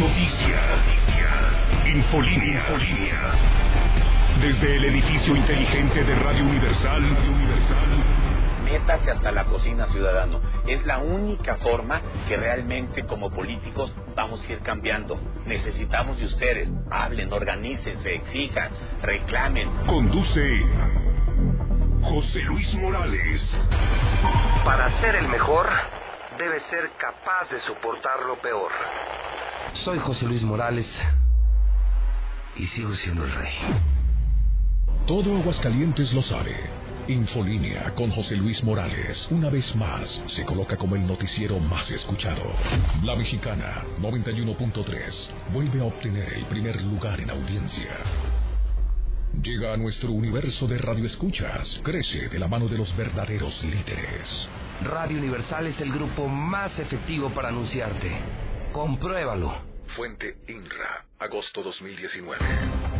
Noticia. Infolínea. Desde el edificio inteligente de Radio Universal. Radio Universal. Métase hasta la cocina, ciudadano. Es la única forma que realmente como políticos vamos a ir cambiando. Necesitamos de ustedes. Hablen, organícense, exijan, reclamen. Conduce José Luis Morales. Para ser el mejor, debe ser capaz de soportar lo peor. Soy José Luis Morales y sigo siendo el rey. Todo Aguascalientes lo sabe. Infolínea con José Luis Morales, una vez más, se coloca como el noticiero más escuchado. La Mexicana 91.3 vuelve a obtener el primer lugar en audiencia. Llega a nuestro universo de radioescuchas, crece de la mano de los verdaderos líderes. Radio Universal es el grupo más efectivo para anunciarte. Compruébalo. Fuente INRA, agosto 2019.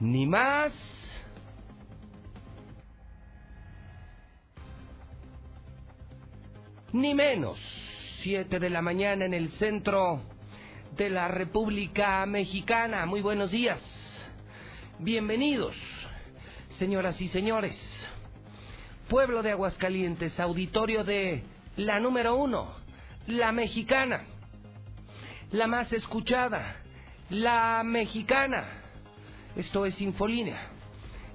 Ni más ni menos. 7 de la mañana en el centro de la República Mexicana. Muy buenos días. Bienvenidos, señoras y señores. Pueblo de Aguascalientes, auditorio de la número uno, la mexicana, la más escuchada, la mexicana. Esto es Infolínea.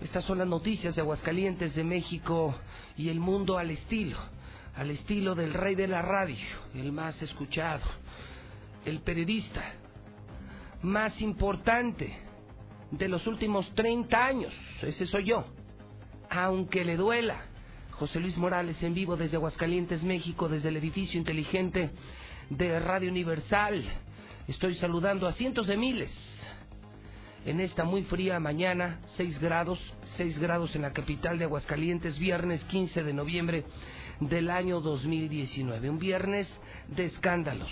Estas son las noticias de Aguascalientes, de México y el mundo al estilo al estilo del rey de la radio, el más escuchado, el periodista más importante de los últimos 30 años, ese soy yo, aunque le duela. José Luis Morales en vivo desde Aguascalientes, México, desde el edificio inteligente de Radio Universal. Estoy saludando a cientos de miles en esta muy fría mañana, 6 grados, 6 grados en la capital de Aguascalientes, viernes 15 de noviembre del año 2019. Un viernes de escándalos,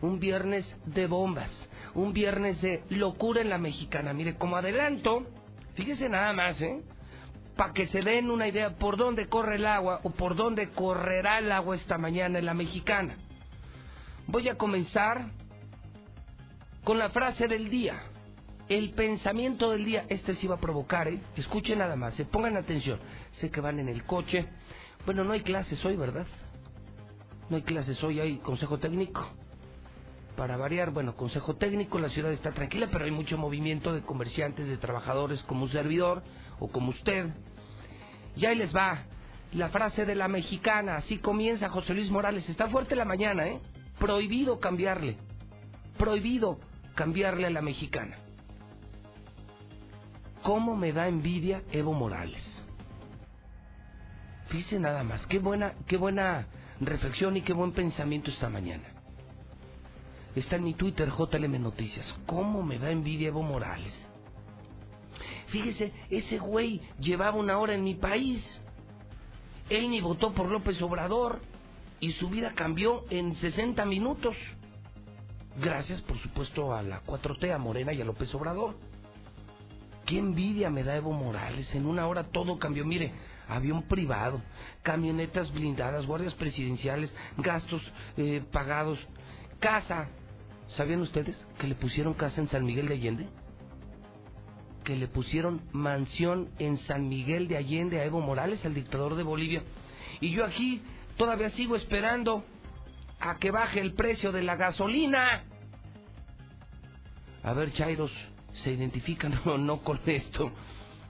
un viernes de bombas, un viernes de locura en la mexicana. Mire, como adelanto, fíjese nada más, ¿eh? Para que se den una idea por dónde corre el agua o por dónde correrá el agua esta mañana en la mexicana. Voy a comenzar con la frase del día. El pensamiento del día, este sí va a provocar, ¿eh? Escuchen nada más, se pongan atención. Sé que van en el coche, bueno, no hay clases hoy, ¿verdad? No hay clases hoy, hay consejo técnico. Para variar, bueno, consejo técnico, la ciudad está tranquila, pero hay mucho movimiento de comerciantes, de trabajadores como un servidor o como usted. Y ahí les va la frase de la mexicana, así comienza José Luis Morales. Está fuerte la mañana, ¿eh? Prohibido cambiarle. Prohibido cambiarle a la mexicana. ¿Cómo me da envidia Evo Morales? Fíjese nada más, qué buena, qué buena reflexión y qué buen pensamiento esta mañana. Está en mi Twitter, JLM Noticias. ¿Cómo me da envidia Evo Morales? Fíjese, ese güey llevaba una hora en mi país. Él ni votó por López Obrador y su vida cambió en 60 minutos. Gracias, por supuesto, a la 4T, a Morena y a López Obrador. Qué envidia me da Evo Morales. En una hora todo cambió. Mire, avión privado, camionetas blindadas, guardias presidenciales, gastos eh, pagados, casa. ¿Sabían ustedes que le pusieron casa en San Miguel de Allende? Que le pusieron mansión en San Miguel de Allende a Evo Morales, el dictador de Bolivia. Y yo aquí todavía sigo esperando a que baje el precio de la gasolina. A ver, Chairos, ¿se identifican o no con esto?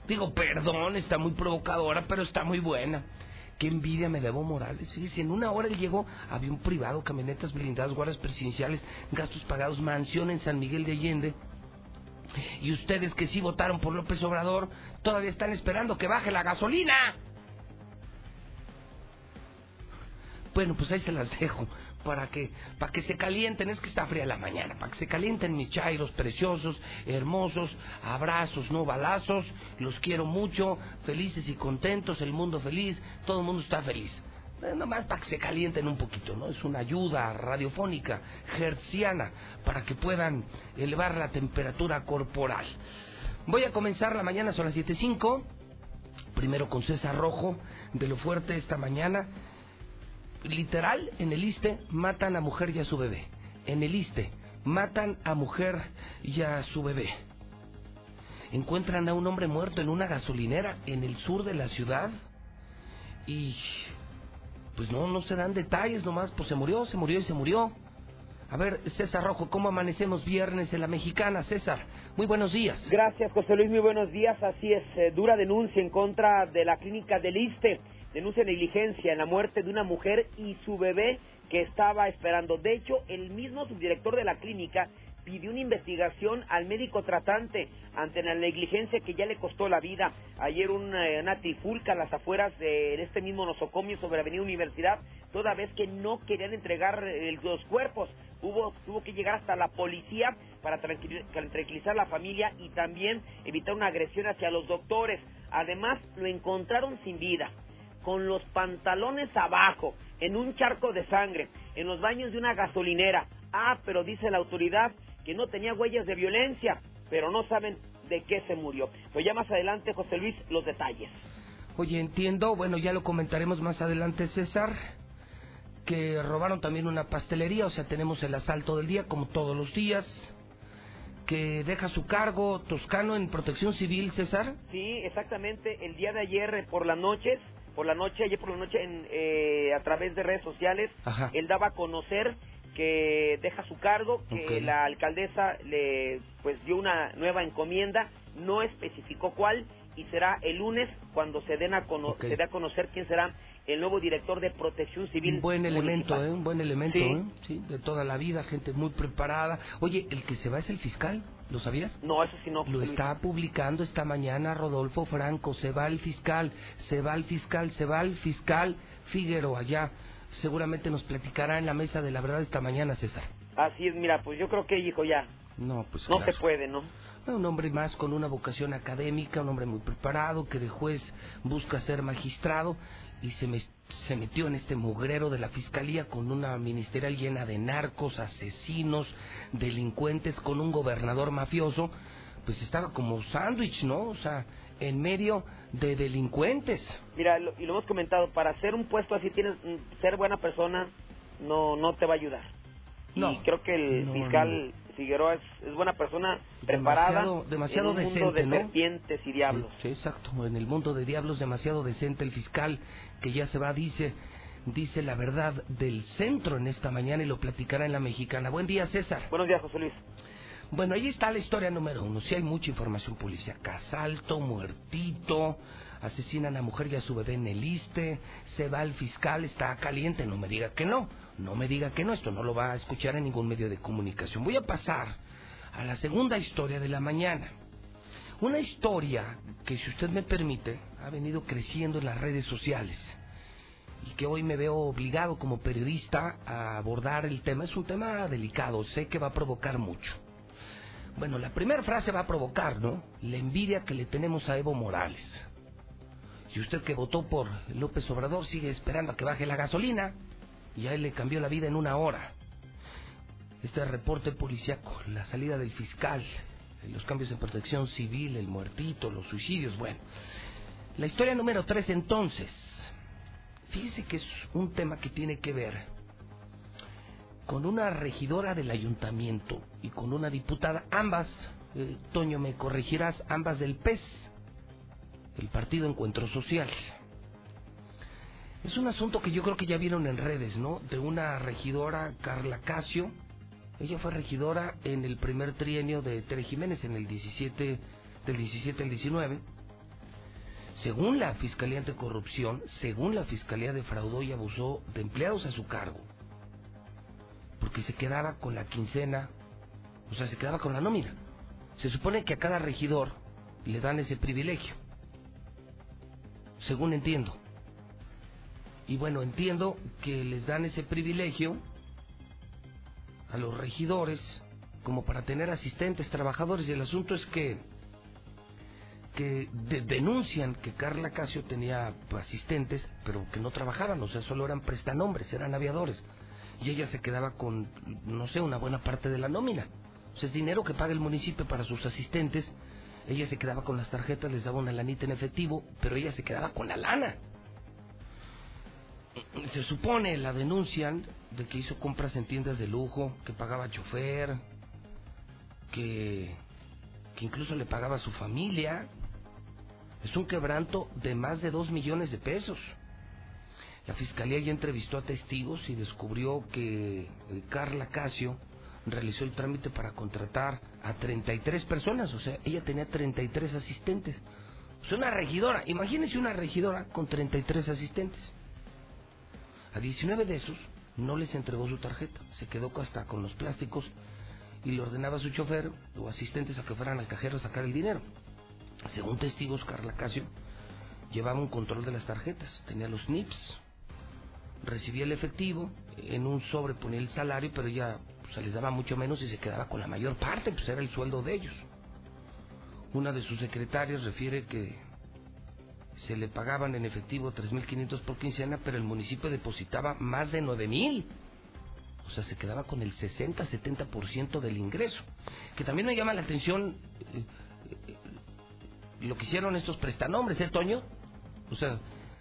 Digo, perdón, está muy provocadora, pero está muy buena. Qué envidia me debo Morales. Sí, si en una hora él llegó, un privado, camionetas blindadas, guardas presidenciales, gastos pagados, mansión en San Miguel de Allende. Y ustedes que sí votaron por López Obrador, todavía están esperando que baje la gasolina. Bueno, pues ahí se las dejo para que para que se calienten, es que está fría la mañana, para que se calienten mis chairos preciosos, hermosos, abrazos, no balazos, los quiero mucho, felices y contentos, el mundo feliz, todo el mundo está feliz. Eh, Nomás para que se calienten un poquito, ¿no? Es una ayuda radiofónica, hertziana, para que puedan elevar la temperatura corporal. Voy a comenzar la mañana, son las 7.05, primero con César Rojo, de lo fuerte esta mañana literal, en el ISTE matan a mujer y a su bebé. En el ISTE matan a mujer y a su bebé. Encuentran a un hombre muerto en una gasolinera en el sur de la ciudad y pues no, no se dan detalles nomás, pues se murió, se murió y se murió. A ver, César Rojo, ¿cómo amanecemos viernes en la mexicana? César, muy buenos días. Gracias, José Luis, muy buenos días. Así es, eh, dura denuncia en contra de la clínica del ISTE denuncia negligencia en la muerte de una mujer y su bebé que estaba esperando. De hecho, el mismo subdirector de la clínica pidió una investigación al médico tratante ante la negligencia que ya le costó la vida. Ayer una, una trifulca a las afueras de este mismo nosocomio sobre Avenida Universidad, toda vez que no querían entregar eh, los cuerpos. Hubo, tuvo que llegar hasta la policía para tranquilizar a la familia y también evitar una agresión hacia los doctores. Además, lo encontraron sin vida con los pantalones abajo, en un charco de sangre, en los baños de una gasolinera. Ah, pero dice la autoridad que no tenía huellas de violencia, pero no saben de qué se murió. Pero ya más adelante, José Luis, los detalles. Oye, entiendo, bueno, ya lo comentaremos más adelante, César, que robaron también una pastelería, o sea, tenemos el asalto del día, como todos los días, que deja su cargo Toscano en protección civil, César. Sí, exactamente, el día de ayer por las noches por la noche, ayer por la noche, en, eh, a través de redes sociales, Ajá. él daba a conocer que deja su cargo, que la alcaldesa le pues dio una nueva encomienda, no especificó cuál y será el lunes cuando se den a cono- se dé a conocer quién será el nuevo director de Protección Civil. Un buen elemento, municipal. ¿eh? Un buen elemento, Sí. ¿eh? Sí, de toda la vida, gente muy preparada. Oye, el que se va es el fiscal, ¿lo sabías? No, eso sí no. Lo está publicando esta mañana Rodolfo Franco. Se va el fiscal, se va el fiscal, se va el fiscal Figueroa allá. Seguramente nos platicará en la mesa de la verdad esta mañana, César. Así es, mira, pues yo creo que, hijo, ya, No, pues no claro. se puede, ¿no? Un hombre más con una vocación académica, un hombre muy preparado, que de juez busca ser magistrado y se, me- se metió en este mugrero de la fiscalía con una ministerial llena de narcos, asesinos, delincuentes, con un gobernador mafioso, pues estaba como sándwich, ¿no? O sea, en medio de delincuentes. Mira, lo- y lo hemos comentado, para hacer un puesto así tienes mm, ser buena persona no no te va a ayudar. No. y creo que el No, fiscal Figueroa es, es buena persona, preparada, Demasiado- demasiado en un mundo decente, de ¿no? serpientes y diablos. Sí, exacto. En el mundo de diablos demasiado decente el fiscal que ya se va dice dice la verdad del centro en esta mañana y lo platicará en la mexicana. Buen día, César. Buenos días, José Luis. Bueno, ahí está la historia número uno. Sí hay mucha información policíaca. Asalto, muertito, asesinan a mujer y a su bebé en el iste, se va el fiscal, está caliente, no me diga que no. No me diga que no, esto no lo va a escuchar en ningún medio de comunicación. Voy a pasar a la segunda historia de la mañana. Una historia que, si usted me permite, ha venido creciendo en las redes sociales y que hoy me veo obligado como periodista a abordar el tema. Es un tema delicado, sé que va a provocar mucho. Bueno, la primera frase va a provocar, ¿no? La envidia que le tenemos a Evo Morales. Y usted que votó por López Obrador sigue esperando a que baje la gasolina. Y a él le cambió la vida en una hora. Este reporte policiaco, la salida del fiscal, los cambios en protección civil, el muertito, los suicidios, bueno. La historia número tres entonces. Fíjese que es un tema que tiene que ver con una regidora del ayuntamiento y con una diputada, ambas, eh, Toño, me corregirás, ambas del PES, el Partido Encuentro Social. Es un asunto que yo creo que ya vieron en redes, ¿no? De una regidora, Carla Casio. Ella fue regidora en el primer trienio de Tere Jiménez, en el 17, del 17 al 19. según la Fiscalía Anticorrupción, según la Fiscalía defraudó y abusó de empleados a su cargo, porque se quedaba con la quincena, o sea, se quedaba con la nómina. Se supone que a cada regidor le dan ese privilegio, según entiendo. Y bueno, entiendo que les dan ese privilegio a los regidores como para tener asistentes, trabajadores, y el asunto es que que denuncian que Carla Casio tenía asistentes, pero que no trabajaban, o sea, solo eran prestanombres, eran aviadores. Y ella se quedaba con, no sé, una buena parte de la nómina. O sea, es dinero que paga el municipio para sus asistentes. Ella se quedaba con las tarjetas, les daba una lanita en efectivo, pero ella se quedaba con la lana. Se supone, la denuncian de que hizo compras en tiendas de lujo, que pagaba chofer, que, que incluso le pagaba a su familia, es un quebranto de más de dos millones de pesos. La fiscalía ya entrevistó a testigos y descubrió que eh, Carla Casio realizó el trámite para contratar a 33 personas, o sea, ella tenía 33 asistentes. Es una regidora, imagínense una regidora con 33 asistentes. A 19 de esos no les entregó su tarjeta, se quedó hasta con los plásticos y le ordenaba a su chofer o asistentes a que fueran al cajero a sacar el dinero. Según testigos, Carla Casio llevaba un control de las tarjetas, tenía los NIPS, recibía el efectivo, en un sobre ponía el salario, pero ella se les daba mucho menos y se quedaba con la mayor parte, pues era el sueldo de ellos. Una de sus secretarias refiere que se le pagaban en efectivo 3.500 por quincena, pero el municipio depositaba más de 9.000. O sea, se quedaba con el 60-70% del ingreso. Que también me llama la atención eh, lo que hicieron estos prestanombres, ¿eh, Toño? O sea,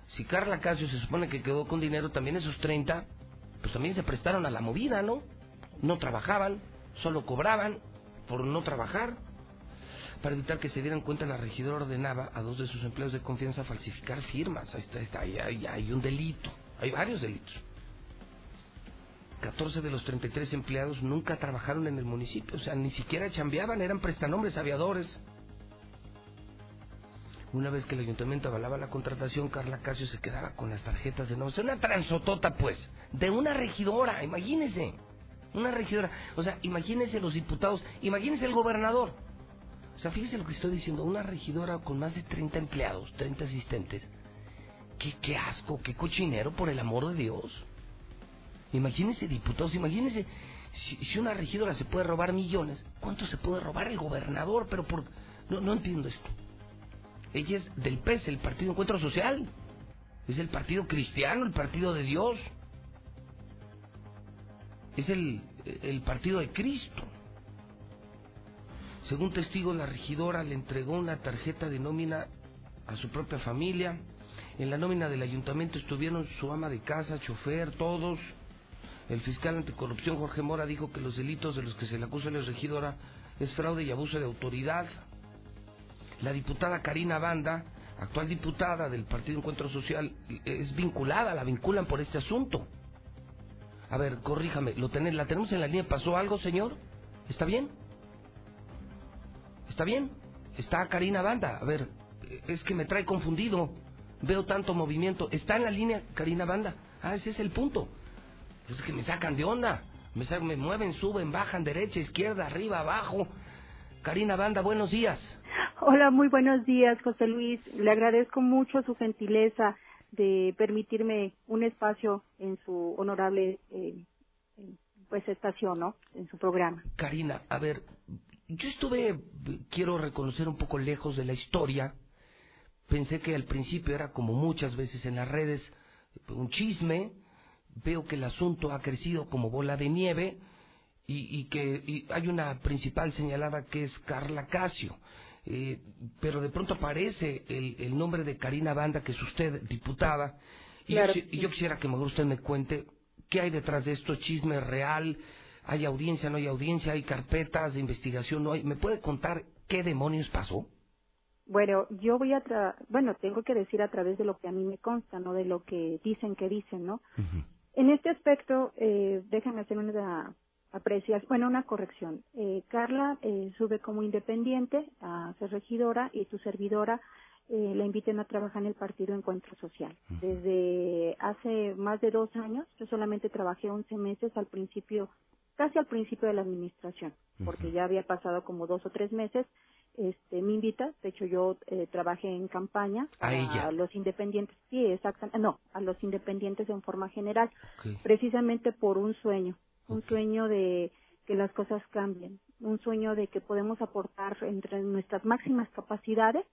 si Carla Casio se supone que quedó con dinero, también esos 30, pues también se prestaron a la movida, ¿no? No trabajaban, solo cobraban por no trabajar. Para evitar que se dieran cuenta, la regidora ordenaba a dos de sus empleados de confianza falsificar firmas. Ahí está, está ahí, hay, un delito, hay varios delitos. 14 de los 33 empleados nunca trabajaron en el municipio, o sea, ni siquiera chambeaban, eran prestanombres aviadores. Una vez que el ayuntamiento avalaba la contratación, Carla Casio se quedaba con las tarjetas de nombre. Una transotota, pues, de una regidora, imagínese. Una regidora. O sea, imagínense los diputados, imagínense el gobernador. O sea, fíjese lo que estoy diciendo. Una regidora con más de 30 empleados, 30 asistentes. Qué, asco, qué cochinero, por el amor de Dios. Imagínense diputados, imagínense si, si, una regidora se puede robar millones, ¿cuánto se puede robar el gobernador? Pero por... No, no entiendo esto. Ella es del PES, el Partido Encuentro Social. Es el partido cristiano, el partido de Dios. Es el, el partido de Cristo. Según testigos, la regidora le entregó una tarjeta de nómina a su propia familia. En la nómina del ayuntamiento estuvieron su ama de casa, chofer, todos. El fiscal anticorrupción Jorge Mora dijo que los delitos de los que se le acusa a la regidora es fraude y abuso de autoridad. La diputada Karina Banda, actual diputada del Partido Encuentro Social, es vinculada, la vinculan por este asunto. A ver, corríjame, ¿lo ¿la tenemos en la línea? ¿Pasó algo, señor? ¿Está bien? ¿Está bien? Está Karina Banda. A ver, es que me trae confundido. Veo tanto movimiento. ¿Está en la línea Karina Banda? Ah, ese es el punto. Es que me sacan de onda. Me, me mueven, suben, bajan, derecha, izquierda, arriba, abajo. Karina Banda, buenos días. Hola, muy buenos días, José Luis. Le agradezco mucho su gentileza de permitirme un espacio en su honorable eh, pues estación, ¿no? En su programa. Karina, a ver, yo estuve, quiero reconocer un poco lejos de la historia. Pensé que al principio era como muchas veces en las redes, un chisme. Veo que el asunto ha crecido como bola de nieve y, y que y hay una principal señalada que es Carla Casio. Eh, pero de pronto aparece el, el, nombre de Karina Banda, que es usted, diputada, y, claro. yo, y yo quisiera que mejor usted me cuente qué hay detrás de esto, chisme real, hay audiencia, no hay audiencia, hay carpetas de investigación, no hay. ¿Me puede contar qué demonios pasó? Bueno, yo voy a, tra bueno, tengo que decir a través de lo que a mí me consta, no de lo que dicen que dicen, ¿no? Uh -huh. En este aspecto, eh, déjame hacer una aprecias, bueno, una corrección. Eh, Carla eh, sube como independiente a ser regidora y su servidora eh, la inviten a trabajar en el Partido Encuentro Social. Desde hace más de dos años, yo solamente trabajé 11 meses al principio, casi al principio de la administración, porque ya había pasado como dos o tres meses. Este, me invita, de hecho yo eh, trabajé en campaña a, los independientes, sí, exactamente, no, a los independientes en forma general, precisamente por un sueño, un sueño de que las cosas cambien, un sueño de que podemos aportar entre nuestras máximas capacidades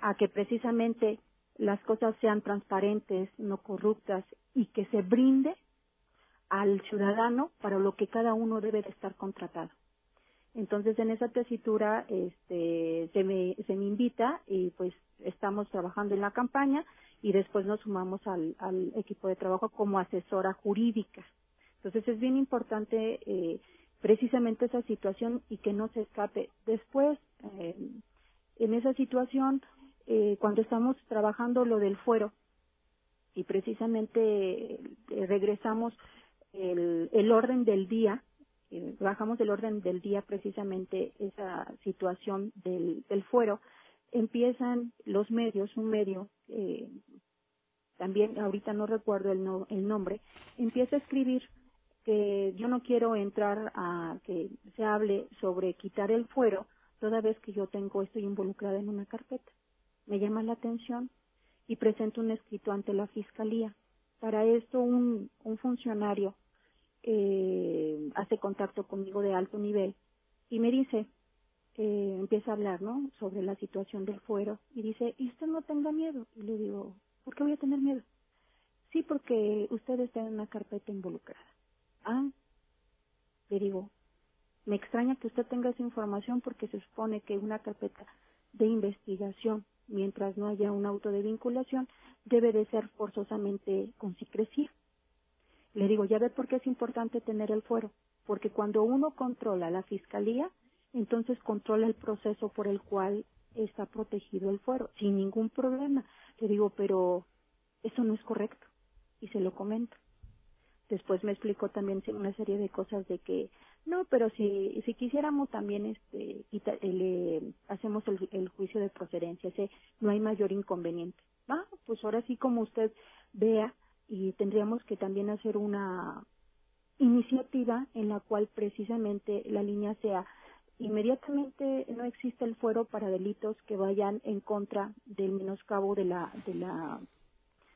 a que precisamente las cosas sean transparentes, no corruptas y que se brinde al ciudadano para lo que cada uno debe de estar contratado. Entonces, en esa tesitura este, se, me, se me invita y pues estamos trabajando en la campaña y después nos sumamos al, equipo de trabajo como asesora jurídica. Entonces, es bien importante eh, precisamente esa situación y que no se escape. Después, eh, en esa situación, eh, cuando estamos trabajando lo del fuero y precisamente eh, regresamos el, el, orden del día, eh, bajamos del orden del día precisamente esa situación del, del fuero, empiezan los medios, un medio, eh, también ahorita no recuerdo el, no, el nombre, empieza a escribir que yo no quiero entrar a que se hable sobre quitar el fuero toda vez que yo tengo estoy involucrada en una carpeta me llama la atención y presento un escrito ante la fiscalía. Para esto un, un funcionario eh, hace contacto conmigo de alto nivel y me dice, eh, empieza a hablar, ¿no? Sobre la situación del fuero y dice, y usted no tenga miedo. Y le digo, ¿por qué voy a tener miedo? Sí, porque usted está en una carpeta involucrada. Ah, le digo, me extraña que usted tenga esa información porque se supone que una carpeta de investigación mientras no haya un auto de vinculación, debe de ser forzosamente con secrecía. Le digo, ya ve por qué es importante tener el fuero, porque cuando uno controla la fiscalía, entonces controla el proceso por el cual está protegido el fuero, sin ningún problema. Le digo, pero eso no es correcto, y se lo comento. Después me explicó también una serie de cosas de que no, pero si, si quisiéramos también este, le hacemos el, juicio de procedencia, ese no hay mayor inconveniente. Ah, pues ahora sí como usted vea y tendríamos que también hacer una iniciativa en la cual precisamente la línea sea inmediatamente no existe el fuero para delitos que vayan en contra del menoscabo de la de la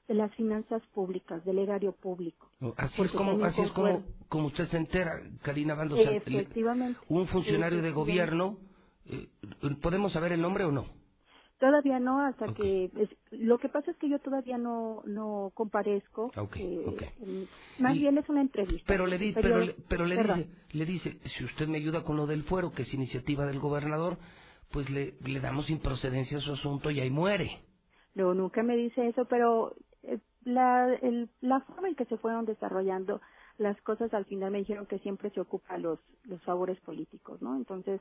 de las finanzas públicas, del erario público. Así es como, así es como, usted se entera, Karina Bando, Efectivamente. un funcionario de gobierno, eh, ¿podemos saber el nombre o no? Todavía no, hasta que lo que pasa es que yo todavía no no comparezco. Eh, más bien es una entrevista. Pero le pero, pero le dice le dice si usted me ayuda con lo del fuero que es iniciativa del gobernador, pues le le damos improcedencia a su asunto y ahí muere. No, nunca me dice eso, pero la, el, la forma en que se fueron desarrollando las cosas al final me dijeron que siempre se ocupa los, los favores políticos, ¿no? Entonces,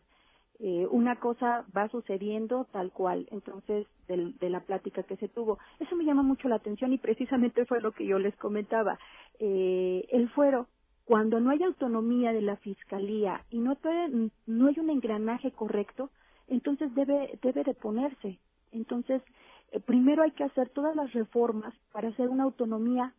eh, una cosa va sucediendo tal cual, entonces, del, de la plática que se tuvo. Eso me llama mucho la atención y precisamente fue lo que yo les comentaba. Eh, el fuero, cuando no hay autonomía de la fiscalía y no, puede, no hay un engranaje correcto, entonces debe, debe de ponerse. Entonces, primero hay que hacer todas las reformas para hacer una autonomía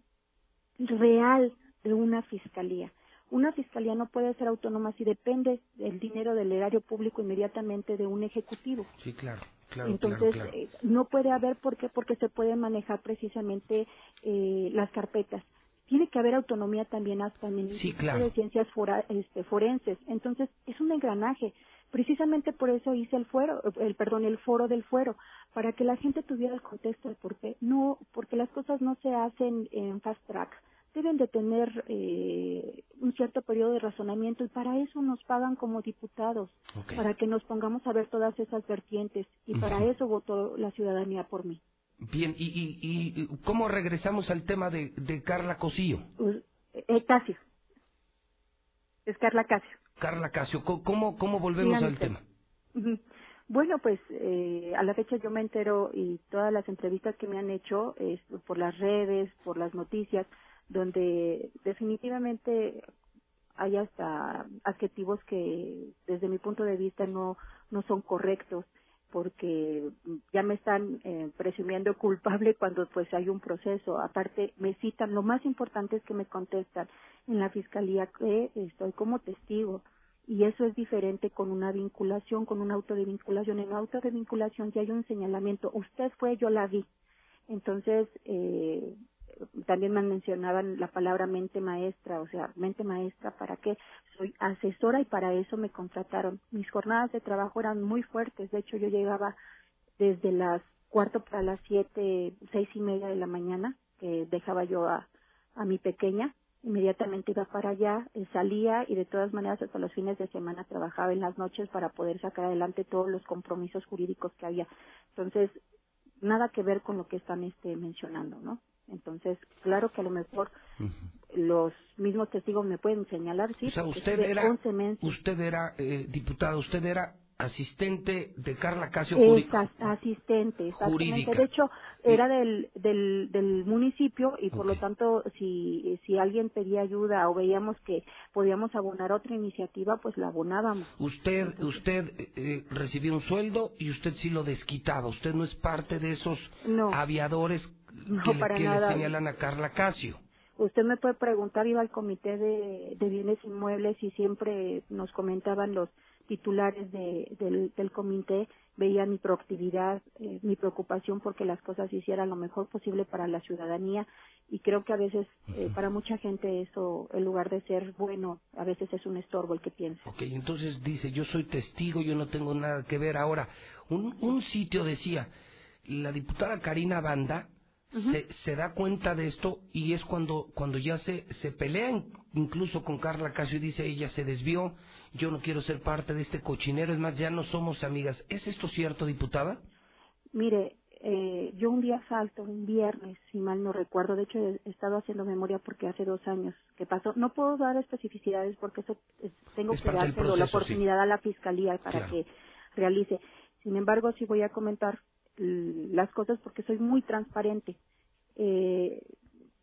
real de una fiscalía. Una fiscalía no puede ser autónoma si depende del dinero del erario público inmediatamente de un ejecutivo. Sí, claro. Claro, Entonces, eh, no puede haber, ¿por qué? Porque se pueden manejar precisamente eh, las carpetas. Tiene que haber autonomía también hasta en el sí, de ciencias este, forenses. Entonces, es un engranaje. Precisamente por eso hice el fuero, el perdón, el foro del fuero, para que la gente tuviera el contexto de por qué. No, porque las cosas no se hacen en fast track. Deben de tener eh, un cierto periodo de razonamiento y para eso nos pagan como diputados, para que nos pongamos a ver todas esas vertientes y para eso votó la ciudadanía por mí. Bien, ¿y, y, y cómo regresamos al tema de, de Carla Cosillo? Eh, Casio. Es Carla Casio. Carla Casio, ¿cómo, cómo volvemos al tema? Bueno, pues eh, a la fecha yo me entero y todas las entrevistas que me han hecho es por las redes, por las noticias, donde definitivamente hay hasta adjetivos que desde mi punto de vista no, no son correctos porque ya me están eh, presumiendo culpable cuando pues hay un proceso. Aparte, me citan, lo más importante es que me contestan en la fiscalía que estoy como testigo. Y eso es diferente con una vinculación, con un auto de vinculación. En un auto de vinculación ya hay un señalamiento. Usted fue, yo la vi. Entonces, eh, también me mencionaban la palabra mente maestra, o sea, mente maestra, ¿para qué? Soy asesora y para eso me contrataron. Mis jornadas de trabajo eran muy fuertes, de hecho yo llegaba desde las cuarto para las siete, seis y media de la mañana, que dejaba yo a, a mi pequeña, inmediatamente iba para allá, eh, salía y de todas maneras hasta los fines de semana trabajaba en las noches para poder sacar adelante todos los compromisos jurídicos que había. Entonces, nada que ver con lo que están este, mencionando, ¿no? Entonces, claro que a lo mejor los mismos testigos me pueden señalar, sí. O sea, usted era, usted era eh, diputada, usted era asistente de Carla Casio Jurídica. asistente, exactamente. De hecho, era del, del, del municipio y por lo tanto, si, si alguien pedía ayuda o veíamos que podíamos abonar otra iniciativa, pues la abonábamos. Usted, usted eh, recibió un sueldo y usted sí lo desquitaba. Usted no es parte de esos aviadores no, que, para le, nada. señalan a Carla Casio. Usted me puede preguntar, iba al comité de, de bienes inmuebles y siempre nos comentaban los titulares de, del, del comité, veían mi proactividad, eh, mi preocupación porque las cosas se hicieran lo mejor posible para la ciudadanía y creo que a veces eh, para mucha gente eso, en lugar de ser bueno, a veces es un estorbo el que piensa. Ok, entonces dice, yo soy testigo, yo no tengo nada que ver. Ahora, un, un sitio decía, la diputada Karina Banda se, se, da cuenta de esto y es cuando, cuando ya se, se pelea incluso con Carla Casio y dice ella se desvió, yo no quiero ser parte de este cochinero, es más, ya no somos amigas. ¿Es esto cierto, diputada? Mire, eh, yo un día salto, un viernes, si mal no recuerdo, de hecho he estado haciendo memoria porque hace dos años que pasó. No puedo dar especificidades porque eso tengo que dárselo la oportunidad a la fiscalía para que realice. Sin embargo, sí voy a comentar las cosas porque soy muy transparente. Eh,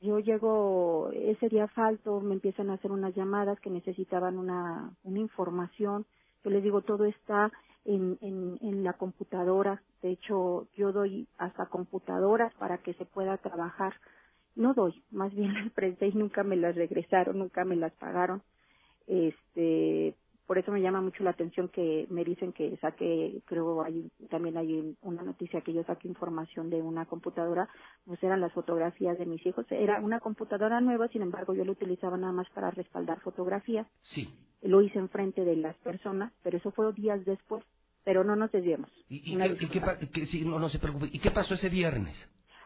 yo llego, ese día falto, me empiezan a hacer unas llamadas que necesitaban una, una información. Yo les digo, todo está en, en, la computadora. De hecho, yo doy hasta computadoras para que se pueda trabajar. No doy, más bien las presté y nunca me las regresaron, nunca me las pagaron. Este, por eso me llama mucho la atención que me dicen que saque, creo hay también hay una noticia que yo saque información de una computadora, pues eran las fotografías de mis hijos. Era una computadora nueva, sin embargo yo lo utilizaba nada más para respaldar fotografías. Sí. Lo hice enfrente de las personas, pero eso fue días después. Pero no nos desviemos. ¿Y, qué, no, no se preocupe. ¿Y qué pasó ese viernes?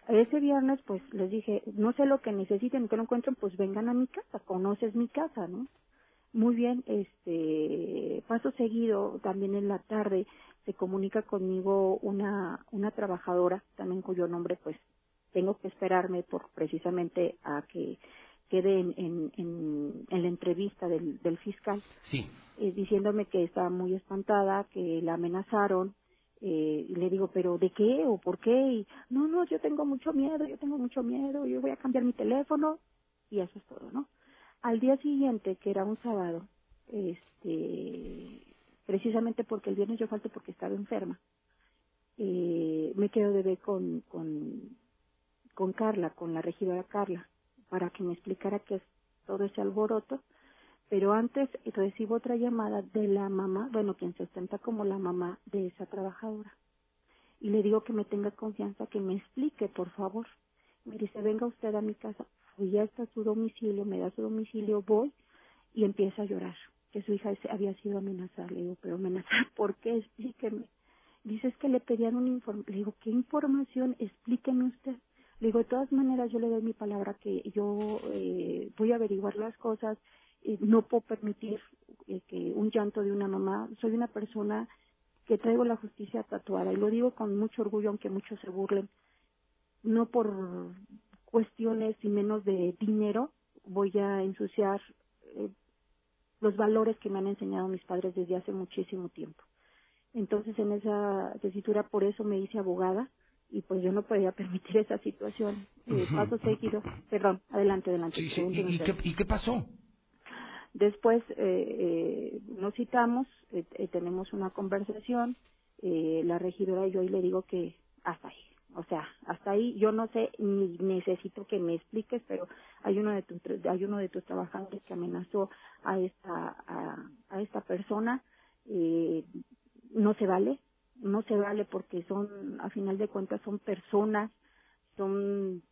Ese viernes, pues les dije, no sé lo que necesiten, que no encuentren, pues vengan a mi casa, conoces mi casa, ¿no? Muy bien, este paso seguido, también en la tarde se comunica conmigo una una trabajadora, también cuyo nombre pues tengo que esperarme por precisamente a que quede en, en, en, la entrevista del, del fiscal, sí. Eh, diciéndome que está muy espantada, que la amenazaron, eh, y le digo, pero ¿de qué o por qué? Y, no, no, yo tengo mucho miedo, yo tengo mucho miedo, yo voy a cambiar mi teléfono, y eso es todo, ¿no? Al día siguiente, que era un sábado, este, precisamente porque el viernes yo falté porque estaba enferma, eh, me quedo de ver con, con, Carla, con la regidora Carla, para que me explicara qué es todo ese alboroto. Pero antes recibo otra llamada de la mamá, bueno, quien se ostenta como la mamá de esa trabajadora. Y le digo que me tenga confianza, que me explique, por favor. Me dice, venga usted a mi casa ya está su domicilio, me da su domicilio, voy y empieza a llorar, que su hija había sido amenazada. Le digo, pero amenazar, ¿por qué? Explíqueme. Dice, es que le pedían un informe. Le digo, ¿qué información? Explíqueme usted. Le digo, de todas maneras, yo le doy mi palabra que yo eh, voy a averiguar las cosas. Eh, no puedo permitir eh, que un llanto de una mamá. Soy una persona que traigo la justicia tatuada y lo digo con mucho orgullo, aunque muchos se burlen. No por cuestiones y menos de dinero voy a ensuciar eh, los valores que me han enseñado mis padres desde hace muchísimo tiempo. Entonces en esa tesitura por eso me hice abogada y pues yo no podía permitir esa situación. Eh, paso seguido, perdón, adelante, adelante. ¿Y, qué, pasó? Después eh, nos citamos, tenemos una conversación, eh, la regidora y yo y le digo que hasta ahí. O sea, hasta ahí yo no sé ni necesito que me expliques, pero hay uno de tus hay uno de tus trabajadores que amenazó a esta a, a esta persona eh, no se vale, no se vale porque son a final de cuentas son personas, son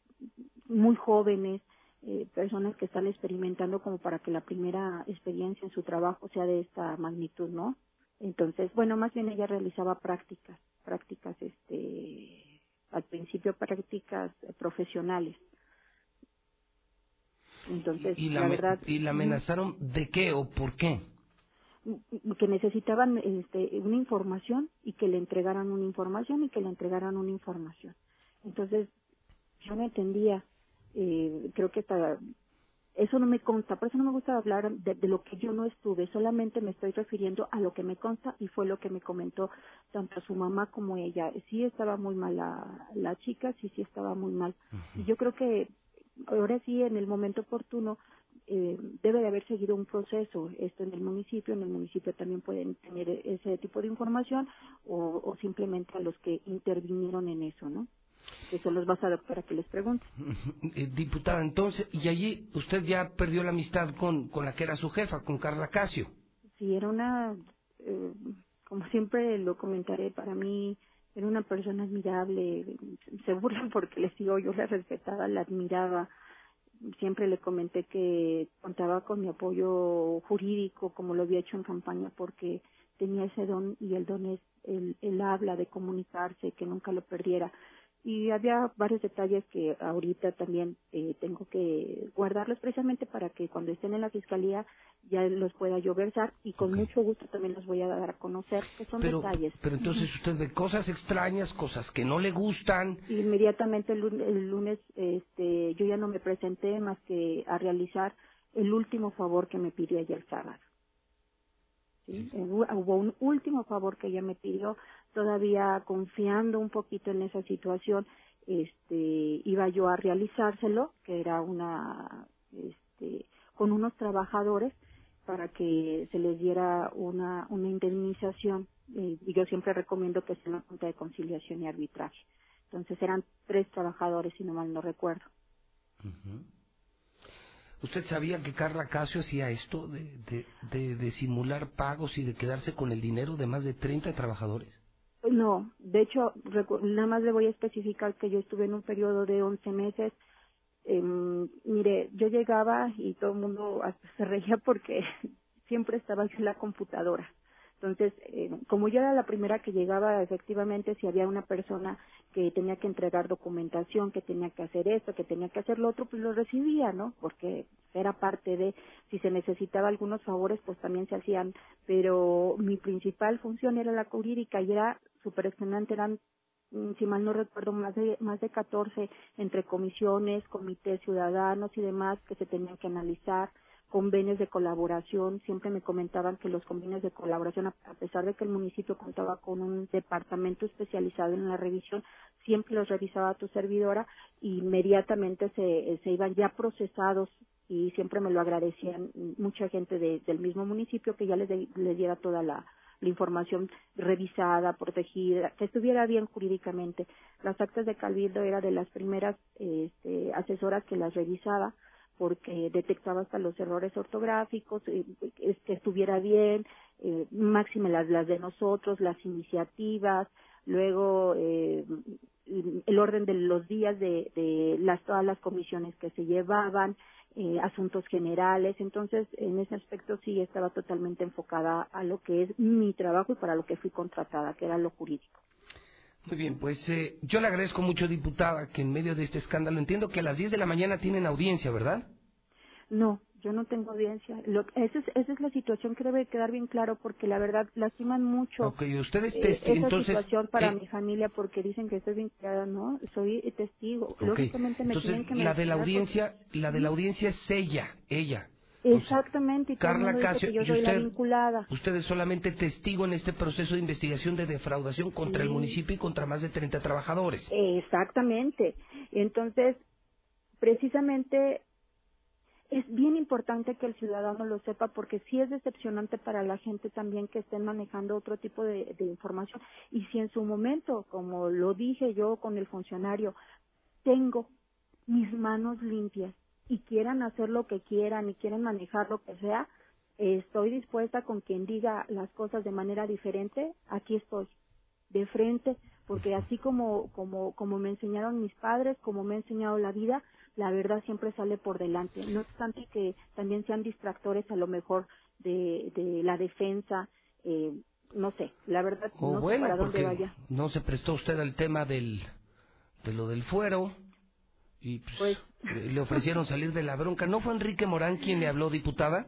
muy jóvenes, eh, personas que están experimentando como para que la primera experiencia en su trabajo sea de esta magnitud, ¿no? Entonces, bueno, más bien ella realizaba prácticas, prácticas, este, al principio prácticas profesionales. Entonces, y la, verdad. ¿Y la amenazaron de qué o por qué? que necesitaban este, una información y que le entregaran una información y que le entregaran una información. Entonces, yo no entendía, eh, creo que hasta eso no me consta, por eso no me gusta hablar de, lo que yo no estuve, solamente me estoy refiriendo a lo que me consta y fue lo que me comentó tanto su mamá como ella. Sí estaba muy mal la, la chica, sí, sí estaba muy mal. Y yo creo que ahora sí, en el momento oportuno, eh, debe de haber seguido un proceso esto en el municipio, en el municipio también pueden tener ese tipo de información o, o simplemente a los que intervinieron en eso, ¿no? Eso los vas a dar para que les pregunte. Eh, diputada, entonces, y allí usted ya perdió la amistad con, con la que era su jefa, con Carla Casio. Sí, era una, eh, como siempre lo comentaré, para mí era una persona admirable. Se burlan porque les digo, yo la respetaba, la admiraba. Siempre le comenté que contaba con mi apoyo jurídico, como lo había hecho en campaña, porque tenía ese don y el don es el, el habla de comunicarse, que nunca lo perdiera y había varios detalles que ahorita también eh, tengo que guardarlos precisamente para que cuando estén en la fiscalía ya los pueda yo versar y con mucho gusto también los voy a dar a conocer que son detalles. Pero entonces usted ve cosas extrañas, cosas que no le gustan. Inmediatamente el lunes, el lunes este, yo ya no me presenté más que a realizar el último favor que me pidió ayer sábado. ¿sí? Hubo un último favor que ella me pidió, todavía confiando un poquito en esa situación, este, iba yo a realizárselo, que era una, este, con unos trabajadores para que se les diera una, una indemnización. Eh, y yo siempre recomiendo que sea una junta de conciliación y arbitraje. Entonces eran tres trabajadores, si no mal no recuerdo. ¿Usted sabía que Carla Casio hacía esto de, de, de, simular pagos y de quedarse con el dinero de más de 30 trabajadores? No, de hecho, nada más le voy a especificar que yo estuve en un periodo de 11 meses. Eh, mire, yo llegaba y todo el mundo se reía porque siempre estaba en la computadora. Entonces, eh, como yo era la primera que llegaba, efectivamente, si había una persona que tenía que entregar documentación, que tenía que hacer esto, que tenía que hacer lo otro, pues lo recibía, ¿no? Porque era parte de, si se necesitaba algunos favores, pues también se hacían, pero mi principal función era la jurídica y era súper excelente, eran mm, si mal no recuerdo, más de, más de 14 entre comisiones, comités ciudadanos y demás que se tenían que analizar, convenios de colaboración, siempre me comentaban que los convenios de colaboración, a pesar de que el municipio contaba con un departamento especializado en la revisión, siempre los revisaba tu servidora y inmediatamente se, se iban ya procesados y siempre me lo agradecían mucha gente del mismo municipio que ya les, les diera toda la, la información revisada, protegida, que estuviera bien jurídicamente. Las actas de Cabildo era de las primeras este, asesoras que las revisaba porque detectaba hasta los errores ortográficos, eh, que estuviera bien, eh, máxime las, las de nosotros, las iniciativas, luego eh, el orden de los días de, de las todas las comisiones que se llevaban, eh, asuntos generales, entonces en ese aspecto sí estaba totalmente enfocada a lo que es mi trabajo y para lo que fui contratada, que era lo jurídico. Muy bien, pues eh, yo le agradezco mucho, diputada, que en medio de este escándalo, entiendo que a las 10 de la mañana tienen audiencia, ¿verdad? No, yo no tengo audiencia. Lo, esa, es, esa es la situación que debe quedar bien claro porque la verdad lastiman mucho Ok, ustedes eh, esa entonces, situación para eh, mi familia porque dicen que estoy vinculada, ¿no? Soy testigo. Lógicamente me entonces, tienen que la de la audiencia, la de la audiencia es ella, ella. Exactamente, el Carla Casio, yo y soy la usted, vinculada. usted es solamente testigo en este proceso de investigación de defraudación contra el municipio y contra más de 30 trabajadores. Exactamente. Entonces, precisamente es bien importante que el ciudadano lo sepa porque sí es decepcionante para la gente también que estén manejando otro tipo de, información. Y si en su momento, como lo dije yo con el funcionario, tengo mis manos limpias y quieran hacer lo que quieran y quieren manejar lo que sea, estoy dispuesta con quien diga las cosas de manera diferente, aquí estoy, de frente, porque así como, como, como me enseñaron mis padres, como me ha enseñado la vida, la verdad siempre sale por delante. No obstante que también sean distractores a lo mejor de, de la defensa, eh, no sé, la verdad no sé para dónde vaya. No se prestó usted al tema del, de lo del fuero y pues, pues le ofrecieron salir de la bronca. ¿No fue Enrique Morán quien le habló, diputada?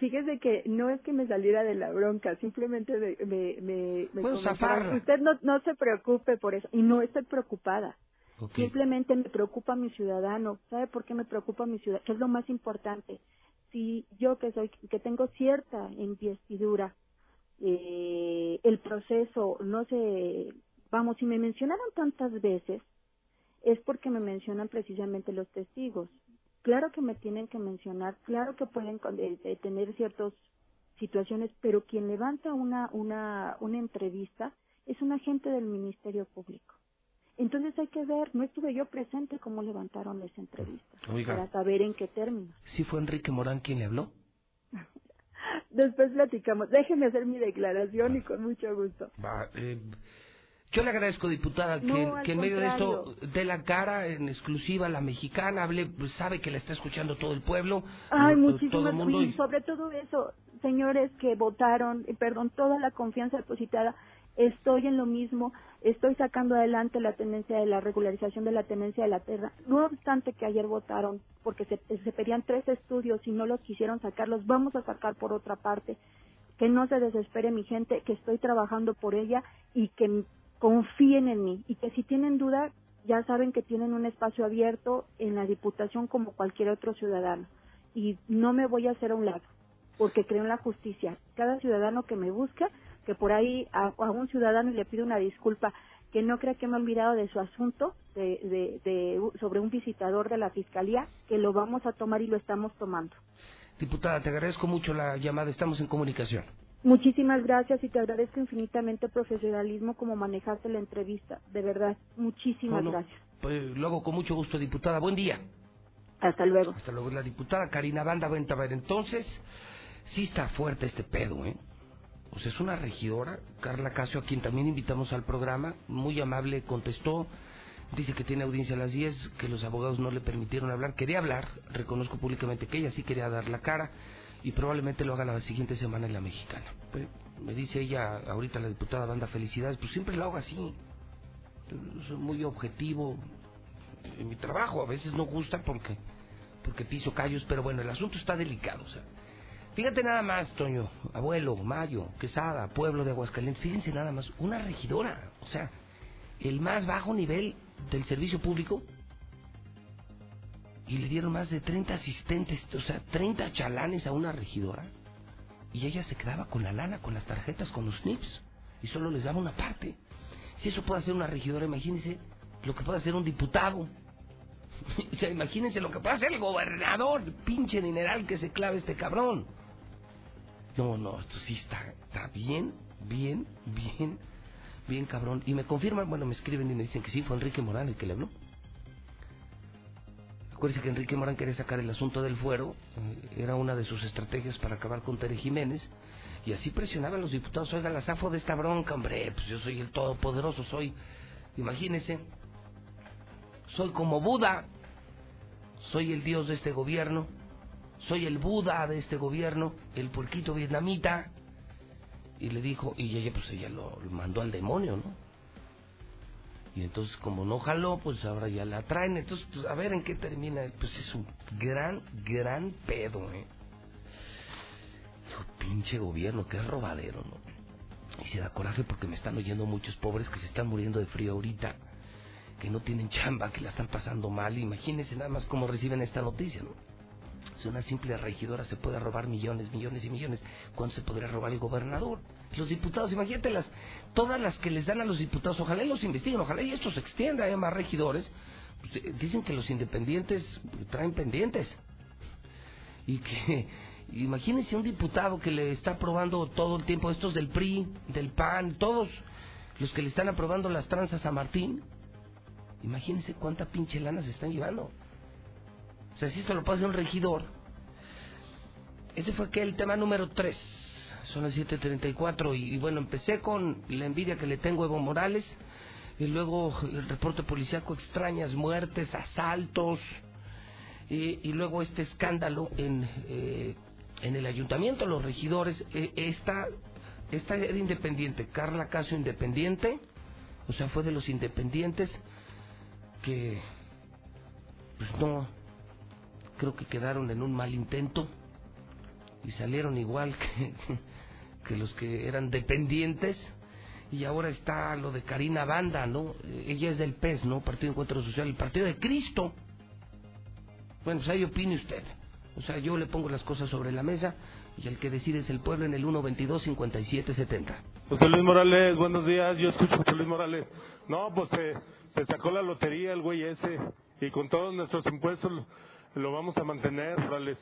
Fíjese que no es que me saliera de la bronca, simplemente me, me, me, Usted no, no se preocupe por eso, y no estoy preocupada. Simplemente me preocupa mi ciudadano. ¿Sabe por qué me preocupa mi ciudadano? ¿Qué es lo más importante? Si yo que soy, que tengo cierta investidura, eh, el proceso no se, vamos, si me mencionaron tantas veces, es porque me mencionan precisamente los testigos. Claro que me tienen que mencionar, claro que pueden eh, eh, tener ciertas situaciones, pero quien levanta una, una, una entrevista es un agente del Ministerio Público. Entonces hay que ver, no estuve yo presente cómo levantaron esa entrevista para saber en qué términos. ¿Sí fue Enrique Morán quien le habló? Después platicamos. Déjeme hacer mi declaración y con mucho gusto. Eh, yo le agradezco, diputada, que, en medio de esto dé la cara en exclusiva a la mexicana, hable, pues, sabe que la está escuchando todo el pueblo. Ay, muchísimas y sobre todo eso, señores que votaron, perdón, toda la confianza depositada estoy en lo mismo, estoy sacando adelante la tendencia de la regularización de la tenencia de la tierra, no obstante que ayer votaron porque se, pedían tres estudios y no los quisieron sacar, los vamos a sacar por otra parte, que no se desespere mi gente, que estoy trabajando por ella y que confíen en mí. Y que si tienen duda ya saben que tienen un espacio abierto en la Diputación como cualquier otro ciudadano. Y no me voy a hacer a un lado porque creo en la justicia. Cada ciudadano que me busca que por ahí a, un ciudadano y le pido una disculpa, que no crea que me he olvidado de su asunto de, de, sobre un visitador de la Fiscalía, que lo vamos a tomar y lo estamos tomando. Diputada, te agradezco mucho la llamada, estamos en comunicación. Muchísimas gracias y te agradezco infinitamente el profesionalismo como manejaste la entrevista, de verdad, muchísimas gracias. Pues luego con mucho gusto, diputada, buen día. Hasta luego. Hasta luego, la diputada Karina Banda a ver Entonces, sí está fuerte este pedo, ¿eh? Pues es una regidora, Carla Casio, a quien también invitamos al programa, muy amable, contestó, dice que tiene audiencia a las 10, que los abogados no le permitieron hablar, quería hablar, reconozco públicamente que ella sí quería dar la cara y probablemente lo haga la siguiente semana en la mexicana. Pues, me dice ella, ahorita la diputada Banda Felicidades, pues siempre lo hago así, soy muy objetivo en mi trabajo, a veces no gusta porque porque piso callos, pero bueno, el asunto está delicado, o sea, Fíjate nada más, Toño, abuelo, Mayo, Quesada, pueblo de Aguascalientes, fíjense nada más, una regidora, o sea, el más bajo nivel del servicio público, y le dieron más de 30 asistentes, o sea, 30 chalanes a una regidora, y ella se quedaba con la lana, con las tarjetas, con los NIPS, y solo les daba una parte. Si eso puede hacer una regidora, imagínense lo que puede hacer un diputado. o sea, imagínense lo que puede hacer el gobernador, pinche dineral que se clave este cabrón. No, no, esto sí está, está bien, bien, bien, bien cabrón. Y me confirman, bueno, me escriben y me dicen que sí, fue Enrique Morán el que le habló. Acuérdense que Enrique Morán quería sacar el asunto del fuero, eh, era una de sus estrategias para acabar con Tere Jiménez, y así presionaban los diputados, oiga, la zafo de esta bronca, hombre, pues yo soy el todopoderoso, soy, imagínense, soy como Buda, soy el dios de este gobierno, soy el Buda de este gobierno, el puerquito vietnamita. Y le dijo, y ella pues ella lo, mandó al demonio, ¿no? Y entonces como no jaló, pues ahora ya la traen. Entonces, pues a ver en qué termina. Pues es un gran, gran pedo, ¿eh? Su pinche gobierno, que es robadero, ¿no? Y se da coraje porque me están oyendo muchos pobres que se están muriendo de frío ahorita, que no tienen chamba, que la están pasando mal. Imagínense nada más cómo reciben esta noticia, ¿no? Si una simple regidora se puede robar millones, millones y millones, ¿cuánto se podría robar el gobernador? Los diputados, imagínate las, todas las que les dan a los diputados, ojalá y los investiguen, ojalá y esto se extienda a más regidores. Pues, eh, dicen que los independientes traen pendientes. y que imagínense un diputado que le está aprobando todo el tiempo estos del PRI, del PAN, todos los que le están aprobando las tranzas a Martín. Imagínense cuánta pinche lana se están llevando. O sea, si esto lo pasa un regidor. Ese fue que el tema número 3. Son las 7.34 y, y bueno, empecé con la envidia que le tengo a Evo Morales y luego el reporte policíaco, extrañas muertes, asaltos, y, y luego este escándalo en, eh, en el ayuntamiento, los regidores, eh, esta, esta era independiente, Carla Caso independiente, o sea, fue de los independientes que, pues no, creo que quedaron en un mal intento y salieron igual que, los que eran dependientes y ahora está lo de Karina Banda, ¿no? Ella es del PES, ¿no? Partido de Encuentro Social, el Partido de Cristo. Bueno, pues ahí opine usted. O sea, yo le pongo las cosas sobre la mesa y el que decide es el pueblo en el 122-5770. José Luis Morales, buenos días, yo escucho a José Luis Morales. No, pues se sacó la lotería el güey ese y con todos nuestros impuestos lo, vamos a mantener, Morales.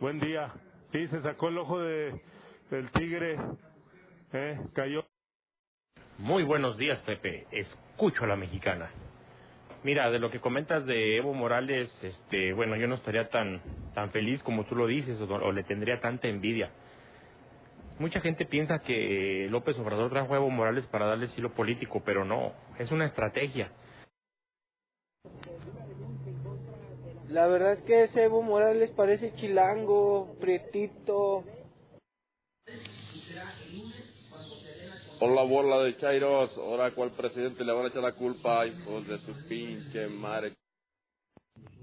Buen día. Sí, se sacó el ojo de, del tigre, eh, cayó. Muy buenos días, Pepe. Escucho a la mexicana. Mira, de lo que comentas de Evo Morales, este, bueno, yo no estaría tan, tan feliz como tú lo dices, o, o le tendría tanta envidia. Mucha gente piensa que López Obrador trajo a Evo Morales para darle estilo político, pero no, es una estrategia. La verdad es que ese Evo Morales parece chilango, prietito. Hola bola de Chairos, ahora cuál presidente le van a echar la culpa, hijos de su pinche madre.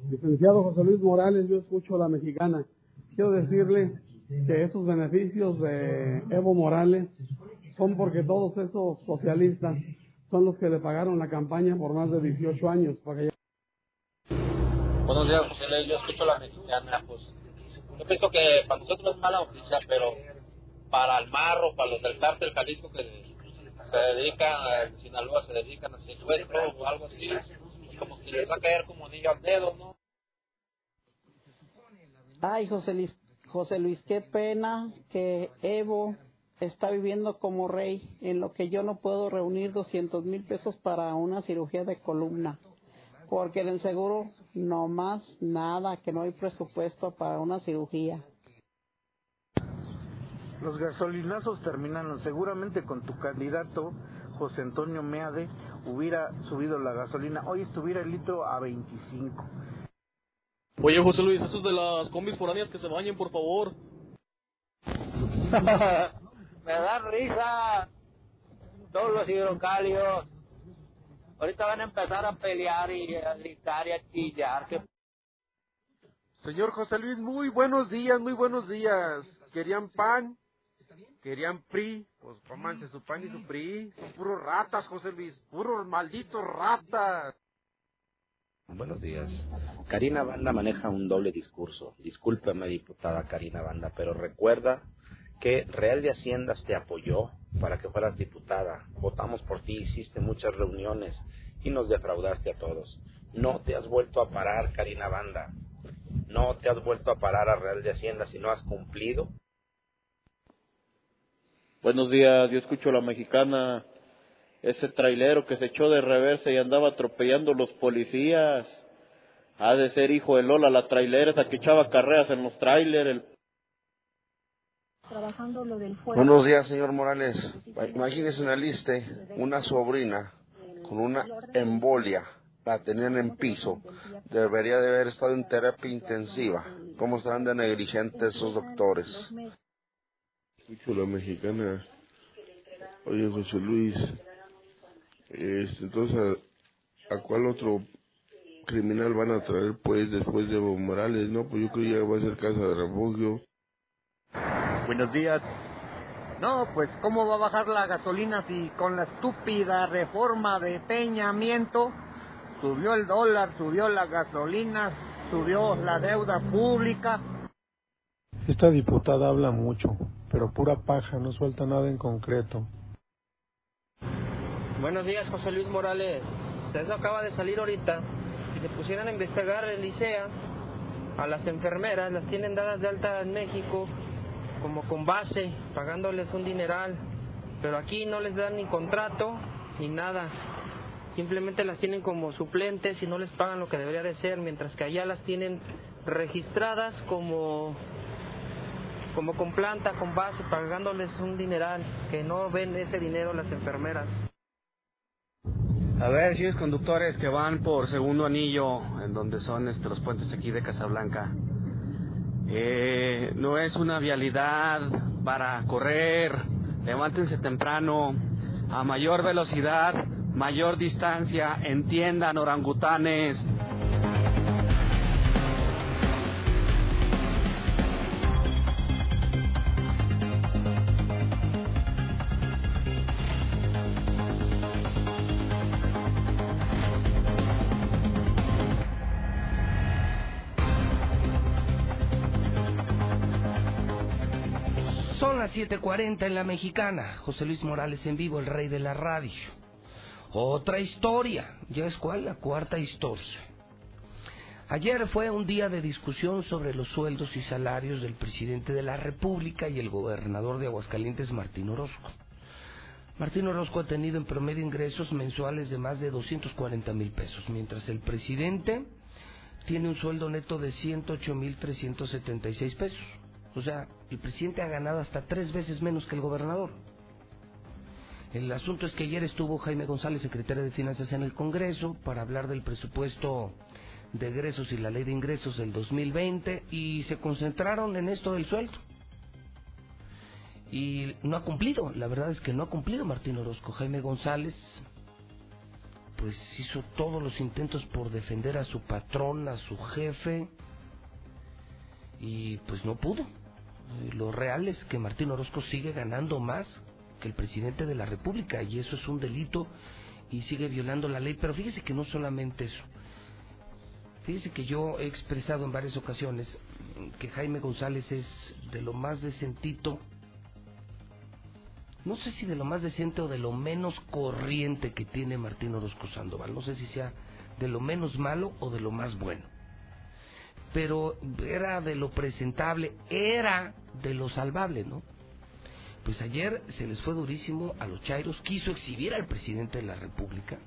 Licenciado José Luis Morales, yo escucho a la mexicana. Quiero decirle que esos beneficios de Evo Morales son porque todos esos socialistas son los que le pagaron la campaña por más de 18 años. Para que... Buenos días, José Luis, yo escucho la mexicana. Pues, yo pienso que para nosotros es mala noticia, pero para el marro, para los del cártel Jalisco que se dedican, en Sinaloa se dedican a secuestro o algo así, como que les va a caer como niño al dedo, ¿no? Ay, José Luis, José Luis, qué pena que Evo está viviendo como rey, en lo que yo no puedo reunir 200 mil pesos para una cirugía de columna, porque en el seguro no más nada, que no hay presupuesto para una cirugía. Los gasolinazos terminaron. Seguramente con tu candidato, José Antonio Meade, hubiera subido la gasolina. Hoy estuviera el litro a 25. Oye, José Luis, esos de las combis foráneas que se bañen, por favor. Me da risa todos los hidrocálidos. Ahorita van a empezar a pelear y a gritar y a chillar. Que... Señor José Luis, muy buenos días, muy buenos días. ¿Querían pan? querían PRI, pues cómanse su pan y su PRI. Son puros ratas, José Luis, puros malditos ratas. Buenos días. Karina Banda maneja un doble discurso. Discúlpeme, diputada Karina Banda, pero recuerda que Real de Haciendas te apoyó para que fueras diputada. Votamos por ti, hiciste muchas reuniones y nos defraudaste a todos. No te has vuelto a parar, Karina Banda. No te has vuelto a parar a Real de Haciendas y no has cumplido Buenos días, yo escucho a la mexicana, ese trailero que se echó de reversa y andaba atropellando los policías. Ha de ser hijo de Lola, la trailera esa que echaba carreras en los trailers. Trabajando lo del fuego. Buenos días, señor Morales. Imagínese una lista, una sobrina con una embolia, la tenían en piso. Debería de haber estado en terapia intensiva. ¿Cómo están de negligentes esos doctores? Escucho la mexicana. Oye, José Luis, este, entonces, ¿a, ¿a, cuál otro criminal van a traer, pues, después de Evo Morales? No, pues yo creo que ya va a ser casa de refugio. Buenos días. No, pues, ¿cómo va a bajar la gasolina si con la estúpida reforma de peñamiento subió el dólar, subió la gasolina, subió la deuda pública? Esta diputada habla mucho, pero pura paja, no suelta nada en concreto. Buenos días, José Luis Morales. Eso acaba de salir ahorita. Si se pusieran a investigar el ICEA, a las enfermeras, las tienen dadas de alta en México como con base, pagándoles un dineral, pero aquí no les dan ni contrato ni nada. Simplemente las tienen como suplentes y no les pagan lo que debería de ser, mientras que allá las tienen registradas como como con planta, con base, pagándoles un dineral, que no ven ese dinero las enfermeras. A ver, señores conductores que van por segundo anillo, en donde son este, los puentes aquí de Casablanca. Eh, no es una vialidad para correr, levántense temprano, a mayor velocidad, mayor distancia, entiendan orangutanes. 7:40 en la mexicana. José Luis Morales en vivo, el rey de la radio. Otra historia. ¿Ya es cuál? La cuarta historia. Ayer fue un día de discusión sobre los sueldos y salarios del presidente de la República y el gobernador de Aguascalientes, Martín Orozco. Martín Orozco ha tenido en promedio ingresos mensuales de más de 240 mil pesos, mientras el presidente tiene un sueldo neto de 108 mil 376 pesos. O sea, el presidente ha ganado hasta tres veces menos que el gobernador. El asunto es que ayer estuvo Jaime González, secretario de Finanzas, en el Congreso para hablar del presupuesto de egresos y la ley de ingresos del 2020 y se concentraron en esto del sueldo. Y no ha cumplido, la verdad es que no ha cumplido Martín Orozco. Jaime González pues hizo todos los intentos por defender a su patrón, a su jefe y pues no pudo. Lo real es que Martín Orozco sigue ganando más que el presidente de la República y eso es un delito y sigue violando la ley. Pero fíjese que no solamente eso. Fíjese que yo he expresado en varias ocasiones que Jaime González es de lo más decentito, no sé si de lo más decente o de lo menos corriente que tiene Martín Orozco Sandoval, no sé si sea de lo menos malo o de lo más bueno. Pero era de lo presentable, era de lo salvable, ¿no? Pues ayer se les fue durísimo a los Chairos, quiso exhibir al presidente de la República.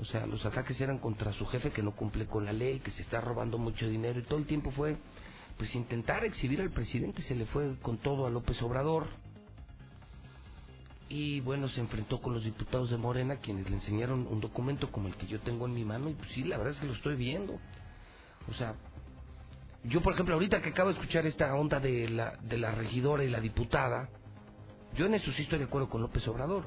O sea, los ataques eran contra su jefe que no cumple con la ley, que se está robando mucho dinero y todo el tiempo fue pues intentar exhibir al presidente, se le fue con todo a López Obrador. Y bueno, se enfrentó con los diputados de Morena, quienes le enseñaron un documento como el que yo tengo en mi mano, y pues sí, la verdad es que lo estoy viendo. O sea, yo por ejemplo, ahorita que acabo de escuchar esta onda de la, de la regidora y la diputada, yo en eso sí estoy de acuerdo con López Obrador.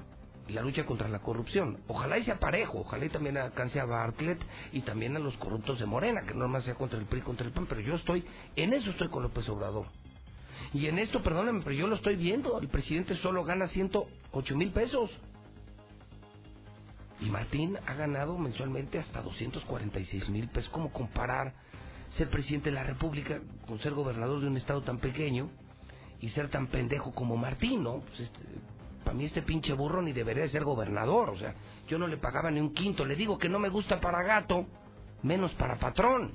Y la lucha contra la corrupción. Ojalá y sea parejo, ojalá y también alcance a Bartlett y también a los corruptos de Morena, que no más sea contra el PRI, contra el PAN, pero yo estoy, en eso estoy con López Obrador. Y en esto, perdónenme, pero yo lo estoy viendo. El presidente solo gana 108 mil pesos. Y Martín ha ganado mensualmente hasta 246 mil pesos. ¿Cómo comparar ser presidente de la República con ser gobernador de un estado tan pequeño y ser tan pendejo como Martín, ¿no? Pues este, para mí este pinche burro ni debería de ser gobernador. O sea, yo no le pagaba ni un quinto. Le digo que no me gusta para gato, menos para patrón.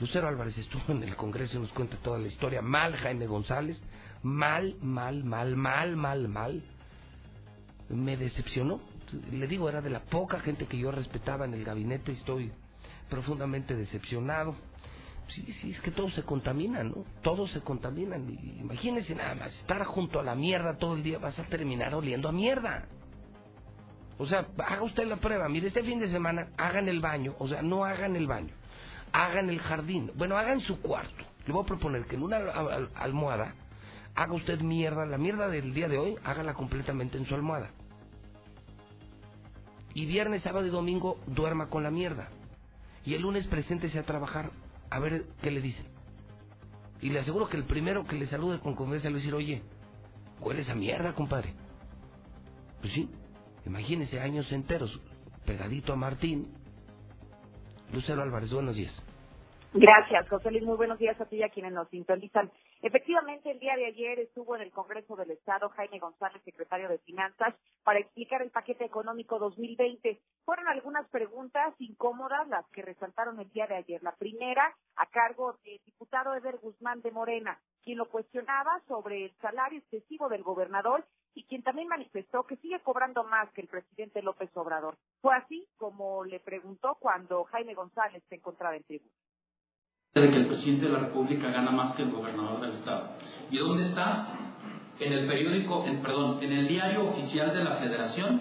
Lucero Álvarez estuvo en el Congreso y nos cuenta toda la historia. Mal Jaime González, mal, mal, mal, mal, mal, mal. Me decepcionó. Le digo, era de la poca gente que yo respetaba en el gabinete y estoy profundamente decepcionado. Sí, sí, es que todo se contamina, ¿no? Todos se contaminan. Imagínense nada más, estar junto a la mierda todo el día, vas a terminar oliendo a mierda. O sea, haga usted la prueba. Mire, este fin de semana hagan el baño, o sea, no hagan el baño hagan el jardín. Bueno, hagan su cuarto. Le voy a proponer que en una almohada haga usted mierda, la mierda del día de hoy, hágala completamente en su almohada. Y viernes, sábado y domingo duerma con la mierda. Y el lunes preséntese a trabajar a ver qué le dicen. Y le aseguro que el primero que le salude con confianza le va a decir, oye, huele esa mierda, compadre. Pues sí, imagínese años enteros pegadito a Martín, Lucero Álvarez, buenos días. Gracias, José Luis. Muy buenos días a ti y a quienes nos sintonizan. Efectivamente, el día de ayer estuvo en el Congreso del Estado Jaime González, secretario de Finanzas, para explicar el paquete económico 2020. Fueron algunas preguntas incómodas las que resaltaron el día de ayer. La primera, a cargo del diputado Eder Guzmán de Morena, quien lo cuestionaba sobre el salario excesivo del gobernador y quien también manifestó que sigue cobrando más que el presidente López Obrador. Fue así como le preguntó cuando Jaime González se encontraba en tribuna de que el presidente de la República gana más que el gobernador del estado. ¿Y dónde está? En el periódico, en, perdón, en el diario oficial de la Federación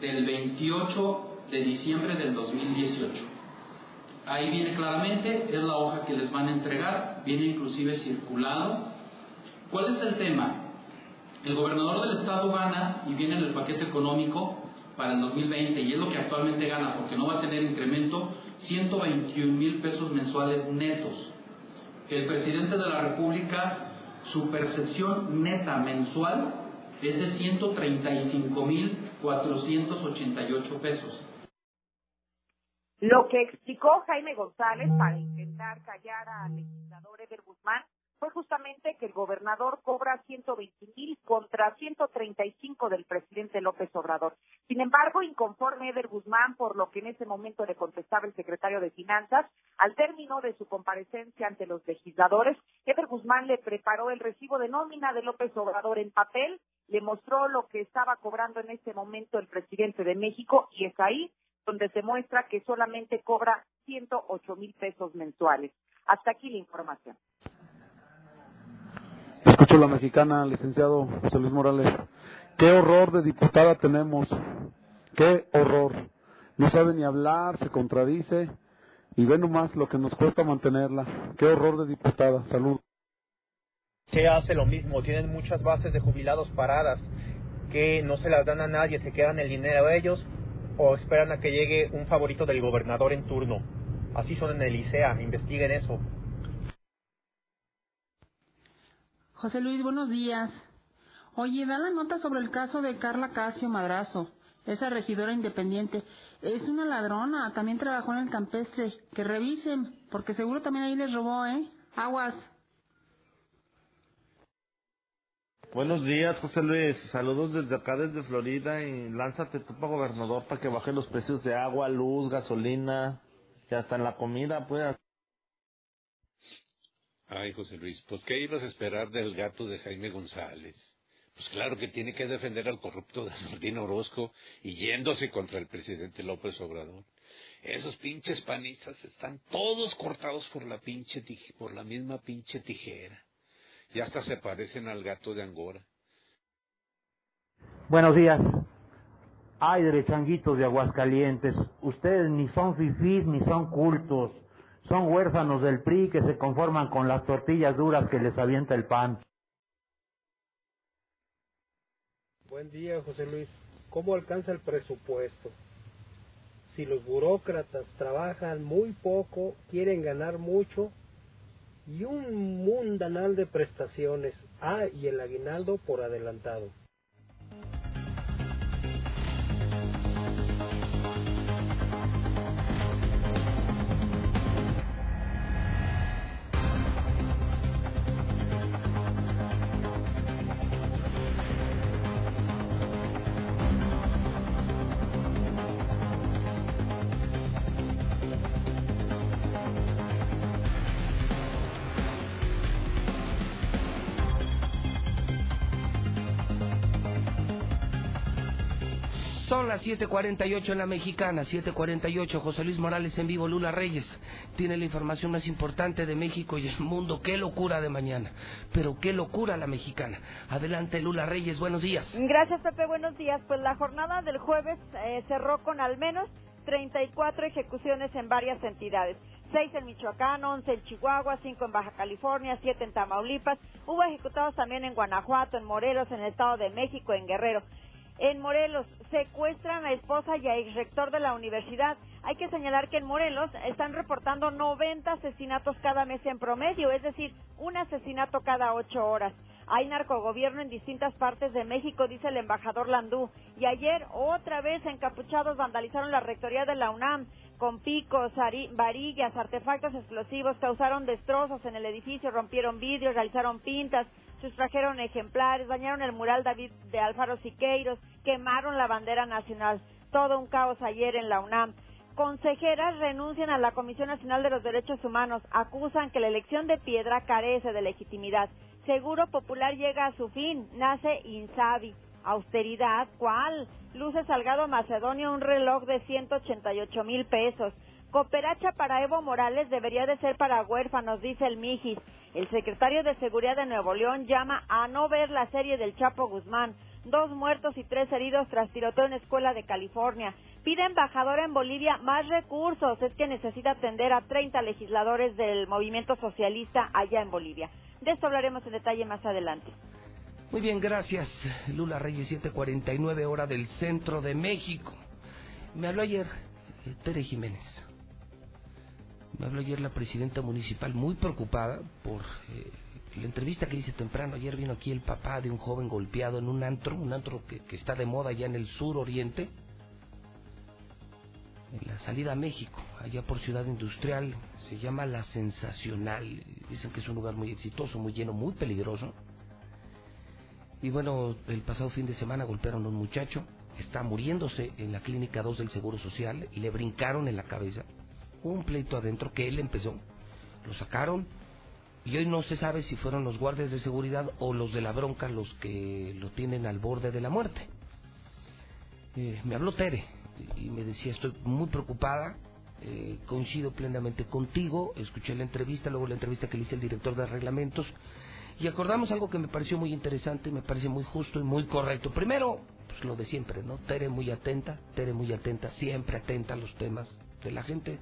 del 28 de diciembre del 2018. Ahí viene claramente, es la hoja que les van a entregar, viene inclusive circulado. ¿Cuál es el tema? El gobernador del estado gana y viene en el paquete económico para el 2020 y es lo que actualmente gana porque no va a tener incremento 121 mil pesos mensuales netos. El presidente de la República, su percepción neta mensual es de 135 mil 488 pesos. Lo que explicó Jaime González para intentar callar al legislador Eber Guzmán fue justamente que el gobernador cobra 120 mil contra 135 del presidente López Obrador. Sin embargo, inconforme Eder Guzmán por lo que en ese momento le contestaba el secretario de Finanzas, al término de su comparecencia ante los legisladores, Eder Guzmán le preparó el recibo de nómina de López Obrador en papel, le mostró lo que estaba cobrando en ese momento el presidente de México y es ahí donde se muestra que solamente cobra 108 mil pesos mensuales. Hasta aquí la información. Escucho la mexicana, licenciado José Luis Morales. Qué horror de diputada tenemos. Qué horror. No sabe ni hablar, se contradice y ve nomás lo que nos cuesta mantenerla. Qué horror de diputada. Salud. Que hace lo mismo, tienen muchas bases de jubilados paradas que no se las dan a nadie, se quedan el dinero a ellos o esperan a que llegue un favorito del gobernador en turno. Así son en el ICEA, investiguen eso. José Luis, buenos días. Oye, da la nota sobre el caso de Carla Casio Madrazo, esa regidora independiente. Es una ladrona, también trabajó en el campestre. Que revisen, porque seguro también ahí les robó, ¿eh? Aguas. Buenos días, José Luis. Saludos desde acá, desde Florida. Y lánzate tú para gobernador para que baje los precios de agua, luz, gasolina, y hasta en la comida, pues. Ay, José Luis, pues ¿qué ibas a esperar del gato de Jaime González? Pues claro que tiene que defender al corrupto de Martín Orozco y yéndose contra el presidente López Obrador. Esos pinches panistas están todos cortados por la pinche por la misma pinche tijera. Y hasta se parecen al gato de Angora. Buenos días. Ay, derechanguitos de Aguascalientes. Ustedes ni son fifís ni son cultos. Son huérfanos del PRI que se conforman con las tortillas duras que les avienta el pan. Buen día, José Luis. ¿Cómo alcanza el presupuesto? Si los burócratas trabajan muy poco, quieren ganar mucho y un mundanal de prestaciones. Ah, y el aguinaldo por adelantado. Las 7:48 en la mexicana, 7:48. José Luis Morales en vivo, Lula Reyes. Tiene la información más importante de México y el mundo. Qué locura de mañana. Pero qué locura la mexicana. Adelante, Lula Reyes, buenos días. Gracias, Pepe, buenos días. Pues la jornada del jueves eh, cerró con al menos 34 ejecuciones en varias entidades. Seis en Michoacán, 11 en Chihuahua, cinco en Baja California, siete en Tamaulipas. Hubo ejecutados también en Guanajuato, en Morelos, en el Estado de México, en Guerrero. En Morelos secuestran a esposa y a ex rector de la universidad. Hay que señalar que en Morelos están reportando 90 asesinatos cada mes en promedio, es decir, un asesinato cada ocho horas. Hay narcogobierno en distintas partes de México, dice el embajador Landú. Y ayer, otra vez, encapuchados vandalizaron la rectoría de la UNAM con picos, varillas, artefactos explosivos, causaron destrozos en el edificio, rompieron vidrios, realizaron pintas, sustrajeron ejemplares, dañaron el mural David de Alfaro Siqueiros, quemaron la bandera nacional. Todo un caos ayer en la UNAM. Consejeras renuncian a la Comisión Nacional de los Derechos Humanos, acusan que la elección de piedra carece de legitimidad. Seguro Popular llega a su fin, nace Insabi. Austeridad, ¿cuál? Luce Salgado Macedonia un reloj de 188 mil pesos. Cooperacha para Evo Morales debería de ser para huérfanos, dice el Mijis. El secretario de Seguridad de Nuevo León llama a no ver la serie del Chapo Guzmán. Dos muertos y tres heridos tras tiroteo en escuela de California. Pide embajadora en Bolivia más recursos. Es que necesita atender a 30 legisladores del movimiento socialista allá en Bolivia. De esto hablaremos en detalle más adelante. Muy bien, gracias. Lula Reyes, 7:49 hora del centro de México. Me habló ayer eh, Tere Jiménez. Me habló ayer la presidenta municipal muy preocupada por eh, la entrevista que hice temprano. Ayer vino aquí el papá de un joven golpeado en un antro, un antro que, que está de moda allá en el sur oriente, en la salida a México, allá por Ciudad Industrial. Se llama La Sensacional. Dicen que es un lugar muy exitoso, muy lleno, muy peligroso. Y bueno, el pasado fin de semana golpearon a un muchacho, está muriéndose en la clínica 2 del Seguro Social y le brincaron en la cabeza. Un pleito adentro que él empezó. Lo sacaron y hoy no se sabe si fueron los guardias de seguridad o los de la bronca los que lo tienen al borde de la muerte. Eh, me habló Tere y me decía, estoy muy preocupada, eh, coincido plenamente contigo, escuché la entrevista, luego la entrevista que le hice el director de reglamentos y acordamos algo que me pareció muy interesante, me parece muy justo y muy correcto. Primero, pues lo de siempre, ¿no? Tere muy atenta, Tere muy atenta, siempre atenta a los temas de la gente.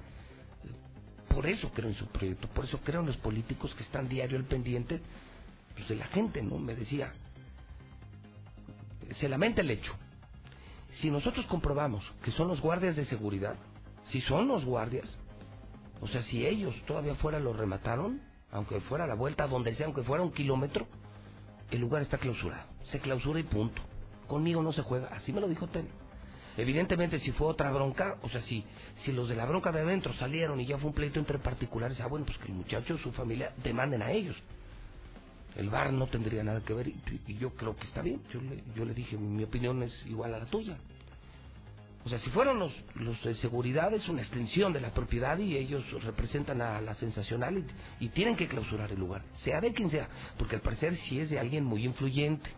Por eso creo en su proyecto, por eso creo en los políticos que están diario al pendiente pues, de la gente, ¿no? Me decía, se lamenta el hecho. Si nosotros comprobamos que son los guardias de seguridad, si son los guardias, o sea, si ellos todavía fuera lo remataron, aunque fuera la vuelta, donde sea, aunque fuera un kilómetro, el lugar está clausurado. Se clausura y punto. Conmigo no se juega. Así me lo dijo Tere. Evidentemente, si fue otra bronca, o sea, si, si los de la bronca de adentro salieron y ya fue un pleito entre particulares, ah, bueno, pues que el muchacho su familia demanden a ellos. El bar no tendría nada que ver y, yo creo que está bien. Yo le, yo le dije, mi opinión es igual a la tuya. O sea, si fueron los, los de seguridad es una extensión de la propiedad y ellos representan a la sensacional y, y, tienen que clausurar el lugar, sea de quien sea, porque al parecer sí es de alguien muy influyente.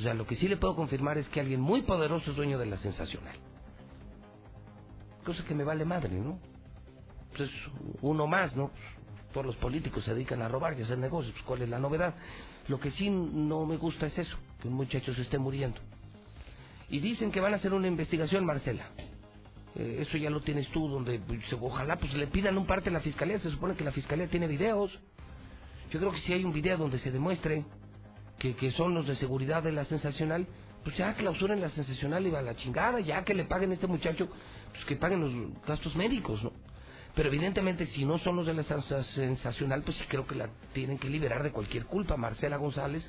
O sea, lo que sí le puedo confirmar es que alguien muy poderoso es dueño de la sensacional. Cosa que me vale madre, ¿no? Pues uno más, ¿no? Todos los políticos se dedican a robar y a hacer negocios, pues ¿cuál es la novedad? Lo que sí no me gusta es eso, que un muchacho se esté muriendo. Y dicen que van a hacer una investigación, Marcela. Eh, eso ya lo tienes tú, donde pues, ojalá pues le pidan un parte a la fiscalía. Se supone que la fiscalía tiene videos. Yo creo que si hay un video donde se demuestre que, que son los de seguridad de la sensacional, pues ya clausuren la sensacional y va a la chingada, ya que le paguen a este muchacho, pues que paguen los gastos médicos, ¿no? Pero evidentemente si no son los de la sensacional, pues sí creo que la tienen que liberar de cualquier culpa. Marcela González,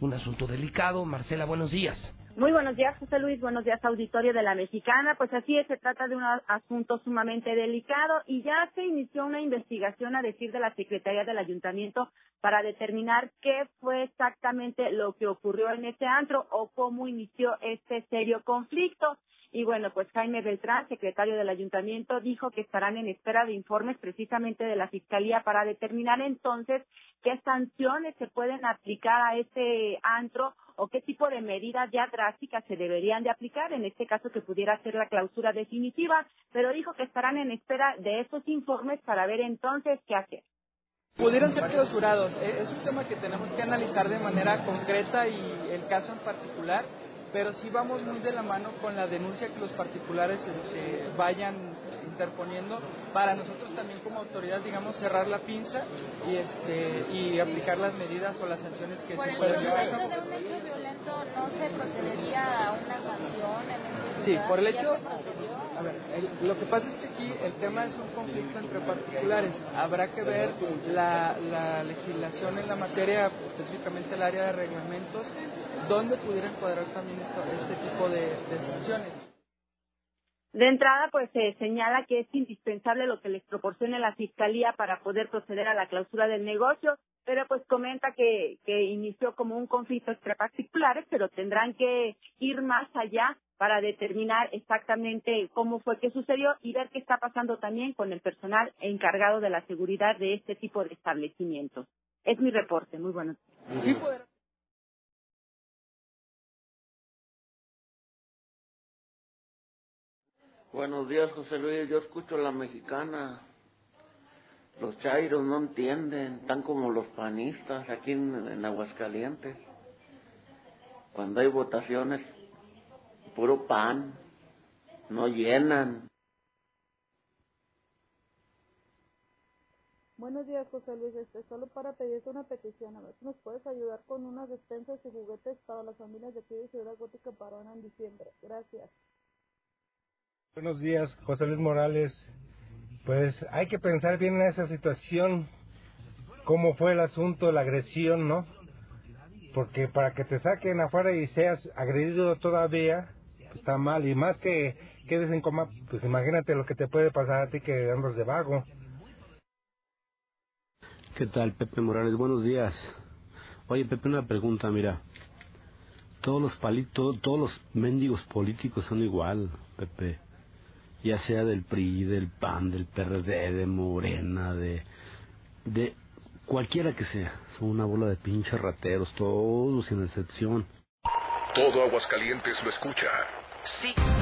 un asunto delicado. Marcela, buenos días. Muy buenos días, José Luis. Buenos días, auditorio de la Mexicana. Pues así es, se trata de un asunto sumamente delicado y ya se inició una investigación a decir de la Secretaría del Ayuntamiento para determinar qué fue exactamente lo que ocurrió en este antro o cómo inició este serio conflicto. Y bueno, pues Jaime Beltrán, secretario del ayuntamiento, dijo que estarán en espera de informes precisamente de la Fiscalía para determinar entonces qué sanciones se pueden aplicar a este antro o qué tipo de medidas ya drásticas se deberían de aplicar, en este caso que pudiera ser la clausura definitiva, pero dijo que estarán en espera de esos informes para ver entonces qué hacer. Pudieran ser clausurados. Es un tema que tenemos que analizar de manera concreta y el caso en particular pero sí vamos muy de la mano con la denuncia que los particulares este, vayan interponiendo. Para nosotros también como autoridad digamos cerrar la pinza y este y aplicar las medidas o las sanciones que se pueden llevar de un hecho violento no se procedería a una sanción en sí por el hecho a ver, lo que pasa es que aquí el tema es un conflicto entre particulares. Habrá que ver la, la legislación en la materia, específicamente el área de reglamentos, dónde pudiera encuadrar también esto, este tipo de, de sanciones. De entrada, pues se señala que es indispensable lo que les proporcione la Fiscalía para poder proceder a la clausura del negocio. pero pues comenta que, que inició como un conflicto entre particulares, pero tendrán que ir más allá para determinar exactamente cómo fue que sucedió y ver qué está pasando también con el personal encargado de la seguridad de este tipo de establecimientos. Es mi reporte, muy bueno. Buenos días, José Luis. Yo escucho la mexicana. Los chairos no entienden, están como los panistas aquí en, en Aguascalientes. Cuando hay votaciones, puro pan, no llenan. Buenos días, José Luis. Este, solo para pedirte una petición, a ver si nos puedes ayudar con unas despensas y juguetes para las familias de aquí de Ciudad Gótica para ahora en diciembre. Gracias. Buenos días, José Luis Morales. Pues hay que pensar bien en esa situación, cómo fue el asunto, la agresión, ¿no? Porque para que te saquen afuera y seas agredido todavía, está mal. Y más que quedes en coma, pues imagínate lo que te puede pasar a ti que andas de vago. ¿Qué tal, Pepe Morales? Buenos días. Oye, Pepe, una pregunta, mira. Todos los palitos, todos los mendigos políticos son igual, Pepe. Ya sea del PRI, del PAN, del PRD, de Morena, de de cualquiera que sea. Son una bola de pinches rateros, todos sin excepción. Todo Aguascalientes lo escucha. Sí.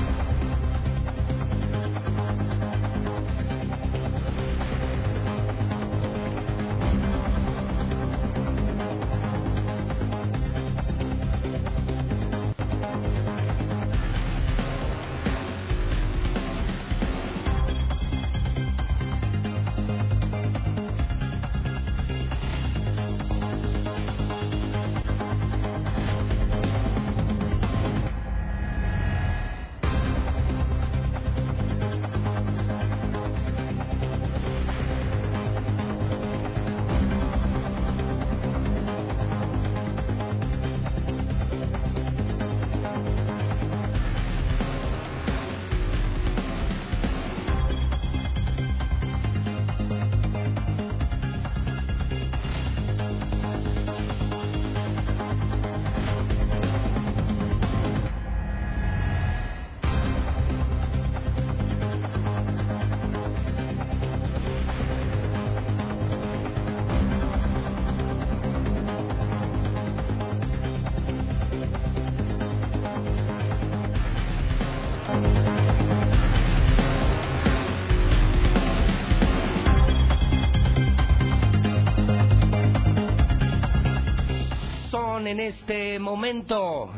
Este momento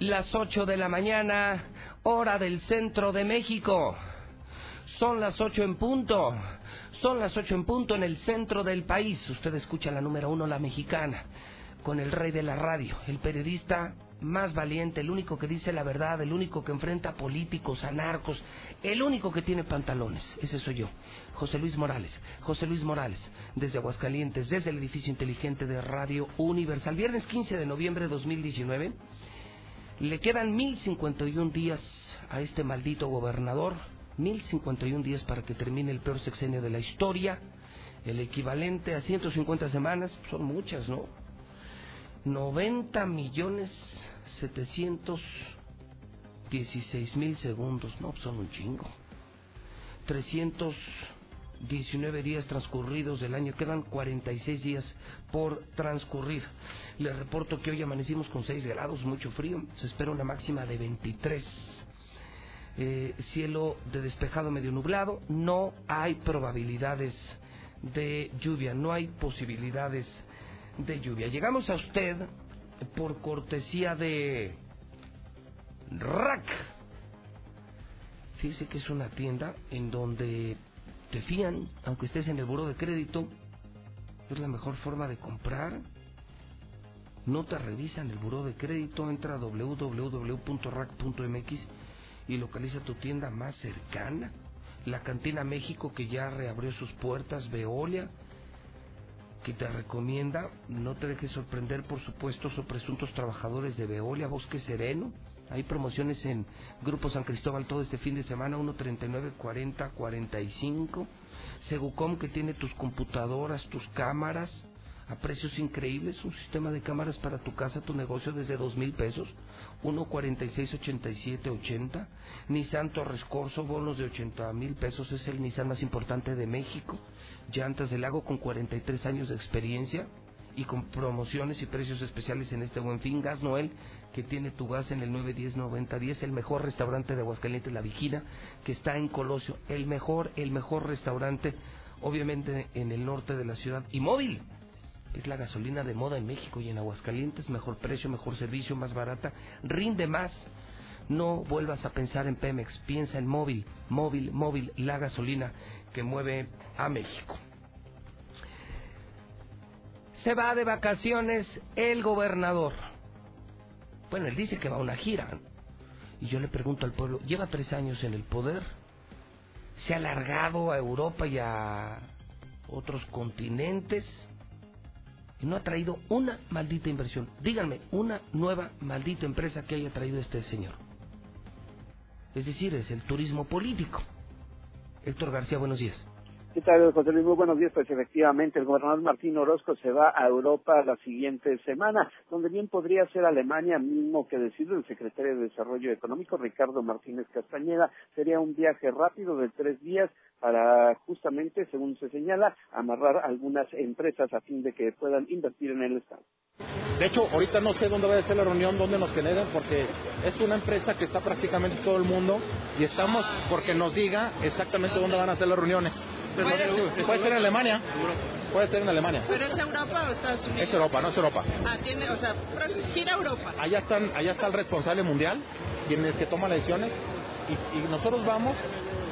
las 8 de la mañana, hora del centro de México. Son las 8 en punto. Son las 8 en punto en el centro del país. Usted escucha la número uno, la mexicana, con el rey de la radio, el periodista más valiente, el único que dice la verdad, el único que enfrenta a políticos, a narcos, el único que tiene pantalones. Ese soy yo, José Luis Morales. José Luis Morales, desde Aguascalientes, desde el edificio inteligente de Radio Universal. Viernes 15 de noviembre de 2019. Le quedan 1051 días a este maldito gobernador. 1051 días para que termine el peor sexenio de la historia. El equivalente a 150 semanas, son muchas, ¿no? 90 millones 716 mil segundos, no, son un chingo. 319 días transcurridos del año, quedan 46 días por transcurrir. Les reporto que hoy amanecimos con 6 grados, mucho frío, se espera una máxima de 23. Eh, cielo de despejado medio nublado, no hay probabilidades de lluvia, no hay posibilidades de lluvia. Llegamos a usted por cortesía de Rack. Fíjese que es una tienda en donde te fían, aunque estés en el buro de crédito, es la mejor forma de comprar. No te revisan el buro de crédito, entra a www.rack.mx y localiza tu tienda más cercana. La Cantina México que ya reabrió sus puertas, Veolia, que te recomienda no te dejes sorprender por supuestos o presuntos trabajadores de Veolia, Bosque Sereno. Hay promociones en Grupo San Cristóbal todo este fin de semana, 1.39, 40, 45. Segucom que tiene tus computadoras, tus cámaras a precios increíbles, un sistema de cámaras para tu casa, tu negocio desde dos mil pesos, 1.468780. Nissan Torres Corso, bonos de 80 mil pesos, es el Nissan más importante de México. Llantas del Lago con 43 años de experiencia y con promociones y precios especiales en este buen fin. Gas Noel, que tiene tu gas en el 910-9010, el mejor restaurante de Aguascalientes, La Vigina, que está en Colosio. El mejor, el mejor restaurante, obviamente en el norte de la ciudad. Y móvil, es la gasolina de moda en México y en Aguascalientes, mejor precio, mejor servicio, más barata, rinde más. No vuelvas a pensar en Pemex, piensa en móvil, móvil, móvil, la gasolina que mueve a México. Se va de vacaciones el gobernador. Bueno, él dice que va a una gira. Y yo le pregunto al pueblo, lleva tres años en el poder, se ha alargado a Europa y a otros continentes y no ha traído una maldita inversión. Díganme, una nueva maldita empresa que haya traído este señor. Es decir, es el turismo político. Héctor García, buenos días. ¿Qué tal, José Luis? Muy buenos días. Pues efectivamente, el gobernador Martín Orozco se va a Europa la siguiente semana, donde bien podría ser Alemania, mismo que decide el secretario de Desarrollo Económico, Ricardo Martínez Castañeda. Sería un viaje rápido de tres días para justamente, según se señala, amarrar algunas empresas a fin de que puedan invertir en el Estado. De hecho, ahorita no sé dónde va a ser la reunión, dónde nos generen, porque es una empresa que está prácticamente todo el mundo y estamos porque nos diga exactamente dónde van a ser las reuniones. Puede ser en Alemania. Puede ser en Alemania. ¿Pero es Europa o Estados Unidos? Es Europa, no es Europa. Ah, tiene, o sea, gira Europa. Allá, están, allá está el responsable mundial, quien es que toma las decisiones, y, y nosotros vamos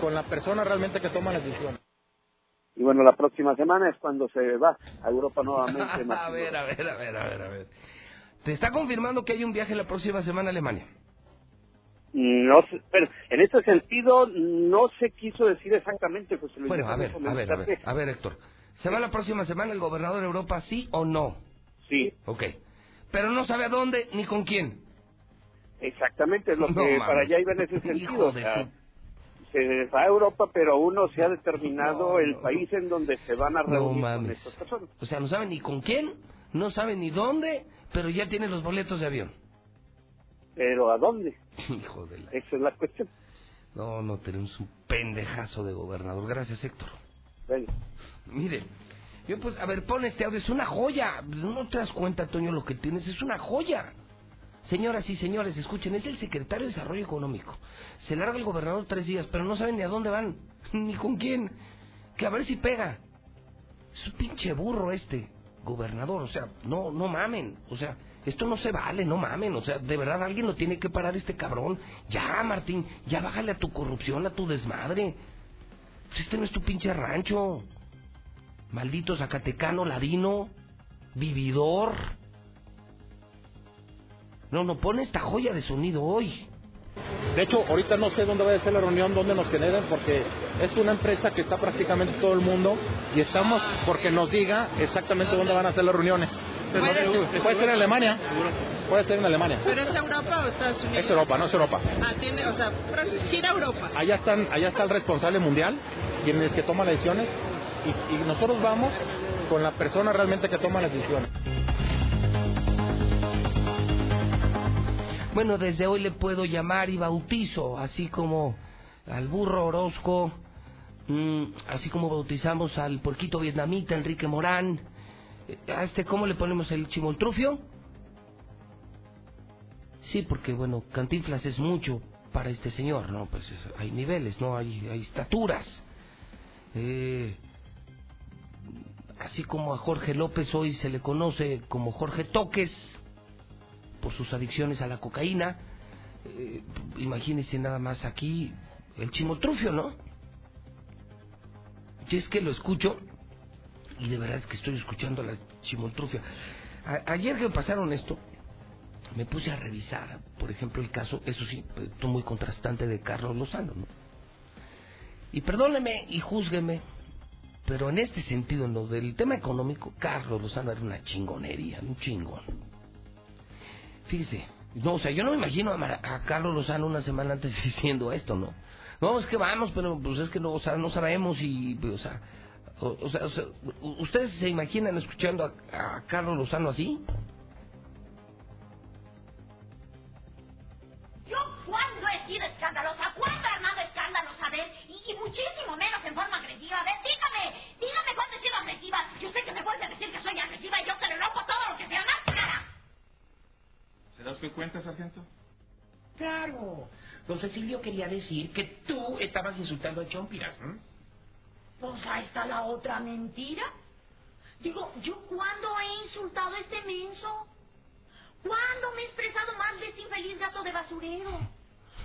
con la persona realmente que toma las decisiones. Y bueno, la próxima semana es cuando se va a Europa nuevamente. a ver, a ver, a ver, a ver, a ver. ¿Te está confirmando que hay un viaje la próxima semana a Alemania? No sé, pero en este sentido no se quiso decir exactamente, José Luis. Bueno, a ver, a ver, a ver, a ver, Héctor. ¿Se va la próxima semana el gobernador de Europa, sí o no? Sí. Ok. Pero no sabe a dónde ni con quién. Exactamente, es lo que para allá iba en ese sentido. O sea, se va a Europa, pero aún no se ha determinado el país en donde se van a reunir con estas personas. O sea, no sabe ni con quién, no sabe ni dónde, pero ya tiene los boletos de avión. Pero ¿a dónde? Hijo de la... Esa es la cuestión. No, no, tenemos un pendejazo de gobernador. Gracias, Héctor. Bueno. Mire, yo pues, a ver, pon este audio. Es una joya. No te das cuenta, Toño, lo que tienes. Es una joya. Señoras y señores, escuchen, es el secretario de Desarrollo Económico. Se larga el gobernador tres días, pero no saben ni a dónde van, ni con quién. Que a ver si pega. Es un pinche burro este gobernador, o sea, no, no mamen, o sea, esto no se vale, no mamen, o sea, de verdad alguien lo tiene que parar este cabrón. Ya, Martín, ya bájale a tu corrupción, a tu desmadre. Pues este no es tu pinche rancho. Maldito Zacatecano, ladino, vividor. No, no, pone esta joya de sonido hoy. De hecho, ahorita no sé dónde va a ser la reunión, dónde nos generen, porque es una empresa que está prácticamente todo el mundo y estamos porque nos diga exactamente dónde van a ser las reuniones. Puede, Puede ser en Alemania. Puede ser en Alemania. ¿Pero es Europa o Estados Unidos? Es Europa, no es Europa. Ah, tiene, o sea, gira Europa. Allá, están, allá está el responsable mundial, quien es que toma las decisiones, y, y nosotros vamos con la persona realmente que toma las decisiones. Bueno, desde hoy le puedo llamar y bautizo, así como al burro Orozco, mmm, así como bautizamos al porquito vietnamita Enrique Morán. ¿A este cómo le ponemos el chimoltrufio? Sí, porque bueno, Cantinflas es mucho para este señor, ¿no? Pues es, hay niveles, ¿no? Hay, hay estaturas. Eh, así como a Jorge López hoy se le conoce como Jorge Toques por sus adicciones a la cocaína. Eh, imagínense nada más aquí el chimotrufio, ¿no? Y es que lo escucho y de verdad es que estoy escuchando la chimotrufia. A- ayer que me pasaron esto, me puse a revisar, por ejemplo, el caso, eso sí, esto muy contrastante de Carlos Lozano, ¿no? Y perdóneme y júzgueme, Pero en este sentido, en lo del tema económico, Carlos Lozano era una chingonería, un chingón. Fíjese, no, o sea, yo no me imagino a, Mar- a Carlos Lozano una semana antes diciendo esto, ¿no? No, es que vamos, pero pues es que no, o sea, no sabemos y, o sea, o, o sea, o sea, u- ¿ustedes se imaginan escuchando a, a Carlos Lozano así? Yo cuándo he sido escandalosa, cuándo he armado escándalos, a ver, y, y muchísimo menos en forma agresiva. A ver, dígame, dígame cuándo he sido agresiva. Yo sé que me vuelve a decir que soy agresiva y yo que le rompo todo lo que sea más cara. ¿Se da usted cuenta, sargento? Claro. Don Cecilio quería decir que tú estabas insultando a Chompiras. ¿m? Pues está la otra mentira. Digo, ¿yo cuándo he insultado a este menso? ¿Cuándo me he expresado mal de este infeliz gato de basurero?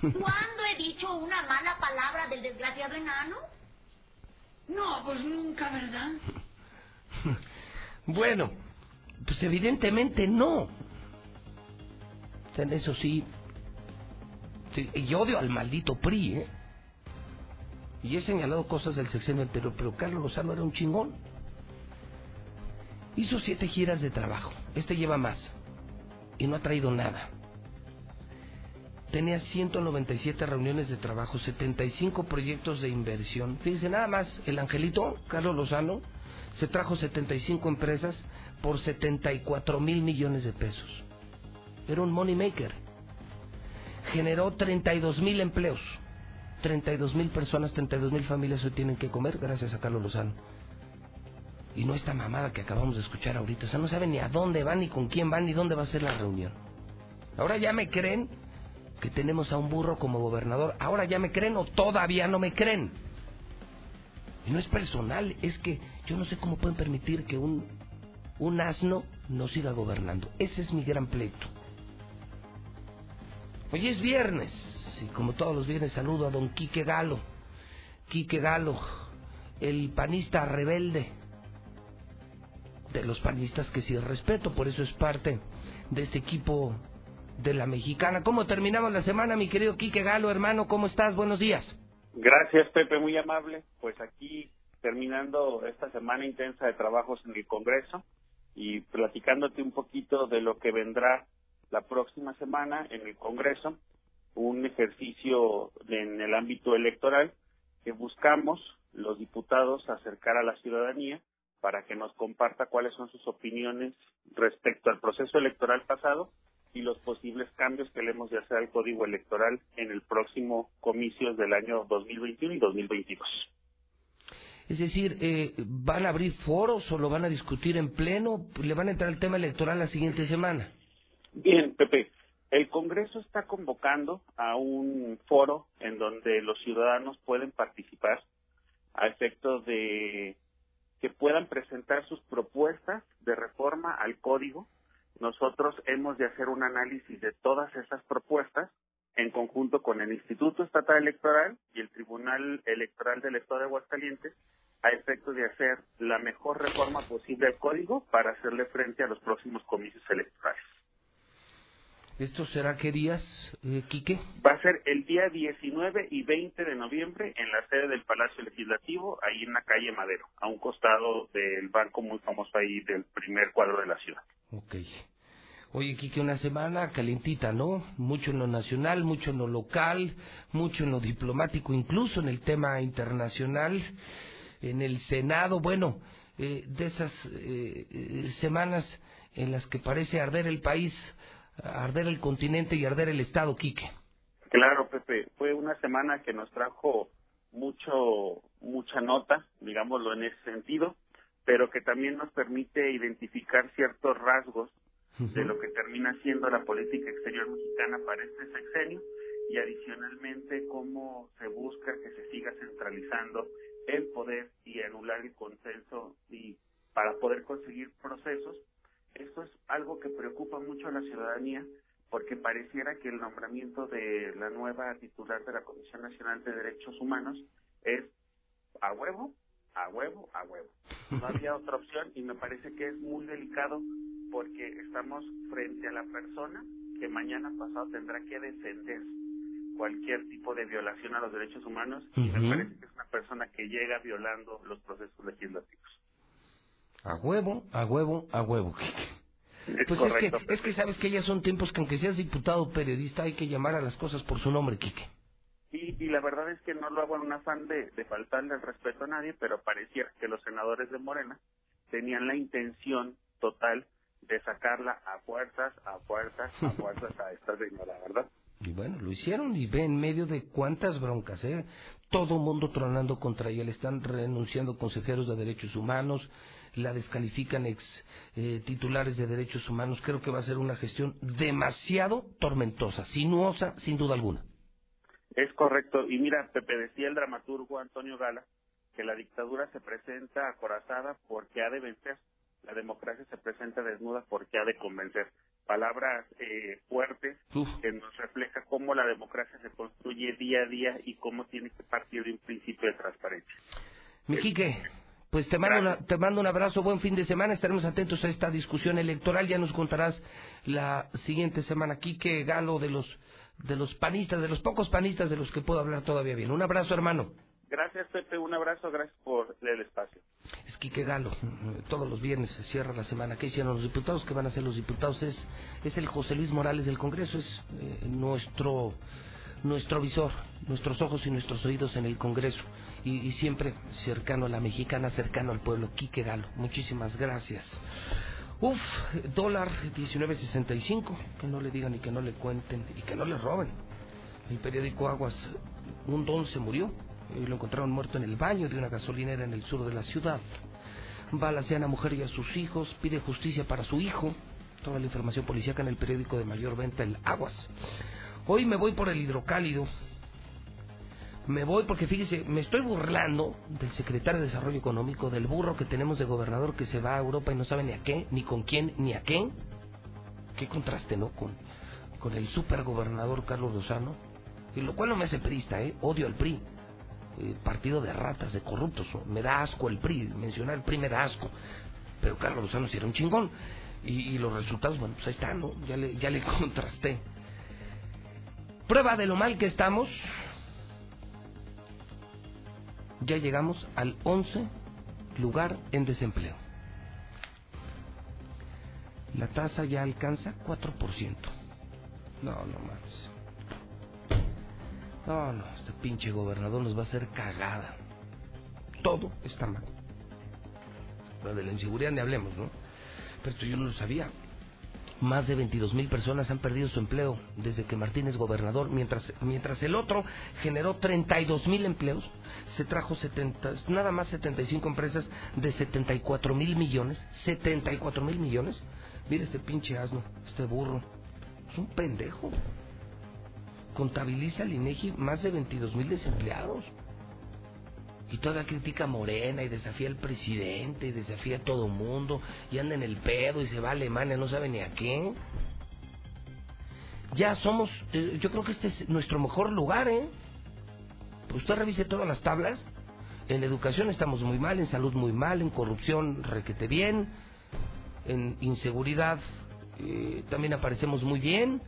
¿Cuándo he dicho una mala palabra del desgraciado enano? No, pues nunca, ¿verdad? Bueno, pues evidentemente no. Eso sí, sí, y odio al maldito PRI, ¿eh? Y he señalado cosas del sexenio anterior, pero Carlos Lozano era un chingón. Hizo siete giras de trabajo. Este lleva más. Y no ha traído nada. Tenía 197 reuniones de trabajo, 75 proyectos de inversión. Fíjense, nada más, el angelito, Carlos Lozano, se trajo 75 empresas por 74 mil millones de pesos. Era un money maker. Generó 32 mil empleos. 32 mil personas, 32 mil familias hoy tienen que comer gracias a Carlos Lozano. Y no esta mamada que acabamos de escuchar ahorita. O sea, no saben ni a dónde van, ni con quién van, ni dónde va a ser la reunión. Ahora ya me creen que tenemos a un burro como gobernador. Ahora ya me creen o todavía no me creen. Y no es personal, es que yo no sé cómo pueden permitir que un, un asno no siga gobernando. Ese es mi gran pleito. Hoy es viernes y como todos los viernes saludo a don Quique Galo. Quique Galo, el panista rebelde de los panistas que sí respeto, por eso es parte de este equipo de la mexicana. ¿Cómo terminamos la semana, mi querido Quique Galo, hermano? ¿Cómo estás? Buenos días. Gracias, Pepe, muy amable. Pues aquí terminando esta semana intensa de trabajos en el Congreso y platicándote un poquito de lo que vendrá la próxima semana en el Congreso, un ejercicio en el ámbito electoral que buscamos los diputados acercar a la ciudadanía para que nos comparta cuáles son sus opiniones respecto al proceso electoral pasado y los posibles cambios que le hemos de hacer al código electoral en el próximo comicios del año 2021 y 2022. Es decir, eh, ¿van a abrir foros o lo van a discutir en pleno? ¿Le van a entrar el tema electoral la siguiente semana? Bien, Pepe. El Congreso está convocando a un foro en donde los ciudadanos pueden participar a efectos de que puedan presentar sus propuestas de reforma al código. Nosotros hemos de hacer un análisis de todas esas propuestas en conjunto con el Instituto Estatal Electoral y el Tribunal Electoral del Estado de Aguascalientes a efecto de hacer la mejor reforma posible al código para hacerle frente a los próximos comicios electorales. ¿Esto será qué días, eh, Quique? Va a ser el día 19 y 20 de noviembre en la sede del Palacio Legislativo, ahí en la calle Madero, a un costado del banco muy famoso ahí del primer cuadro de la ciudad. Ok. Oye, Quique, una semana calientita, ¿no? Mucho en lo nacional, mucho en lo local, mucho en lo diplomático, incluso en el tema internacional, en el Senado. Bueno, eh, de esas eh, eh, semanas en las que parece arder el país, arder el continente y arder el Estado, Quique. Claro, Pepe, fue una semana que nos trajo mucho, mucha nota, digámoslo en ese sentido, pero que también nos permite identificar ciertos rasgos de lo que termina siendo la política exterior mexicana para este sexenio y adicionalmente cómo se busca que se siga centralizando el poder y anular el consenso y para poder conseguir procesos. Esto es algo que preocupa mucho a la ciudadanía porque pareciera que el nombramiento de la nueva titular de la Comisión Nacional de Derechos Humanos es a huevo, a huevo, a huevo. No había otra opción y me parece que es muy delicado porque estamos frente a la persona que mañana pasado tendrá que defender cualquier tipo de violación a los derechos humanos y me parece que es una persona que llega violando los procesos legislativos. A huevo, a huevo, a huevo. Es Pues correcto. es que, es que sabes que ya son tiempos que aunque seas diputado periodista hay que llamar a las cosas por su nombre, Quique. Y, y la verdad es que no lo hago en un afán de, de faltarle el respeto a nadie, pero pareciera que los senadores de Morena tenían la intención total de sacarla a fuerzas, a fuerzas, a fuerzas a esta señora, ¿verdad? Y bueno, lo hicieron y ve en medio de cuántas broncas, ¿eh? Todo mundo tronando contra ella, le están renunciando consejeros de derechos humanos, la descalifican ex eh, titulares de derechos humanos. Creo que va a ser una gestión demasiado tormentosa, sinuosa, sin duda alguna. Es correcto. Y mira, Pepe decía el dramaturgo Antonio Gala que la dictadura se presenta acorazada porque ha de vencer. La democracia se presenta desnuda porque ha de convencer. Palabras eh, fuertes que nos refleja cómo la democracia se construye día a día y cómo tiene que partir de un principio de transparencia. Mi Quique, pues te mando, una- te mando un abrazo, buen fin de semana, estaremos atentos a esta discusión electoral, ya nos contarás la siguiente semana. Quique Galo de los, de los panistas, de los pocos panistas de los que puedo hablar todavía bien. Un abrazo, hermano. Gracias, Pepe. Un abrazo. Gracias por el espacio. Es Quique Galo, todos los viernes se cierra la semana. ¿Qué hicieron los diputados? ¿Qué van a hacer los diputados? Es, es el José Luis Morales del Congreso, es eh, nuestro, nuestro visor, nuestros ojos y nuestros oídos en el Congreso. Y, y siempre cercano a la mexicana, cercano al pueblo. Quique Galo, muchísimas gracias. Uf, dólar 19.65, que no le digan y que no le cuenten y que no le roben. El periódico Aguas, un don se murió y lo encontraron muerto en el baño de una gasolinera en el sur de la ciudad. Balacean a mujer y a sus hijos, pide justicia para su hijo. Toda la información policíaca en el periódico de mayor venta, el Aguas. Hoy me voy por el hidrocálido. Me voy porque fíjese, me estoy burlando del secretario de Desarrollo Económico, del burro que tenemos de gobernador que se va a Europa y no sabe ni a qué, ni con quién, ni a qué. Qué contraste, ¿no? Con, con el supergobernador Carlos Lozano. Y lo cual no me hace prista, ¿eh? Odio al PRI. Eh, partido de ratas, de corruptos. Me da asco el PRI. Mencionar el PRI me da asco. Pero Carlos Lozano sí era un chingón. Y, los resultados, bueno, pues ahí están, ¿no? Ya le, ya le contrasté. Prueba de lo mal que estamos. Ya llegamos al 11 lugar en desempleo. La tasa ya alcanza 4%. No, no más. No, no, este pinche gobernador nos va a hacer cagada. Todo está mal. Lo de la inseguridad ni hablemos, ¿no? Pero esto yo no lo sabía. Más de 22 mil personas han perdido su empleo desde que Martín es gobernador, mientras, mientras el otro generó 32 mil empleos, se trajo 70, nada más 75 empresas de 74 mil millones, 74 mil millones. Mira este pinche asno, este burro, es un pendejo. Contabiliza el INEGI más de 22 mil desempleados. Y todavía critica a Morena y desafía al presidente y desafía a todo mundo y anda en el pedo y se va a Alemania, no sabe ni a qué. Ya somos, eh, yo creo que este es nuestro mejor lugar, ¿eh? Pues usted revise todas las tablas. En educación estamos muy mal, en salud muy mal, en corrupción requete bien, en inseguridad eh, también aparecemos muy bien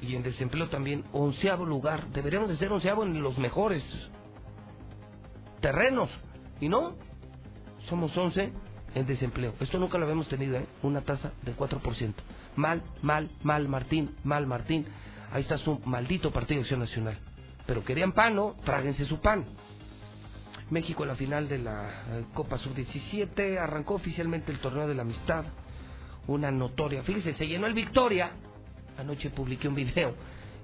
y en desempleo también onceavo lugar. Deberíamos de ser onceavo en los mejores terrenos. Y no, somos 11 en desempleo. Esto nunca lo habíamos tenido, ¿eh? Una tasa de 4%. Mal, mal, mal, Martín, mal, Martín. Ahí está su maldito Partido de Acción Nacional. Pero querían pan, ¿no? Tráguense su pan. México en la final de la eh, Copa Sub-17 arrancó oficialmente el torneo de la amistad. Una notoria. Fíjese, se llenó el Victoria. Anoche publiqué un video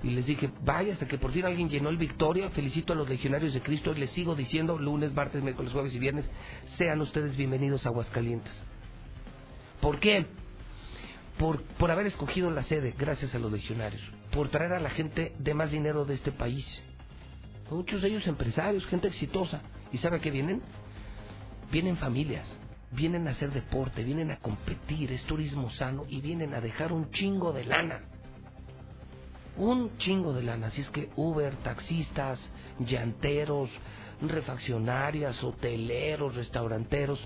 y les dije, vaya, hasta que por fin alguien llenó el Victoria, felicito a los legionarios de Cristo y les sigo diciendo lunes, martes, miércoles, jueves y viernes, sean ustedes bienvenidos a Aguascalientes. ¿Por qué? Por, por haber escogido la sede, gracias a los legionarios, por traer a la gente de más dinero de este país. Muchos de ellos empresarios, gente exitosa. ¿Y sabe a qué vienen? Vienen familias, vienen a hacer deporte, vienen a competir, es turismo sano y vienen a dejar un chingo de lana un chingo de lana. Así es que Uber, taxistas, llanteros, refaccionarias, hoteleros, restauranteros,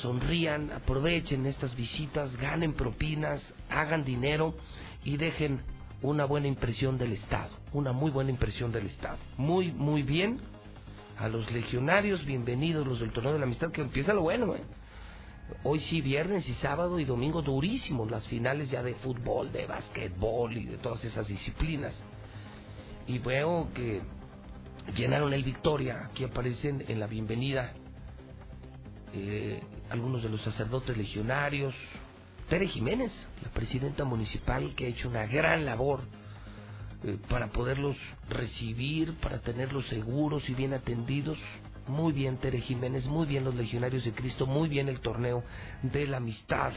sonrían, aprovechen estas visitas, ganen propinas, hagan dinero y dejen una buena impresión del Estado, una muy buena impresión del Estado. Muy, muy bien. A los legionarios, bienvenidos los del torneo de la amistad, que empieza lo bueno, ¿eh? Hoy sí, viernes y sábado y domingo durísimos, las finales ya de fútbol, de básquetbol y de todas esas disciplinas. Y veo que llenaron el Victoria, aquí aparecen en la bienvenida eh, algunos de los sacerdotes legionarios, Tere Jiménez, la presidenta municipal, que ha hecho una gran labor eh, para poderlos recibir, para tenerlos seguros y bien atendidos. Muy bien Tere Jiménez, muy bien los legionarios de Cristo, muy bien el torneo de la amistad.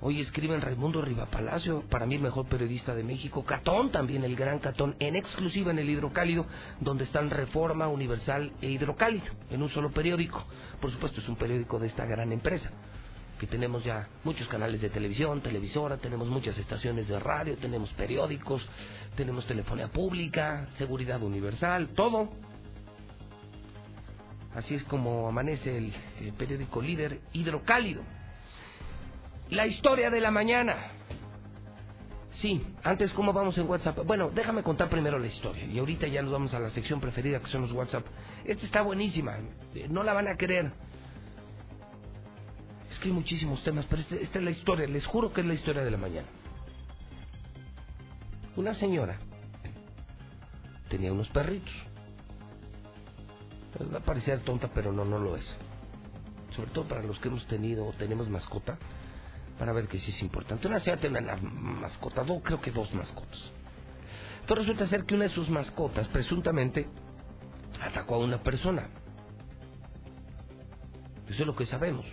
Hoy escriben Raimundo Rivapalacio, para mí el mejor periodista de México. Catón también, el gran Catón, en exclusiva en el Hidrocálido, donde están Reforma, Universal e Hidrocálido, en un solo periódico. Por supuesto, es un periódico de esta gran empresa, que tenemos ya muchos canales de televisión, televisora, tenemos muchas estaciones de radio, tenemos periódicos, tenemos telefonía pública, seguridad universal, todo. Así es como amanece el, periódico líder Hidrocálido. La historia de la mañana. Sí, antes, ¿cómo vamos en WhatsApp? Bueno, déjame contar primero la historia. Y ahorita ya nos vamos a la sección preferida que son los WhatsApp. Esta está buenísima. eh, No la van a creer. Es que hay muchísimos temas, pero este- esta es la historia. Les juro que es la historia de la mañana. Una señora tenía unos perritos. Pues Va a parecer tonta, pero no, no lo es. Sobre todo para los que hemos tenido o tenemos mascota, para ver que sí es importante. Una señora tiene una mascota, dos, creo que dos mascotas. Entonces resulta ser que una de sus mascotas presuntamente atacó a una persona. Eso es lo que sabemos.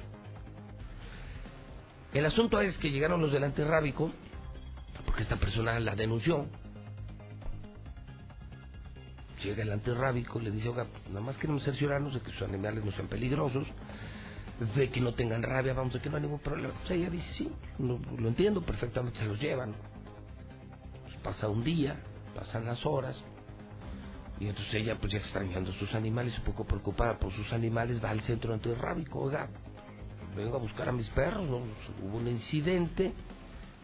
El asunto es que llegaron los del antirrábico, porque esta persona la denunció. Llega el antirrábico le dice, oiga, nada más queremos cerciorarnos de que sus animales no sean peligrosos, de que no tengan rabia, vamos, de que no hay ningún problema. Sea, ella dice, sí, lo, lo entiendo perfectamente, se los llevan. Pues pasa un día, pasan las horas, y entonces ella, pues ya extrañando sus animales, un poco preocupada por sus animales, va al centro antirrábico, oiga, vengo a buscar a mis perros, ¿no? hubo un incidente,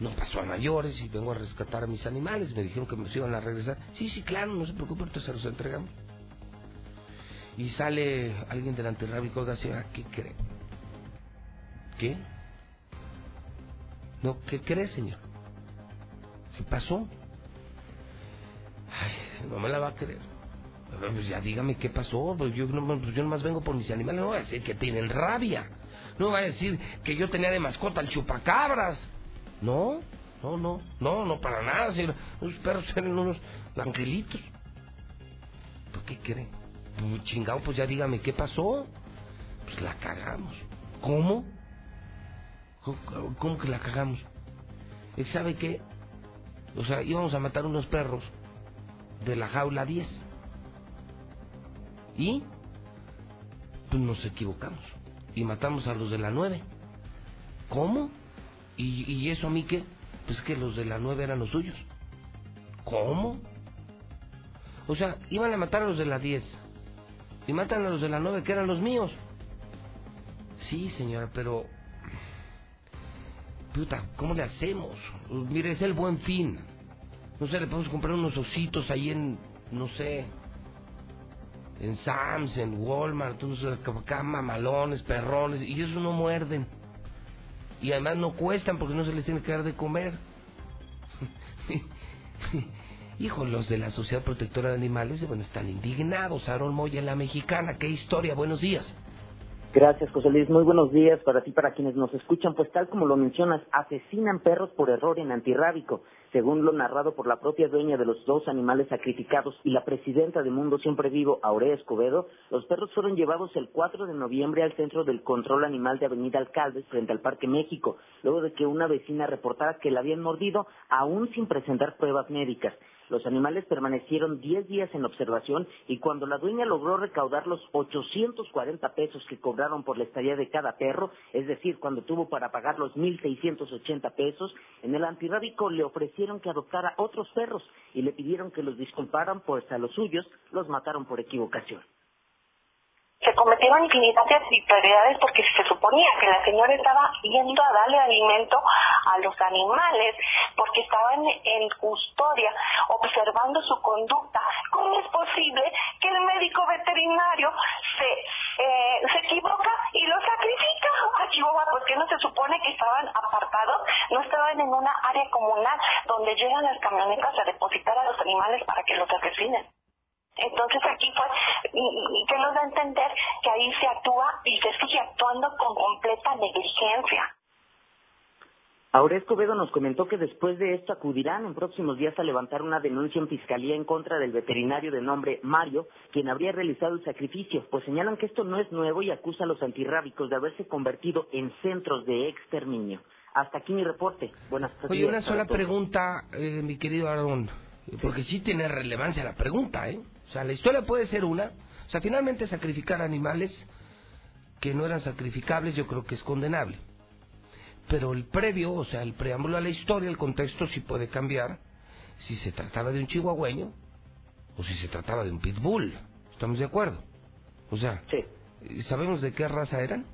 no pasó a mayores y vengo a rescatar a mis animales, me dijeron que me iban a regresar. Sí, sí, claro, no se preocupe, ahorita se los entregamos. Y sale alguien del antirrábico, oiga, señora, ¿qué cree? ¿Qué? No, ¿qué cree, señor? ¿Qué pasó? Ay, no me la va a creer. Pues ya dígame qué pasó, pues yo, no, pues yo nomás vengo por mis animales, no voy a decir que tienen rabia. No voy a decir que yo tenía de mascota al chupacabras. No, no, no, no, no para nada, señor. Los perros eran unos angelitos. ¿Por qué creen? Pues, chingado, pues ya dígame qué pasó. Pues la cagamos. ¿Cómo? ¿Cómo, cómo que la cagamos? ¿Y sabe qué? O sea, íbamos a matar unos perros de la jaula 10. Y pues nos equivocamos. Y matamos a los de la 9. ¿Cómo? ¿Y, y eso a mí qué? Pues que los de la 9 eran los suyos. ¿Cómo? O sea, iban a matar a los de la 10. Y matan a los de la 9 que eran los míos. Sí, señora, pero... Puta, ¿cómo le hacemos? Mire, es el buen fin. No sé, le podemos comprar unos ositos ahí en, no sé, en Sam's, en Walmart, unos acá mamalones, perrones, y esos no muerden. Y además no cuestan porque no se les tiene que dar de comer. Hijo, los de la Sociedad Protectora de Animales, bueno, están indignados. Aaron Moya, la mexicana, qué historia, buenos días. Gracias, José Luis. Muy buenos días para ti, para quienes nos escuchan. Pues tal como lo mencionas, asesinan perros por error en antirrábico. Según lo narrado por la propia dueña de los dos animales sacrificados y la presidenta de Mundo Siempre Vivo, Aurea Escobedo, los perros fueron llevados el 4 de noviembre al Centro del Control Animal de Avenida Alcaldes frente al Parque México, luego de que una vecina reportara que la habían mordido aún sin presentar pruebas médicas. Los animales permanecieron 10 días en observación y cuando la dueña logró recaudar los 840 pesos que cobraron por la estadía de cada perro, es decir, cuando tuvo para pagar los 1.680 pesos, en el antirrábico le ofrecieron que adoptara otros perros y le pidieron que los disculparan pues a los suyos los mataron por equivocación. Se cometieron infinidad de arbitrariedades porque se suponía que la señora estaba yendo a darle alimento a los animales porque estaban en custodia observando su conducta. ¿Cómo es posible que el médico veterinario se, eh, se equivoca y lo sacrifica a Chihuahua? Porque no se supone que estaban apartados, no estaban en una área comunal donde llegan las camionetas a depositar a los animales para que los asesinen. Entonces aquí fue que nos da a entender que ahí se actúa y se sigue actuando con completa negligencia. Ahora Escobedo nos comentó que después de esto acudirán en próximos días a levantar una denuncia en fiscalía en contra del veterinario de nombre Mario, quien habría realizado el sacrificio, pues señalan que esto no es nuevo y acusa a los antirrábicos de haberse convertido en centros de exterminio. Hasta aquí mi reporte. Buenas tardes. Oye, una sola pregunta, eh, mi querido Aarón, porque sí tiene relevancia la pregunta, ¿eh? O sea, la historia puede ser una. O sea, finalmente sacrificar animales que no eran sacrificables yo creo que es condenable. Pero el previo, o sea, el preámbulo a la historia, el contexto sí puede cambiar si se trataba de un chihuahueño o si se trataba de un pitbull. ¿Estamos de acuerdo? O sea, ¿sabemos de qué raza eran?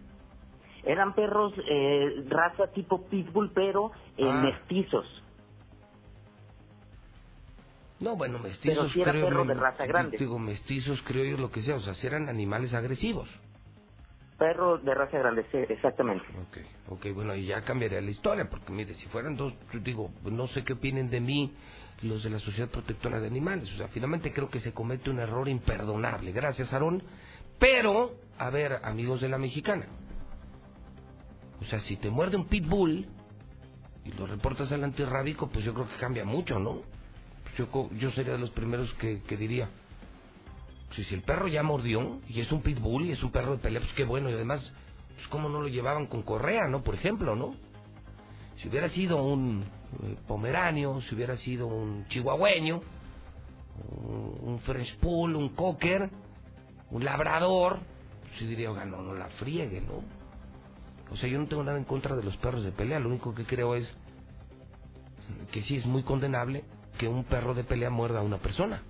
Eran perros eh, raza tipo pitbull, pero eh, Ah. mestizos. No, bueno, mestizos. Pero era creo, perro de raza grande. Digo, mestizos, creo yo, lo que sea. O sea, si eran animales agresivos. Perro de raza grande, sí, exactamente. Ok, bueno, y ya cambiaría la historia, porque mire, si fueran dos, yo digo, no sé qué opinen de mí los de la Sociedad Protectora de Animales. O sea, finalmente creo que se comete un error imperdonable. Gracias, Aarón. Pero, a ver, amigos de la mexicana. O sea, si te muerde un pitbull y lo reportas al antirrábico, pues yo creo que cambia mucho, ¿no? Yo, yo sería de los primeros que, diría, si el perro ya mordió y es un pitbull y es un perro de pelea, pues qué bueno. Y además, pues cómo no lo llevaban con correa, ¿no? Por ejemplo, ¿no? Si hubiera sido un eh, pomeranio, si hubiera sido un chihuahueño, un, un French un cocker, un labrador, pues sí diría, oiga, no, no la friegue, ¿no? O sea, yo no tengo nada en contra de los perros de pelea, lo único que creo es que sí es muy condenable que un perro de pelea muerda a una persona.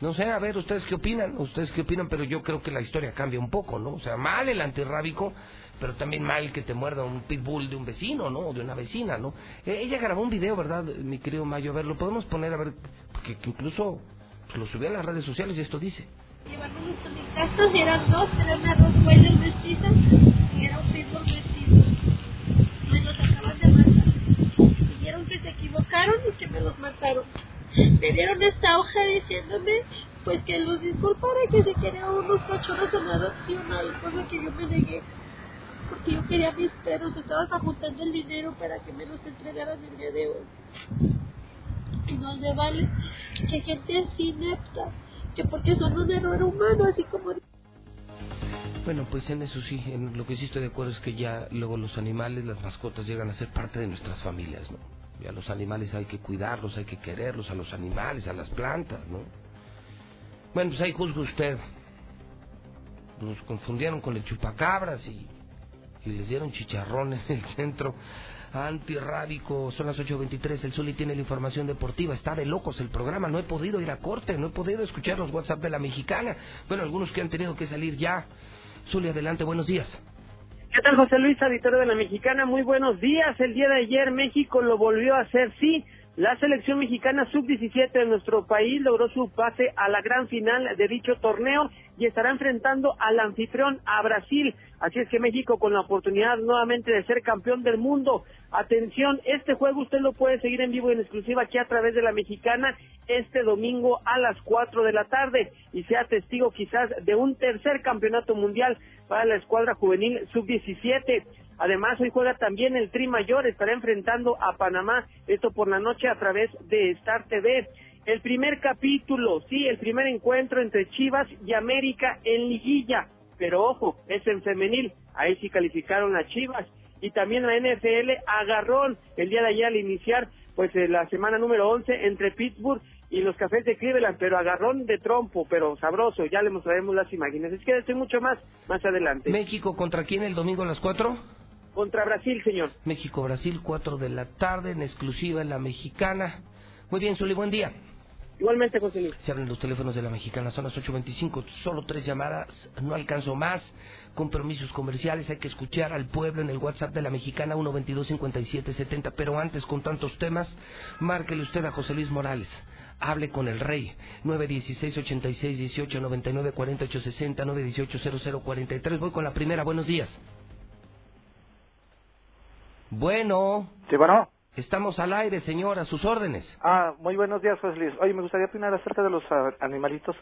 No sé, a ver, ¿ustedes qué opinan? ¿Ustedes qué opinan? Pero yo creo que la historia cambia un poco, ¿no? O sea, mal el antirrábico, pero también mal que te muerda un pitbull de un vecino, ¿no? O de una vecina, ¿no? Eh, ella grabó un video, ¿verdad, mi querido Mayo? A ver, lo podemos poner, a ver, porque que incluso pues, lo subió a las redes sociales y esto dice. Casa y eran dos, eran Rottweiler mestiza y era un pitbull mestizo. Me los acaban de matar. Dijeron se equivocaron y que me los mataron. Me dieron esta hoja diciéndome pues que los disculpara que si quería unos cachorros en adopción, algo cosa que yo me negué. Porque yo quería mis perros, estaba juntando el dinero para que me los entregaran el día de hoy. Y no le vale que gente así inepta, que porque son un error humano, así como Bueno, pues en eso sí, en lo que sí estoy de acuerdo es que ya luego los animales, las mascotas llegan a ser parte de nuestras familias, ¿no? Y a los animales hay que cuidarlos, hay que quererlos, a los animales, a las plantas, ¿no? Bueno, pues ahí juzga usted. Nos confundieron con el chupacabras y, y les dieron chicharrón en el centro antirrábico. Son las 8.23, el Zuli tiene la información deportiva. Está de locos el programa, no he podido ir a corte, no he podido escuchar los WhatsApp de la mexicana. Bueno, algunos que han tenido que salir ya. Zuli, adelante, buenos días. ¿Qué José Luis, auditorio de la Mexicana? Muy buenos días. El día de ayer México lo volvió a hacer, sí. La selección mexicana sub-17 de nuestro país logró su pase a la gran final de dicho torneo y estará enfrentando al anfitrión, a Brasil. Así es que México con la oportunidad nuevamente de ser campeón del mundo. Atención, este juego usted lo puede seguir en vivo y en exclusiva aquí a través de la Mexicana este domingo a las 4 de la tarde y sea testigo quizás de un tercer campeonato mundial para la escuadra juvenil sub-17. Además, hoy juega también el Tri Mayor, estará enfrentando a Panamá, esto por la noche a través de Star TV. El primer capítulo, sí, el primer encuentro entre Chivas y América en liguilla, pero ojo, es en femenil, ahí sí calificaron a Chivas. Y también la NFL agarrón el día de ayer al iniciar pues eh, la semana número 11 entre Pittsburgh y los cafés de Cleveland, pero agarrón de trompo, pero sabroso, ya le mostraremos las imágenes. Es que estoy mucho más más adelante. ¿México contra quién el domingo a las 4? Contra Brasil, señor. México-Brasil, 4 de la tarde, en exclusiva en la mexicana. Muy bien, Zuli, buen día. Igualmente, José Luis. Se abren los teléfonos de la mexicana, son las 8.25, solo tres llamadas, no alcanzo más. Compromisos comerciales, hay que escuchar al pueblo en el WhatsApp de la mexicana 122-5770. Pero antes, con tantos temas, márquele usted a José Luis Morales. Hable con el rey. 916-86-18-99-4860, 918-0043. Voy con la primera, buenos días. Bueno. Sí, bueno. Estamos al aire, señor, a sus órdenes. Ah, muy buenos días, José Luis. Oye, me gustaría opinar acerca de los ah, animalitos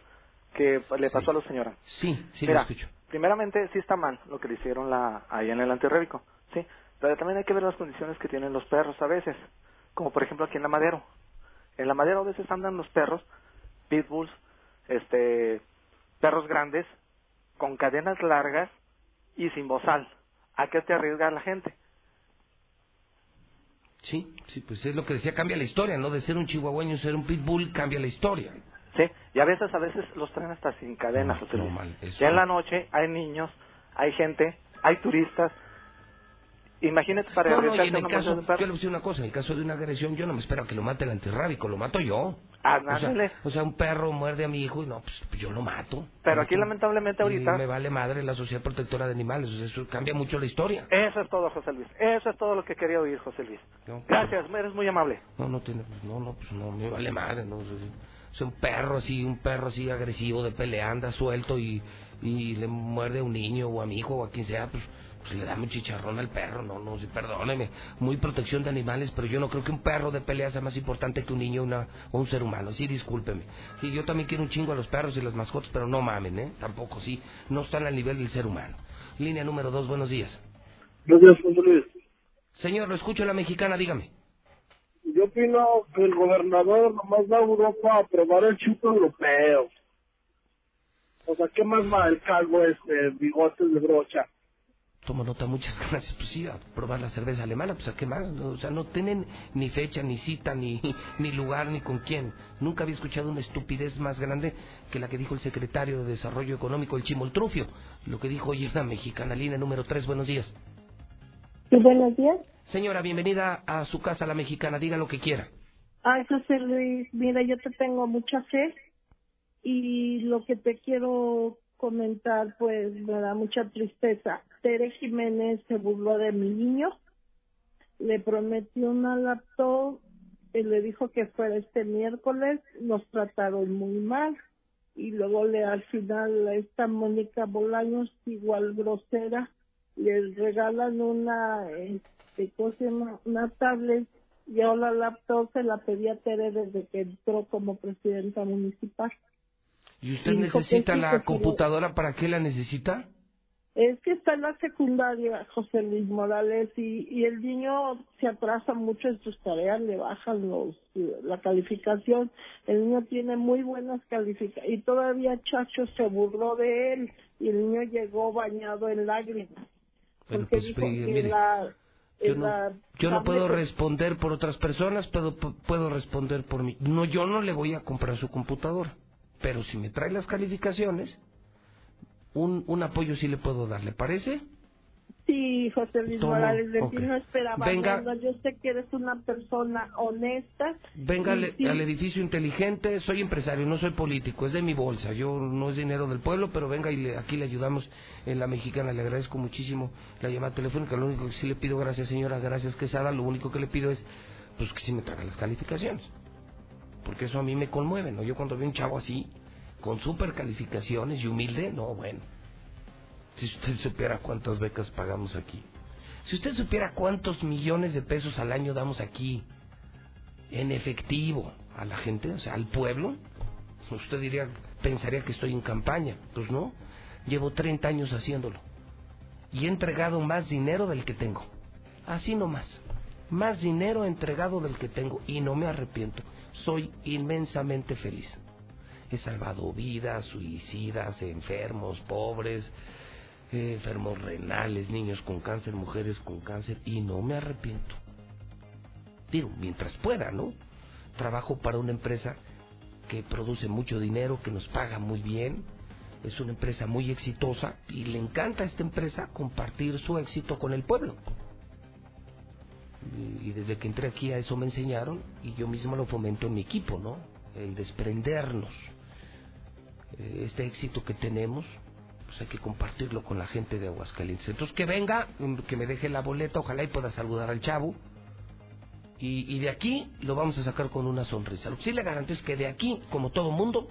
que le pasó a la señora. Sí, sí, Mira, lo escucho. primeramente sí está mal lo que le hicieron la, ahí en el antirrébico, sí, pero también hay que ver las condiciones que tienen los perros a veces, como por ejemplo aquí en la Madero. En la Madero a veces andan los perros, pitbulls, este, perros grandes, con cadenas largas y sin bozal. ¿A qué te arriesga la gente? Sí, sí, pues es lo que decía, cambia la historia, ¿no? De ser un chihuahueño, ser un pitbull, cambia la historia. Sí, y a veces, a veces los traen hasta sin cadenas. José Luis. eso. Ya en la noche hay niños, hay gente, hay turistas. Imagínate para No, no, y en el caso, yo le voy a decir una cosa, en el caso de una agresión, yo no me espero a que lo mate el antirrábico, lo mato yo. Ah, O sea, o sea, un perro muerde a mi hijo y no, pues yo lo mato. Pero aquí lamentablemente Y ahorita... me vale madre la Sociedad Protectora de Animales, o sea, eso cambia mucho la historia. Eso es todo, José Luis. Eso es todo lo que quería oír, José Luis. No, Gracias, eres muy amable. No, no tiene, pues, no, no, pues no, me vale madre, no. O sea, un perro así, un perro así agresivo de pelea, anda suelto y, y le muerde a un niño o a mi hijo o a quien sea, pues, pues le dame un chicharrón al perro, no, no, sí, perdóneme. Muy protección de animales, pero yo no creo que un perro de pelea sea más importante que un niño una, o un ser humano, sí, discúlpeme. Sí, yo también quiero un chingo a los perros y las mascotas, pero no mamen, ¿eh? Tampoco, sí, no están al nivel del ser humano. Línea número dos, buenos días. Buenos días, Luis. Señor, lo escucho en la mexicana, dígame. Yo opino que el gobernador nomás va a Europa a probar el chupo europeo. O sea, ¿qué más va el calvo este, bigotes de brocha? Tomo nota, muchas gracias. Pues sí, a probar la cerveza alemana, pues a qué más. O sea, no tienen ni fecha, ni cita, ni, ni lugar, ni con quién. Nunca había escuchado una estupidez más grande que la que dijo el secretario de Desarrollo Económico, el Chimoltrufio. Lo que dijo hoy en la mexicana línea número 3. Buenos días. Sí, buenos días. Señora, bienvenida a su casa, la mexicana. Diga lo que quiera. Ay, José Luis, mira, yo te tengo mucha fe y lo que te quiero comentar, pues me da mucha tristeza. Tere Jiménez se burló de mi niño, le prometió una laptop, y le dijo que fuera este miércoles, nos trataron muy mal y luego le al final a esta Mónica Bolaños, igual grosera, le regalan una, este, ¿cómo se llama? Una tablet y ahora la laptop se la pedí a Tere desde que entró como presidenta municipal. ¿Y usted necesita la computadora? ¿Para qué la necesita? Es que está en la secundaria, José Luis Morales, y, y el niño se atrasa mucho en sus tareas, le bajan los la calificación. El niño tiene muy buenas calificaciones y todavía Chacho se burló de él y el niño llegó bañado en lágrimas. Bueno, porque pues, dijo mire, que la, Yo no, yo no puedo responder por otras personas, pero pu- puedo responder por mí. No, yo no le voy a comprar su computadora, pero si me trae las calificaciones, un, un apoyo sí le puedo dar, ¿le parece? Sí, José Luis Morales, de ti no esperaba Venga. menos. Yo sé que eres una persona honesta. Venga al, sí, al edificio inteligente, soy empresario, no soy político, es de mi bolsa, yo no es dinero del pueblo, pero venga y le- aquí le ayudamos en la mexicana, le agradezco muchísimo la llamada telefónica, lo único que sí le pido, gracias señora, gracias Quesada, lo único que le pido es, pues que sí me traiga las calificaciones, porque eso a mí me conmueve, ¿no? Yo cuando veo un chavo así, con super calificaciones y humilde, no, bueno, si usted supiera cuántas becas pagamos aquí, si usted supiera cuántos millones de pesos al año damos aquí, en efectivo a la gente, o sea, al pueblo, usted diría, pensaría que estoy en campaña. Pues no, llevo 30 años haciéndolo. Y he entregado más dinero del que tengo. Así nomás. Más dinero entregado del que tengo. Y no me arrepiento. Soy inmensamente feliz. He salvado vidas, suicidas, enfermos, pobres, eh, enfermos renales, niños con cáncer, mujeres con cáncer. Y no me arrepiento digo, mientras pueda, ¿no? Trabajo para una empresa que produce mucho dinero, que nos paga muy bien, es una empresa muy exitosa y le encanta a esta empresa compartir su éxito con el pueblo. Y, desde que entré aquí a eso me enseñaron y yo mismo lo fomento en mi equipo, ¿no? el desprendernos. Eh, este éxito que tenemos, pues hay que compartirlo con la gente de Aguascalientes. Entonces que venga, mm, que me deje la boleta, ojalá y pueda saludar al chavo. Y, de aquí lo vamos a sacar con una sonrisa. Lo que sí le garantizo es que de aquí, como todo mundo,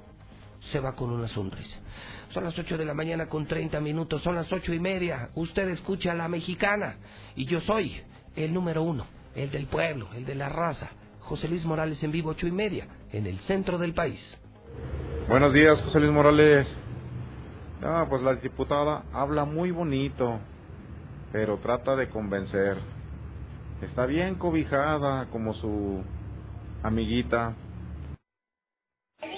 se va con una sonrisa. Son las 8 de la mañana con 30 minutos, son las ocho y media. Usted escucha a la mexicana y yo soy el número uno, el del pueblo, el de la raza. José Luis Morales en vivo, ocho y media, en el centro del país. Buenos días, José Luis Morales. Ah, pues la diputada habla muy bonito, pero trata de convencer. Está bien cobijada como su amiguita.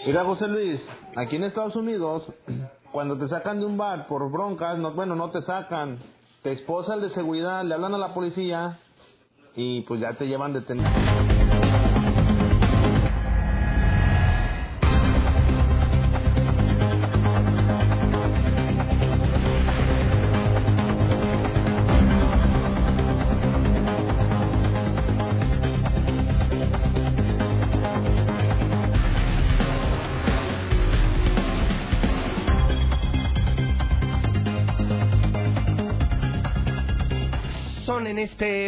Mira, José Luis, aquí en Estados Unidos, cuando te sacan de un bar por broncas, no, bueno, no te sacan, te esposa el de seguridad, le hablan a la policía y pues ya te llevan detenido.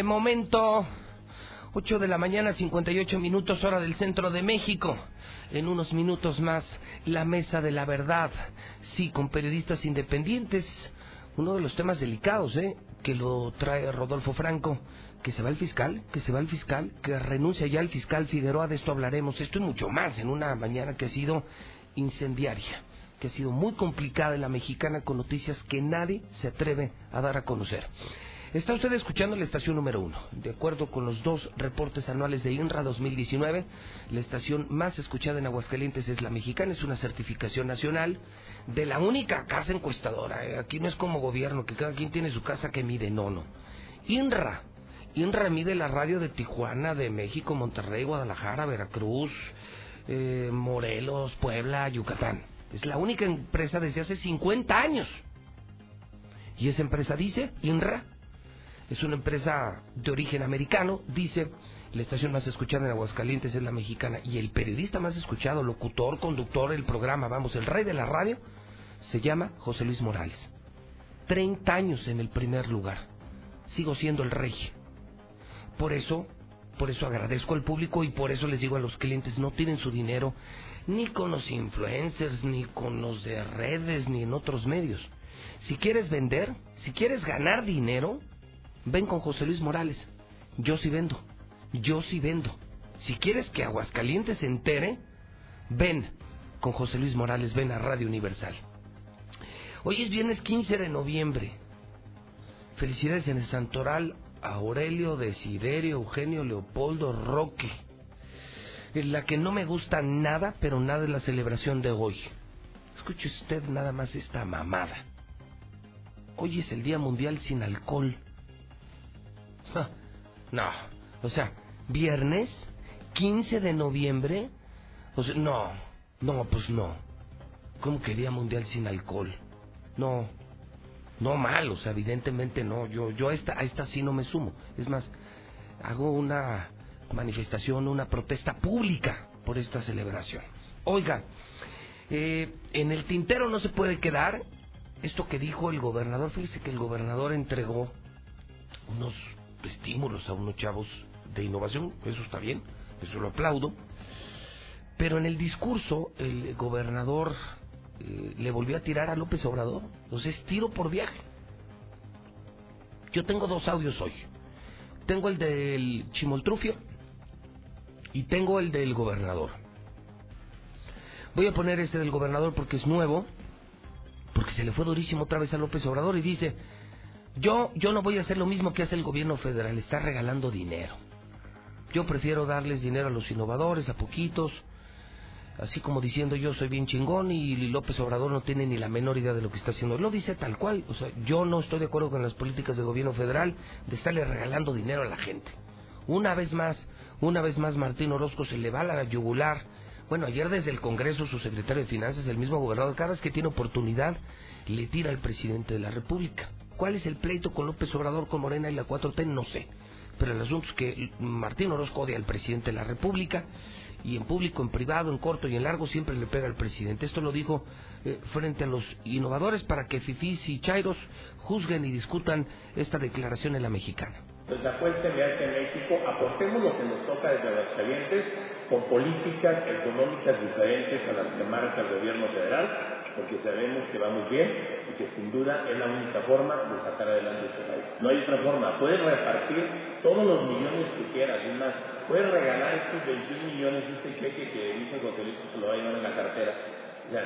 Momento 8 de la mañana, 58 minutos hora del centro de México. En unos minutos más, la mesa de la verdad. Sí, con periodistas independientes. Uno de los temas delicados, ¿eh? Que lo trae Rodolfo Franco. Que se va el fiscal, que se va el fiscal, que renuncia ya el fiscal Figueroa. De esto hablaremos. Esto y mucho más en una mañana que ha sido incendiaria. Que ha sido muy complicada en la mexicana con noticias que nadie se atreve a dar a conocer. Está usted escuchando la estación número uno. De acuerdo con los dos reportes anuales de INRA 2019, la estación más escuchada en Aguascalientes es la mexicana, es una certificación nacional de la única casa encuestadora. ¿eh? Aquí no es como gobierno, que cada quien tiene su casa que mide, no, no. INRA. INRA mide la radio de Tijuana, de México, Monterrey, Guadalajara, Veracruz, eh, Morelos, Puebla, Yucatán. Es la única empresa desde hace 50 años. Y esa empresa dice, INRA, es una empresa de origen americano, dice, la estación más escuchada en Aguascalientes es la mexicana, y el periodista más escuchado, locutor, conductor del programa, vamos, el rey de la radio, se llama José Luis Morales. 30 años en el primer lugar. Sigo siendo el rey. Por eso, por eso agradezco al público y por eso les digo a los clientes, no tienen su dinero ni con los influencers, ni con los de redes, ni en otros medios. Si quieres vender, si quieres ganar dinero, ven con José Luis Morales. Yo sí vendo. Yo sí vendo. Si quieres que Aguascalientes se entere, ven con José Luis Morales, ven a Radio Universal. Hoy es viernes 15 de noviembre. Felicidades en el Santoral a Aurelio, Desiderio, Eugenio, Leopoldo, Roque. En la que no me gusta nada, pero nada es la celebración de hoy. Escuche usted nada más esta mamada. Hoy es el Día Mundial sin Alcohol. No, o sea, viernes 15 de noviembre. O sea, no, no, pues no. ¿Cómo que Día Mundial sin Alcohol? No, no mal, o sea, evidentemente no. Yo, yo a esta, a esta sí no me sumo. Es más, hago una manifestación, una protesta pública por esta celebración. Oiga, eh, en el tintero no se puede quedar esto que dijo el gobernador. Fíjese que el gobernador entregó unos estímulos a unos chavos de innovación, eso está bien, eso lo aplaudo. Pero en el discurso el gobernador eh, le volvió a tirar a López Obrador. Entonces tiro por viaje. Yo tengo dos audios hoy. Tengo el del Chimoltrufio y tengo el del gobernador. Voy a poner este del gobernador porque es nuevo, porque se le fue durísimo otra vez a López Obrador y dice, yo, yo no voy a hacer lo mismo que hace el gobierno federal, está regalando dinero. Yo prefiero darles dinero a los innovadores, a poquitos, así como diciendo yo soy bien chingón y López Obrador no tiene ni la menor idea de lo que está haciendo. Lo dice tal cual, o sea, yo no estoy de acuerdo con las políticas del gobierno federal de estarle regalando dinero a la gente. Una vez más, una vez más Martín Orozco se le va a la yugular. Bueno, ayer desde el Congreso su secretario de Finanzas, el mismo gobernador, cada vez que tiene oportunidad, le tira al presidente de la República. ¿Cuál es el pleito con López Obrador, con Morena y la 4T? No sé. Pero el asunto es que Martín Orozco odia al presidente de la República y en público, en privado, en corto y en largo siempre le pega al presidente. Esto lo dijo eh, frente a los innovadores para que fifís y chairos juzguen y discutan esta declaración en la mexicana. Pues la fuerza de en México, aportemos lo que nos toca desde Aguascalientes con políticas económicas diferentes a las que marca el gobierno federal, porque sabemos que vamos bien y que sin duda es la única forma de sacar adelante este país. No hay otra forma. Puedes repartir todos los millones que quieras, es más, puedes regalar estos 21 millones, este cheque que dice José Luis que lo va a llevar en la cartera. O sea,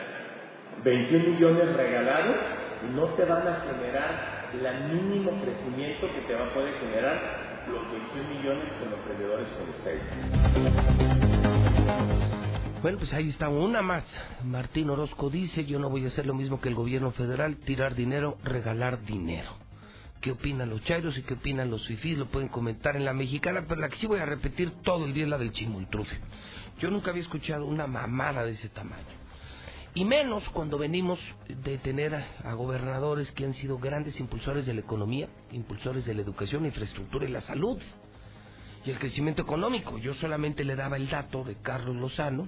21 millones regalados no te van a generar el mínimo crecimiento que te va a poder generar los 21 millones con emprendedores como ustedes. Bueno, pues ahí está una más. Martín Orozco dice, yo no voy a hacer lo mismo que el gobierno federal, tirar dinero, regalar dinero. ¿Qué opinan los chairos y qué opinan los fifís? Lo pueden comentar en la mexicana, pero la que sí voy a repetir todo el día es la del chimultrufio. Yo nunca había escuchado una mamada de ese tamaño. Y menos cuando venimos de tener a, gobernadores que han sido grandes impulsores de la economía, impulsores de la educación, infraestructura y la salud y el crecimiento económico. Yo solamente le daba el dato de Carlos Lozano.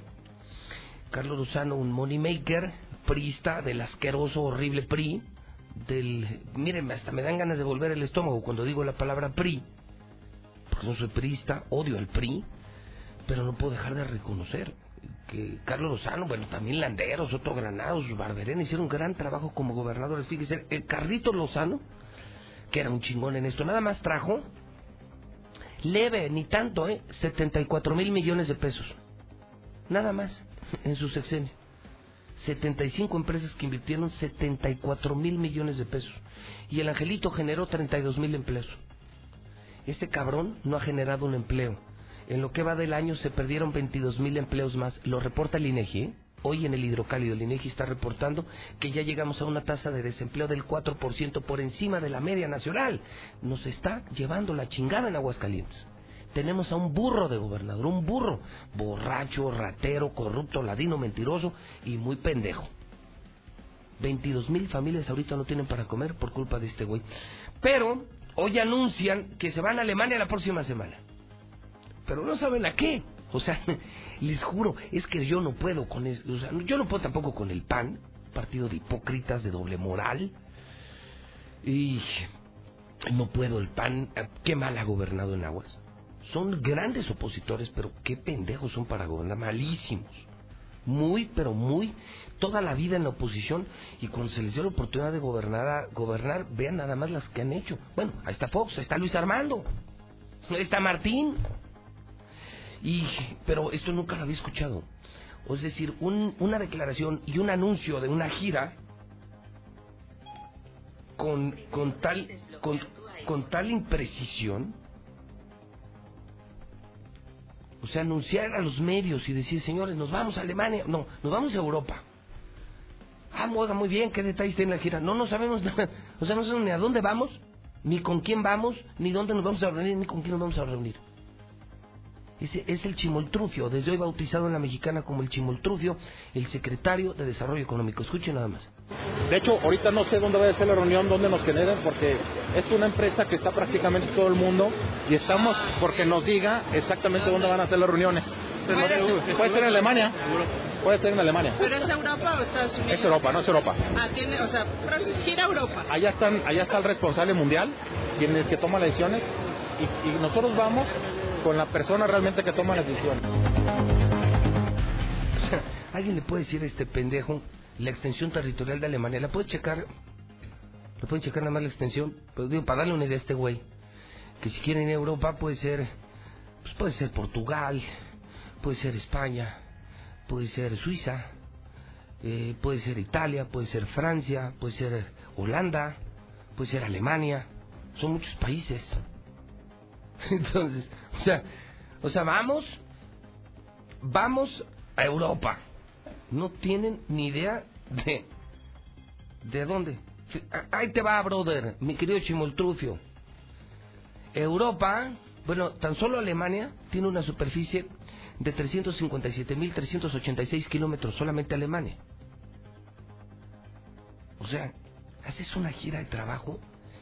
Carlos Lozano, un money maker, priista del asqueroso, horrible PRI, del... Miren, hasta me dan ganas de volver el estómago cuando digo la palabra PRI, porque no soy priista, odio al PRI, pero no puedo dejar de reconocer que Carlos Lozano, bueno, también Landeros, Otto Granados, Barberena hicieron un gran trabajo como gobernadores. Fíjese, el Carrito Lozano, que era un chingón en esto, nada más trajo, leve, ni tanto, ¿eh? 74 mil millones de pesos. Nada más en su sexenio. 75 empresas que invirtieron 74 mil millones de pesos. Y el Angelito generó 32 mil empleos. Este cabrón no ha generado un empleo en lo que va del año se perdieron 22 mil empleos más. Lo reporta el INEGI. Hoy en el hidrocálido el INEGI está reportando que ya llegamos a una tasa de desempleo del 4% por encima de la media nacional. Nos está llevando la chingada en Aguascalientes. Tenemos a un burro de gobernador, un burro, borracho, ratero, corrupto, ladino, mentiroso y muy pendejo. 22 mil familias ahorita no tienen para comer por culpa de este güey. Pero hoy anuncian que se van a Alemania la próxima semana pero no saben a qué. O sea, les juro, es que yo no puedo con eso. Sea, yo no puedo tampoco con el PAN, partido de hipócritas, de doble moral. Y no puedo el PAN. Qué mal ha gobernado en Aguas. Son grandes opositores, pero qué pendejos son para gobernar. Malísimos. Muy, pero muy. Toda la vida en la oposición. Y cuando se les dio la oportunidad de gobernar, gobernar vean nada más las que han hecho. Bueno, ahí está Fox, ahí está Luis Armando. Ahí está Martín. Y, pero esto nunca lo había escuchado. Es decir, un, una declaración y un anuncio de una gira con, con tal con, con tal imprecisión. O sea, anunciar a los medios y decir, señores, nos vamos a Alemania. No, nos vamos a Europa. Ah, moda, muy bien, ¿qué detalles tiene la gira? No, no sabemos nada. O sea, no sabemos ni a dónde vamos, ni con quién vamos, ni dónde nos vamos a reunir, ni con quién nos vamos a reunir. Ese es el Chimoltrufio, desde hoy bautizado en la mexicana como el Chimoltrufio, el secretario de Desarrollo Económico. Escuchen nada más. De hecho, ahorita no sé dónde va a ser la reunión, dónde nos generen, porque es una empresa que está prácticamente todo el mundo y estamos porque nos diga exactamente dónde van a ser las reuniones. Puede ser en Alemania. Puede ser en Alemania. ¿Pero es Europa o Estados Unidos? Es Europa, no es Europa. Ah, tiene, o sea, gira Europa. Allá, están, allá está el responsable mundial, quien es que toma las decisiones, y, y nosotros vamos con la persona realmente que toma la decisión. ¿Alguien le puede decir a este pendejo la extensión territorial de Alemania? ¿La puedes checar? ¿Le pueden checar nada más la extensión? Pues digo, para darle una idea a este güey. Que si quieren Europa puede ser... Pues puede ser Portugal, puede ser España, puede ser Suiza, eh, puede ser Italia, puede ser Francia, puede ser Holanda, puede ser Alemania. Son muchos países. Entonces, o sea, o sea, vamos, vamos a Europa. No tienen ni idea de, de dónde. Ahí te va, brother, mi querido Chimoltrufio. Europa, bueno, tan solo Alemania tiene una superficie de 357.386 kilómetros, solamente Alemania. O sea, haces una gira de trabajo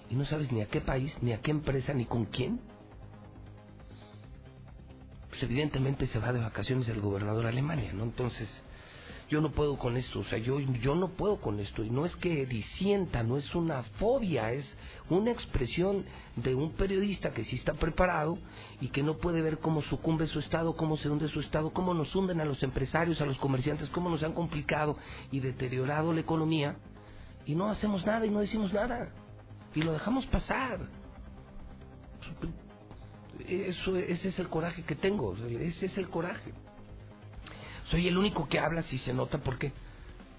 y no sabes ni a qué país, ni a qué empresa, ni con quién. Pues evidentemente se va de vacaciones el gobernador Alemania, ¿no? Entonces, yo no puedo con esto, o sea, yo, yo no puedo con esto, y no es que disienta, no es una fobia, es una expresión de un periodista que sí está preparado y que no puede ver cómo sucumbe su Estado, cómo se hunde su Estado, cómo nos hunden a los empresarios, a los comerciantes, cómo nos han complicado y deteriorado la economía, y no hacemos nada y no decimos nada, y lo dejamos pasar. Eso, ese es el coraje que tengo, ese es el coraje. Soy el único que habla si se nota por qué.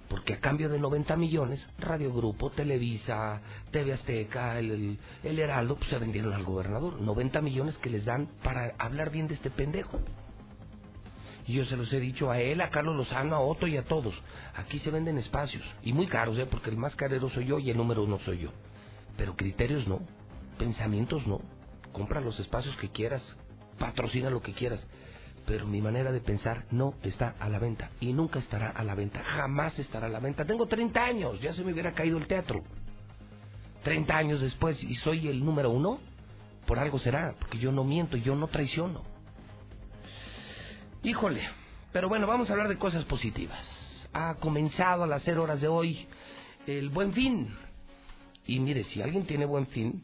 Porque a cambio de 90 millones, Radio Grupo, Televisa, TV Azteca, el, el, Heraldo, pues se vendieron al gobernador. 90 millones que les dan para hablar bien de este pendejo. Y yo se los he dicho a él, a Carlos Lozano, a Otto y a todos. Aquí se venden espacios. Y muy caros, ¿eh? Porque el más carero soy yo y el número uno soy yo. Pero criterios no. Pensamientos no. Compra los espacios que quieras. Patrocina lo que quieras pero mi manera de pensar no está a la venta y nunca estará a la venta, jamás estará a la venta. Tengo 30 años, ya se me hubiera caído el teatro. 30 años después y soy el número uno, por algo será, porque yo no miento, yo no traiciono. Híjole, pero bueno, vamos a hablar de cosas positivas. Ha comenzado a las 0 horas de hoy el buen fin. Y mire, si alguien tiene buen fin,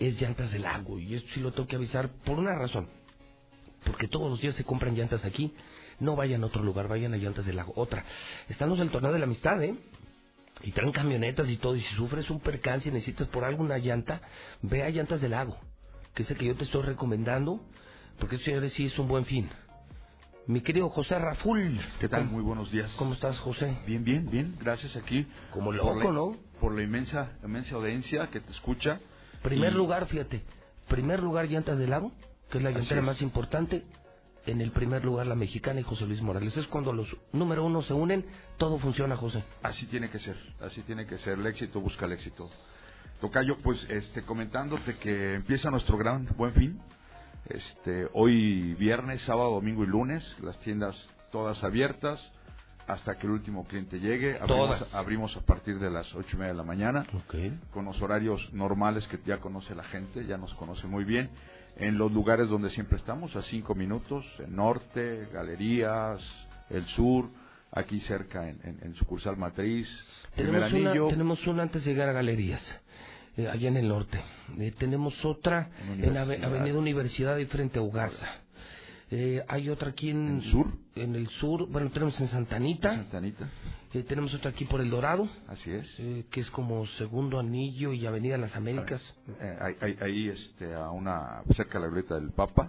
es llantas del lago. Y esto sí lo tengo que avisar por una razón porque todos los días se compran llantas aquí. No vayan a otro lugar, vayan a llantas del lago. Otra, están los del torneo de la amistad, ¿eh? Y traen camionetas y todo. Y si sufres un percance y necesitas por alguna llanta, ve a llantas del lago, que es el que yo te estoy recomendando, porque señores sí es un buen fin. Mi querido José Raful. ¿Qué tal? Muy buenos días. ¿Cómo estás, José? Bien, bien, bien. Gracias aquí. Como loco, ¿no? Por la inmensa, inmensa audiencia que te escucha. Primer lugar, fíjate. Primer lugar, llantas del lago que es la llantera más importante, en el primer lugar la mexicana y José Luis Morales. Es cuando los número uno se unen, todo funciona, José. Así tiene que ser, así tiene que ser. El éxito busca el éxito. Tocayo, pues este, comentándote que empieza nuestro gran buen fin. Este, hoy viernes, sábado, domingo y lunes, las tiendas todas abiertas hasta que el último cliente llegue. Abrimos, abrimos a partir de las ocho y media de la mañana, con los horarios normales que ya conoce la gente, ya nos conoce muy bien en los lugares donde siempre estamos, a cinco minutos, el norte, galerías, el sur, aquí cerca en, en, sucursal matriz, tenemos una, tenemos una antes de llegar a galerías, eh, allá en el norte. Eh, tenemos otra en Avenida Universidad y frente a Ugasa. Eh, hay otra aquí en, el sur. En el sur, bueno, tenemos en Santanita. Santanita. Eh, tenemos otra aquí por El Dorado. Así es. Eh, que es como Segundo Anillo y Avenida Las Américas. Eh, ahí, este, a una, cerca de la glorieta del Papa,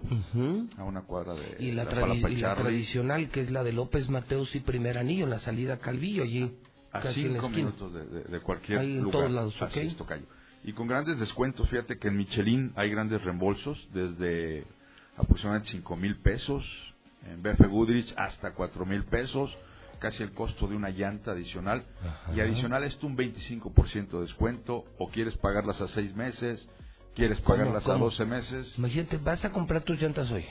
a una cuadra de y la, tradicional, que es la de López Mateos y Primer Anillo, en la salida Calvillo, allí. A casi cinco minutos de, de, cualquier ahí lugar. en todos lados, Así y con grandes descuentos, fíjate que en Michelin hay grandes reembolsos desde aproximadamente cinco mil pesos, en BF Goodrich hasta cuatro mil pesos, casi el costo de una llanta adicional. Y adicional esto un 25% de descuento, o quieres pagarlas a seis meses, quieres pagarlas a 12 meses. Imagínate, vas a comprar tus llantas hoy,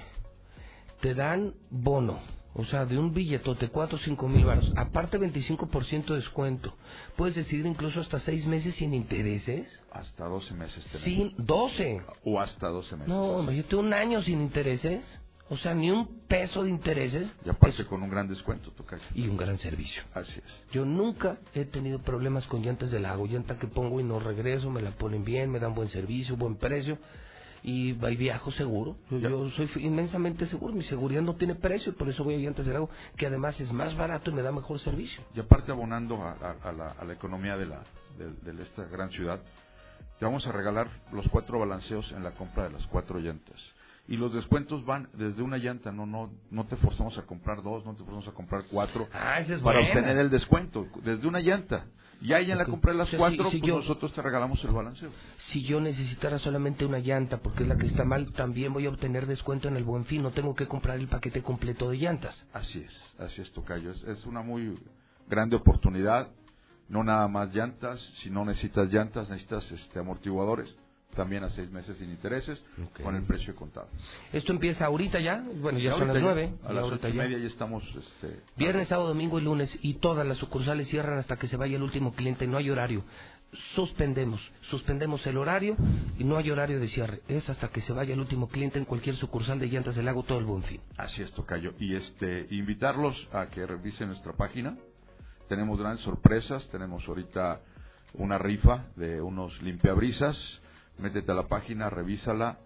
te dan bono. O sea, de un billetote, 4 o 5 mil baros, aparte 25% de descuento. Puedes decidir incluso hasta 6 meses sin intereses. Hasta 12 meses tenemos. Sin 12. O hasta 12 meses. No, imagínate un año sin intereses. O sea, ni un peso de intereses. Y aparte con un gran descuento, toca. Y un gran servicio. Así es. Yo nunca he tenido problemas con llantas de lago. Llanta que pongo y no regreso, me la ponen bien, me dan buen servicio, buen precio. Y, viajo seguro. Yo, soy inmensamente seguro. Mi seguridad no tiene precio y por eso voy a llantas de lago, que además es más barato y me da mejor servicio. Y aparte abonando a, la, economía de, la, de esta gran ciudad, te vamos a regalar los cuatro balanceos en la compra de las cuatro llantas y los descuentos van desde una llanta, no no no te forzamos a comprar dos, no te forzamos a comprar cuatro ah, para obtener el descuento, desde una llanta. Y ahí en la compra de las cuatro, pues nosotros te regalamos el balanceo. Si yo necesitara solamente una llanta, porque es la que está mal, también voy a obtener descuento en el buen fin, no tengo que comprar el paquete completo de llantas. Así es, así es, Tocayo. Es, es una muy grande oportunidad, no nada más llantas, si no necesitas llantas, necesitas este amortiguadores también a seis meses sin intereses, con el precio contado. ¿Esto empieza ahorita ya? Bueno, ya, son las nueve. A las ocho y media ya estamos... Este, Viernes, sábado, domingo y lunes, y todas las sucursales cierran hasta que se vaya el último cliente, no hay horario. suspendemos, suspendemos el horario y no hay horario de cierre. Es hasta que se vaya el último cliente en cualquier sucursal de Llantas del Lago todo el buen fin. Así es, Tocayo. Y este, invitarlos a que revisen nuestra página. Tenemos grandes sorpresas. Tenemos ahorita una rifa de unos limpiabrisas. Métete a la página, revísala.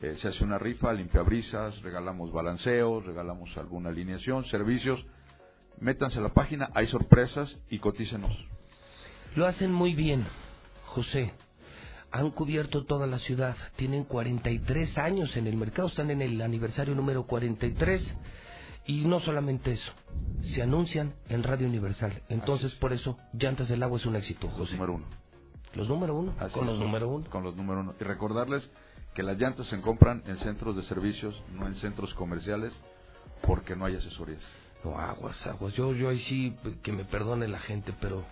Eh, se hace una rifa, limpiabrisas, regalamos balanceos, regalamos alguna alineación, servicios. Métanse a la página, hay sorpresas y cotícenos. Lo hacen muy bien, José. Han cubierto toda la ciudad. Tienen 43 años en el mercado. Están en el aniversario número 43. Y no solamente eso. Se anuncian en Radio Universal. Entonces, por eso, Llantas del Agua es un éxito, José. Número uno. ¿Los número uno? Así Con los número uno. Con los número uno. Y recordarles que las llantas se compran en centros de servicios, no en centros comerciales, porque no hay asesorías. No, aguas, aguas. Yo, yo ahí sí, que me perdone la gente, pero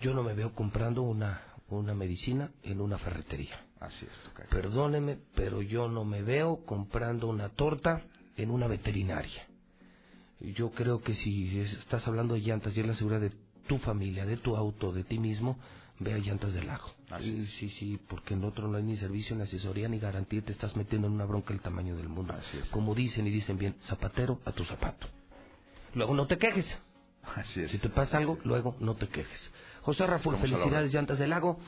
yo no me veo comprando una, una medicina en una ferretería. Así es, Tocayo. Perdóneme, pero yo no me veo comprando una torta en una veterinaria. Yo creo que si es- estás hablando de llantas y es la seguridad de tu familia, de tu auto, de ti mismo, ve a Llantas del Lago. Sí, sí, sí, porque en otro no hay ni servicio, ni asesoría, ni garantía, te estás metiendo en una bronca del tamaño del mundo. Como dicen y dicen bien, zapatero a tu zapato. Luego no te quejes. Así es. Si te pasa algo, luego no te quejes. José la felicidades Llantas del Lago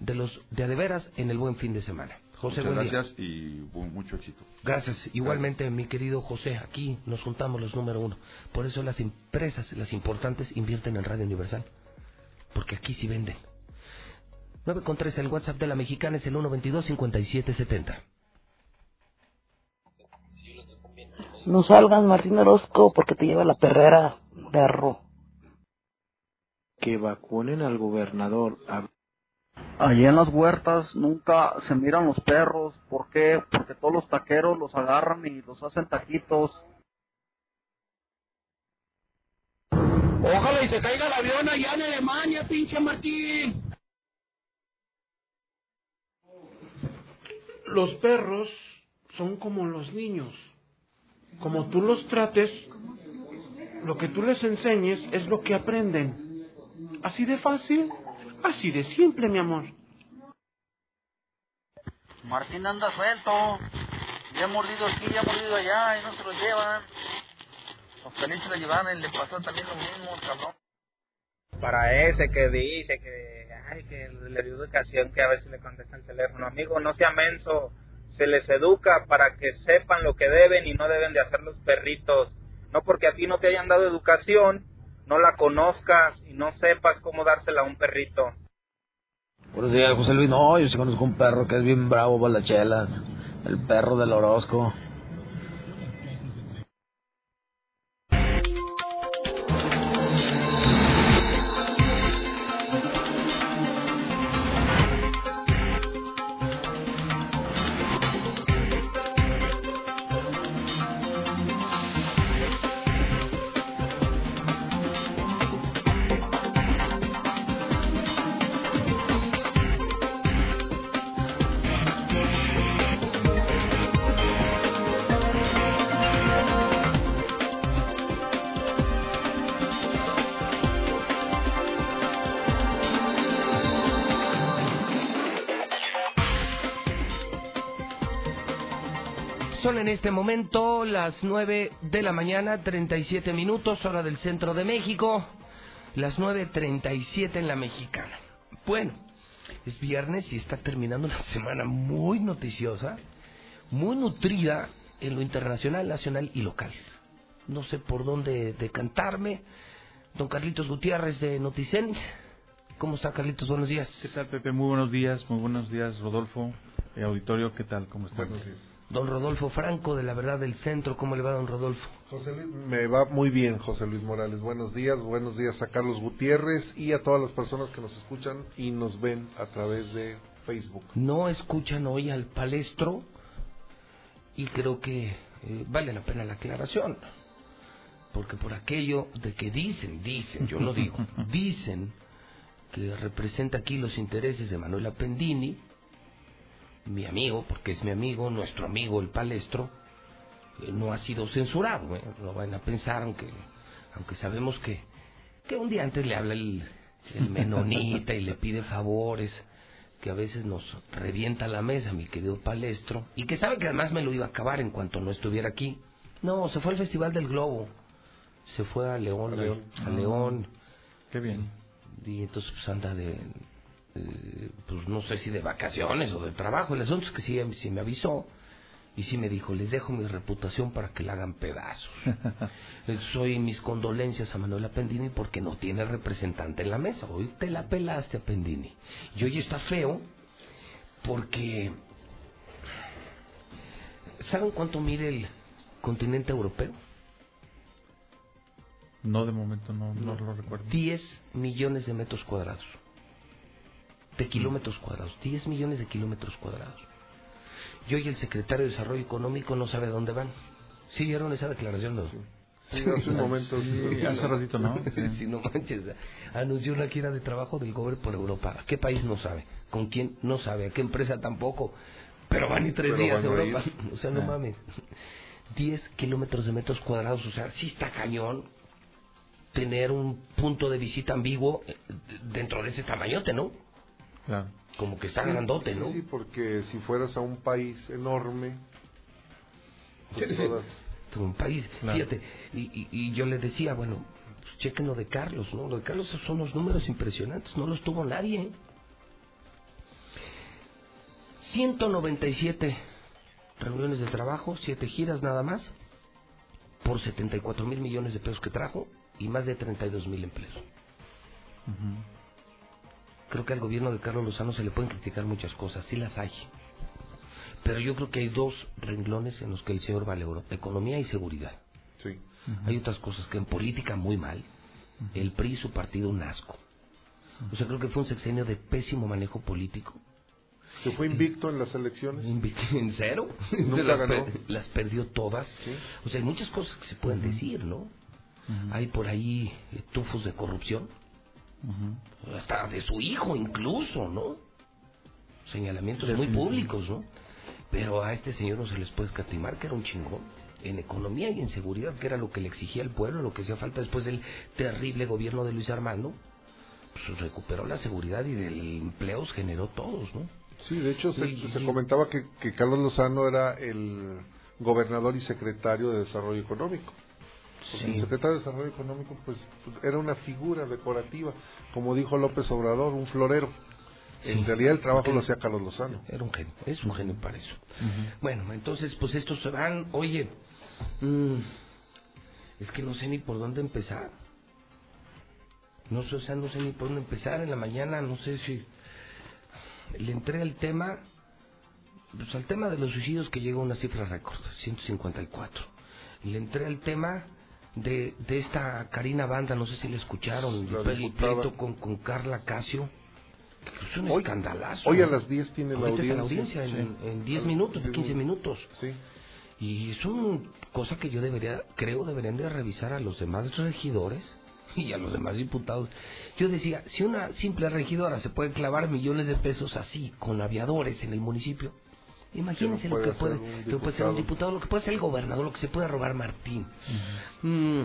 de los de adeveras en el buen fin de semana. José, Muchas buen día. gracias y mucho éxito. Gracias. Igualmente, mi querido José, aquí nos juntamos los número uno. Por eso las empresas, las importantes, invierten en Radio Universal. Porque aquí sí venden. 9 con 3, el WhatsApp de la mexicana es el 122-5770. No salgas, Martín Orozco, porque te lleva la perrera, perro. que vacunen al gobernador. Allí en las huertas nunca se miran los perros. ¿Por qué? Porque todos los taqueros los agarran y los hacen taquitos. Ojalá y se caiga el avión allá en Alemania, pinche Martín. Los perros son como los niños. Como tú los trates, lo que tú les enseñes es lo que aprenden. Así de fácil, así de simple, mi amor. Martín anda suelto. Ya ha mordido aquí, ya ha mordido allá y no se lo llevan. Los felices lo llevaron y le pasó también lo mismo, cabrón. para ese que dice que ay que le dio educación que a ver si le contesta el teléfono amigo no sea menso se les educa para que sepan lo que deben y no deben de hacer los perritos no porque a ti no te hayan dado educación no la conozcas y no sepas cómo dársela a un perrito Buenos días, José Luis. No, yo sí conozco un perro que es bien bravo para. El perro del Orozco. Este momento las 9 de la mañana, 37 minutos, hora del centro de México. Las 9.37 en la mexicana. Bueno, es viernes y está terminando una semana muy noticiosa, muy nutrida en lo internacional, nacional y local. No sé por dónde decantarme. Don Carlitos Gutiérrez de Noticen. ¿Cómo está Carlitos? Buenos días. ¿Qué tal, Pepe? Muy buenos días, muy buenos días, Rodolfo. Eh, auditorio, ¿qué tal? ¿Cómo estás? Don Rodolfo Franco de La Verdad del Centro. ¿Cómo le va, don Rodolfo? José Luis, me va muy bien, José Luis Morales. Buenos días, buenos días a Carlos Gutiérrez y a todas las personas que nos escuchan y nos ven a través de Facebook. no escuchan hoy al palestro y creo que eh, vale la pena la aclaración. Porque por aquello de que dicen, dicen, yo no digo, dicen que representa aquí los intereses de Manuel Appendini, mi amigo, porque es mi amigo, nuestro amigo el palestro, eh, no ha sido censurado. ¿eh? No van a pensar, aunque, aunque sabemos que, que un día antes le habla el, el menonita y le pide favores, que a veces nos revienta la mesa, mi querido palestro, y que sabe que además me lo iba a acabar en cuanto no estuviera aquí. No, se fue al Festival del Globo, se fue a León, A León. a León. Qué bien. Y entonces pues anda de, eh, pues no sé si de vacaciones o de trabajo. El asunto es que sí, sí me avisó y sí me dijo, les dejo mi reputación para que la hagan pedazos. Soy mis condolencias a Manuel Appendini porque no tiene representante en la mesa. Hoy te la pelaste, Appendini. Y hoy está feo porque... ¿Saben cuánto mide el continente europeo? No, de momento no, no lo recuerdo. 10 millones de metros cuadrados. De kilómetros cuadrados. 10 millones de kilómetros cuadrados. Y hoy el secretario de Desarrollo Económico no sabe dónde van. ¿Sí vieron esa declaración? No? Sí, hace un momento. Sí, hace ratito, ¿no? Sí, sí, no manches. Anunció una gira de trabajo del gobierno por Europa. ¿A qué país no sabe? ¿Con quién no sabe? ¿A qué empresa tampoco? Pero van y tres Pero días a a Europa. O sea, no Ah. mames. 10 kilómetros de metros cuadrados. O sea, sí está cañón tener un punto de visita ambiguo eh, dentro de ese tamañote, ¿no? Claro. Como que está Sí, grandote, ¿no? Sí, porque si fueras a un país enorme, pues todas- un país. Claro. Fíjate, y, y, y yo le decía, bueno, pues chequen lo de Carlos, ¿no? Lo de Carlos son unos números impresionantes, no los tuvo nadie. ¿eh? 197 reuniones de trabajo, 7 giras nada más, por 74 mil millones de pesos que trajo y más de 32 mil empleos. Creo que al gobierno de Carlos Lozano se le pueden criticar muchas cosas, sí las hay. Pero yo creo que hay dos renglones en los que el señor vale oro, economía y seguridad. Sí. Hay otras cosas que en política muy mal. El PRI y su partido un asco. O sea, creo que fue un sexenio de pésimo manejo político. Se fue invicto en las elecciones. En cero. Nunca las, ganó. per- las perdió todas. O sea, hay muchas cosas que se pueden decir, ¿no? Hay por ahí eh, tufos de corrupción. Hasta de su hijo incluso, ¿no? Señalamientos muy públicos, ¿no? Pero a este señor no se les puede escatimar que era un chingón. En economía y en seguridad, que era lo que le exigía el pueblo, lo que hacía falta después del terrible gobierno de Luis Armando, pues recuperó la seguridad y del empleos generó todos, ¿no? Sí, de hecho se, comentaba que, que Carlos Lozano era el gobernador y secretario de Desarrollo Económico. Porque Sí. El secretario de Desarrollo Económico pues era una figura decorativa, como dijo López Obrador, un florero. En realidad el trabajo lo hacía Carlos Lozano. Era un genio, es un genio para eso. Bueno, entonces, pues estos se van, oye, mm, es que no sé ni por dónde empezar. No sé, o sea, no sé ni por dónde empezar. En la mañana, no sé si le entré al tema, pues al tema de los suicidios que llegó a una cifra récord, 154. Le entré al tema de, de esta Karina Banda, no sé si la escucharon, La el pleito con, con Carla Casio. Es un Hoy- escandalazo. Hoy a las 10 tiene la audiencia. en, Sí. en 10 Ah, minutos, sí, 15 minutos. Sí. Y es una cosa que yo debería, creo, deberían de revisar a los demás regidores y a los demás diputados. Yo decía, si una simple regidora se puede clavar millones de pesos así con aviadores en el municipio, imagínense ¿Qué lo que puede lo que puede ser un diputado? diputado, lo que puede ser el gobernador, lo que se puede robar Martín. Mm,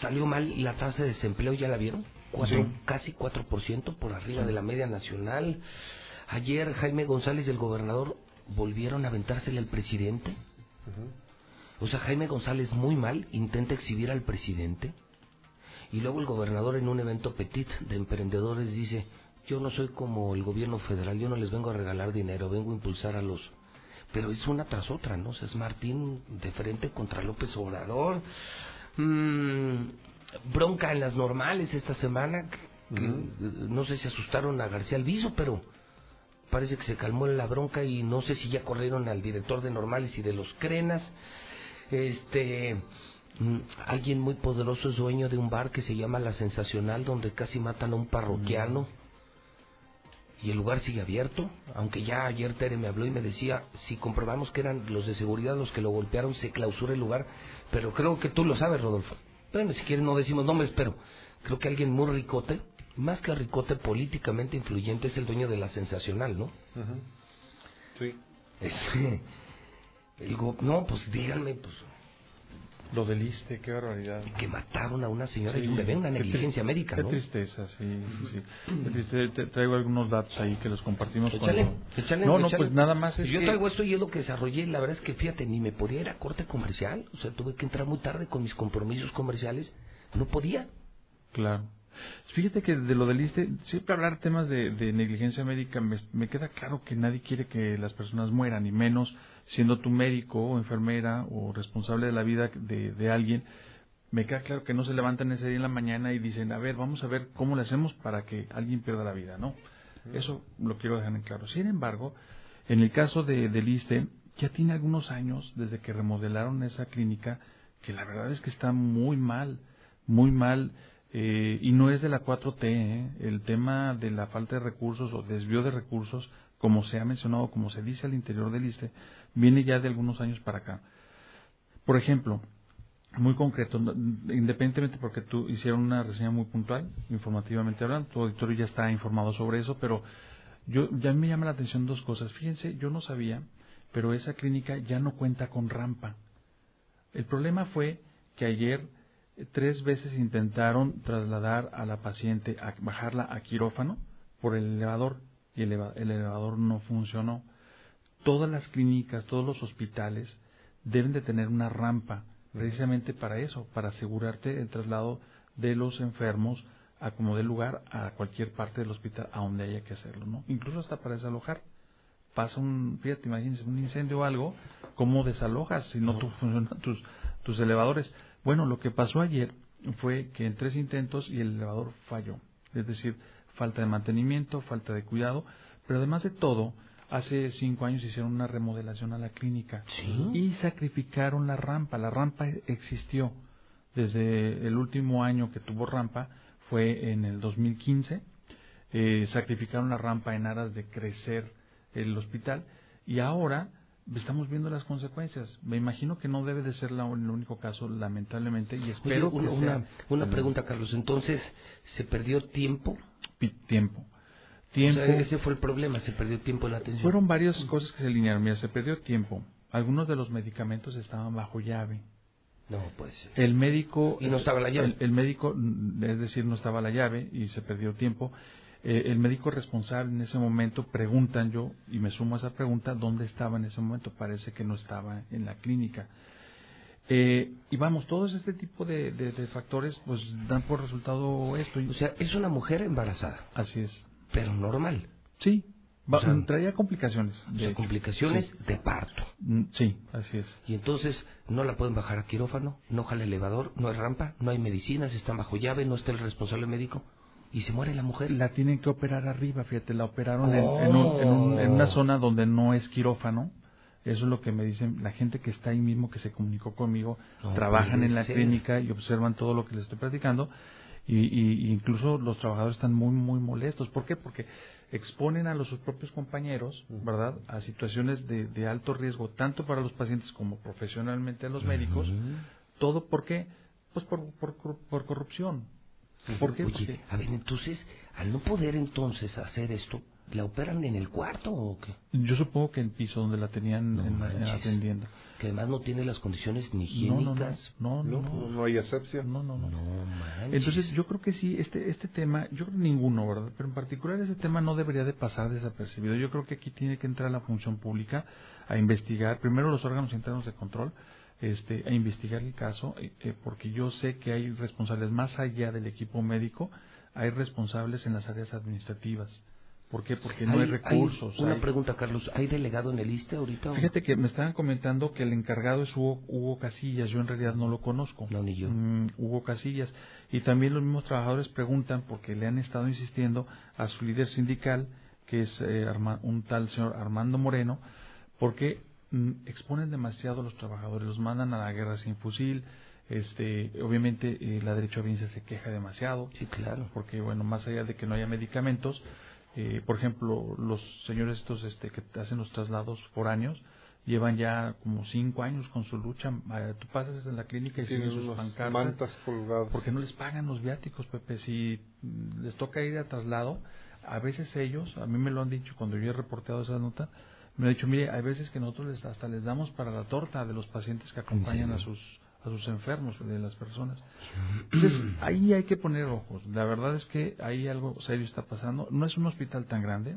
salió mal la tasa de desempleo, ¿ya la vieron? Cuatro, Sí. Casi 4% por arriba de la media nacional. Ayer Jaime González y el gobernador volvieron a aventársele al presidente. O sea, Jaime González muy mal intenta exhibir al presidente. Y luego el gobernador en un evento petit de emprendedores dice, yo no soy como el gobierno federal, yo no les vengo a regalar dinero, vengo a impulsar a los... Pero es una tras otra, ¿no? O sea, es Martín de frente contra López Obrador. Mm, bronca en las normales esta semana. que- No sé si asustaron a García Alviso, pero parece que se calmó la bronca y no sé si ya corrieron al director de normales y de los crenas. Este, mm, alguien muy poderoso es dueño de un bar que se llama La Sensacional, donde casi matan a un parroquiano. Y el lugar sigue abierto, aunque ya ayer Tere me habló y me decía, si comprobamos que eran los de seguridad los que lo golpearon, se clausura el lugar. Pero creo que tú lo sabes, Rodolfo. Bueno, si quieres no decimos nombres, pero creo que alguien muy ricote, más que ricote políticamente influyente, es el dueño de La Sensacional, ¿no? Sí. El go- no, pues díganme, pues, Lo del ISTE, qué barbaridad. Que mataron a una señora y Sí, un bebé, una qué negligencia médica, Qué ¿no? tristeza, sí, sí, sí. Qué triste- te- traigo algunos datos ahí que los compartimos Échale, cuando- échale, No, no, échale. pues nada más es Yo que- traigo esto y es lo que desarrollé. La verdad es que, fíjate, ni me podía ir a corte comercial. O sea, tuve que entrar muy tarde con mis compromisos comerciales. No podía. Claro. Fíjate que de lo del ISTE, siempre hablar temas de, de negligencia médica, me, me queda claro que nadie quiere que las personas mueran, y menos siendo tu médico o enfermera o responsable de la vida de, de alguien. Me queda claro que no se levantan ese día en la mañana y dicen, a ver, vamos a ver cómo le hacemos para que alguien pierda la vida, ¿no? Eso lo quiero dejar en claro. Sin embargo, en el caso de, del ISTE, ya tiene algunos años desde que remodelaron esa clínica, que la verdad es que está muy mal, muy mal, eh, y no es de la 4T, ¿eh? el tema de la falta de recursos o desvío de recursos, como se ha mencionado, como se dice al interior del ISTE, viene ya de algunos años para acá. Por ejemplo, muy concreto, independientemente porque tú hicieron una reseña muy puntual, informativamente hablando, tu auditorio ya está informado sobre eso, pero yo ya me llama la atención dos cosas. Fíjense, yo no sabía, pero esa clínica ya no cuenta con rampa. El problema fue que ayer eh, tres veces intentaron trasladar a la paciente, a bajarla a quirófano por el elevador y el elevador no funcionó. Todas las clínicas, todos los hospitales deben de tener una rampa precisamente para eso, para asegurarte el traslado de los enfermos a como dé lugar a cualquier parte del hospital a donde haya que hacerlo, ¿no? Incluso hasta para desalojar. Pasa un, fíjate, imagínense, un incendio o algo, ¿cómo desalojas si no tu- funcionan tus, tus elevadores? Bueno, lo que pasó ayer fue que en tres intentos y el elevador falló. Es decir, falta de mantenimiento, falta de cuidado, pero además de todo, hace cinco años hicieron una remodelación a la clínica y sacrificaron la rampa. La rampa existió desde el último año que tuvo rampa, fue en el 2015. Eh, sacrificaron la rampa en aras de crecer el hospital y ahora estamos viendo las consecuencias. Me imagino que no debe de ser la- el único caso, lamentablemente, y espero Oye, una, que sea una pregunta, Carlos. Entonces, ¿se perdió tiempo? tiempo. O Tiempo. sea, ese fue el problema, se perdió tiempo en la atención. Fueron varias cosas que se alinearon. Mira, se perdió tiempo. Algunos de los medicamentos estaban bajo llave. No puede ser. El médico. Y no estaba la llave. El, el médico, mm, es decir, no estaba la llave y se perdió tiempo. Eh, el médico responsable en ese momento preguntan yo, y me sumo a esa pregunta, ¿dónde estaba en ese momento? Parece que no estaba en la clínica. Eh, y vamos, todos este tipo de, de- de factores pues dan por resultado esto. O sea, es una mujer embarazada. Así es. Pero normal. Sí. Va- O sea, traía complicaciones. O sea, de- complicaciones sí. de parto. Mm, Sí, así es. Y entonces no la pueden bajar a quirófano, no jala elevador, no hay rampa, no hay medicinas, están bajo llave, no está el responsable médico y se muere la mujer. La tienen que operar arriba, fíjate, la operaron en, ¿Cómo? en un- en un- en una zona donde no es quirófano. Eso es lo que me dicen la gente que está ahí mismo, que se comunicó conmigo, No trabajan en la ser. clínica y observan todo lo que les estoy platicando. Y, y- incluso los trabajadores están muy, muy molestos. ¿Por qué? Porque exponen a los, sus propios compañeros, ¿verdad?, a situaciones de, de alto riesgo, tanto para los pacientes como profesionalmente a los médicos. ¿Todo por qué? Pues por, por, por corrupción. ¿Por qué? Oye, Porque- a ver, entonces, al no poder entonces hacer esto, ¿la operan en el cuarto o qué? Yo supongo que en el piso donde la tenían en- manches. atendiendo. Que además no tiene las condiciones ni No, no, no, higiénicas. no, no, no. No hay asepsia. No, no, no. Entonces yo creo que sí, este, este tema, yo creo que ninguno, ¿verdad? Pero en particular ese tema no debería de pasar desapercibido. Yo creo que aquí tiene que entrar la función pública a investigar, primero los órganos internos de control, este, a investigar el caso, eh, eh, porque yo sé que hay responsables más allá del equipo médico, hay responsables en las áreas administrativas. ¿Por qué? Porque no hay, recursos. una hay- pregunta, Carlos. ¿Hay delegado en el ISTE ahorita? o- Fíjate que me estaban comentando que el encargado es Hugo, Hugo Casillas, yo en realidad no lo conozco. No, ni yo. Mm, Hugo Casillas. Y también los mismos trabajadores preguntan, porque le han estado insistiendo a su líder sindical, que es eh, Arma- un tal señor Armando Moreno, porque mm, exponen demasiado a los trabajadores, los mandan a la guerra sin fusil. Este, obviamente eh, la derecha se queja demasiado. Sí, claro. Porque, bueno, más allá de que no haya medicamentos, eh, por ejemplo, los señores estos este, que hacen los traslados por años llevan ya como cinco años con su lucha. Eh, Tú pasas en la clínica y Tienen siguen sus pancartas. mantas colgadas. Porque no les pagan los viáticos, Pepe. Si mm, les toca ir a traslado, a veces ellos, a mí me lo han dicho cuando yo he reporteado esa nota, me han dicho, mire, hay veces que nosotros les, hasta les damos para la torta de los pacientes que acompañan a sus a sus enfermos de las personas. Entonces, ahí hay que poner ojos. La verdad es que ahí algo serio está pasando. No es un hospital tan grande,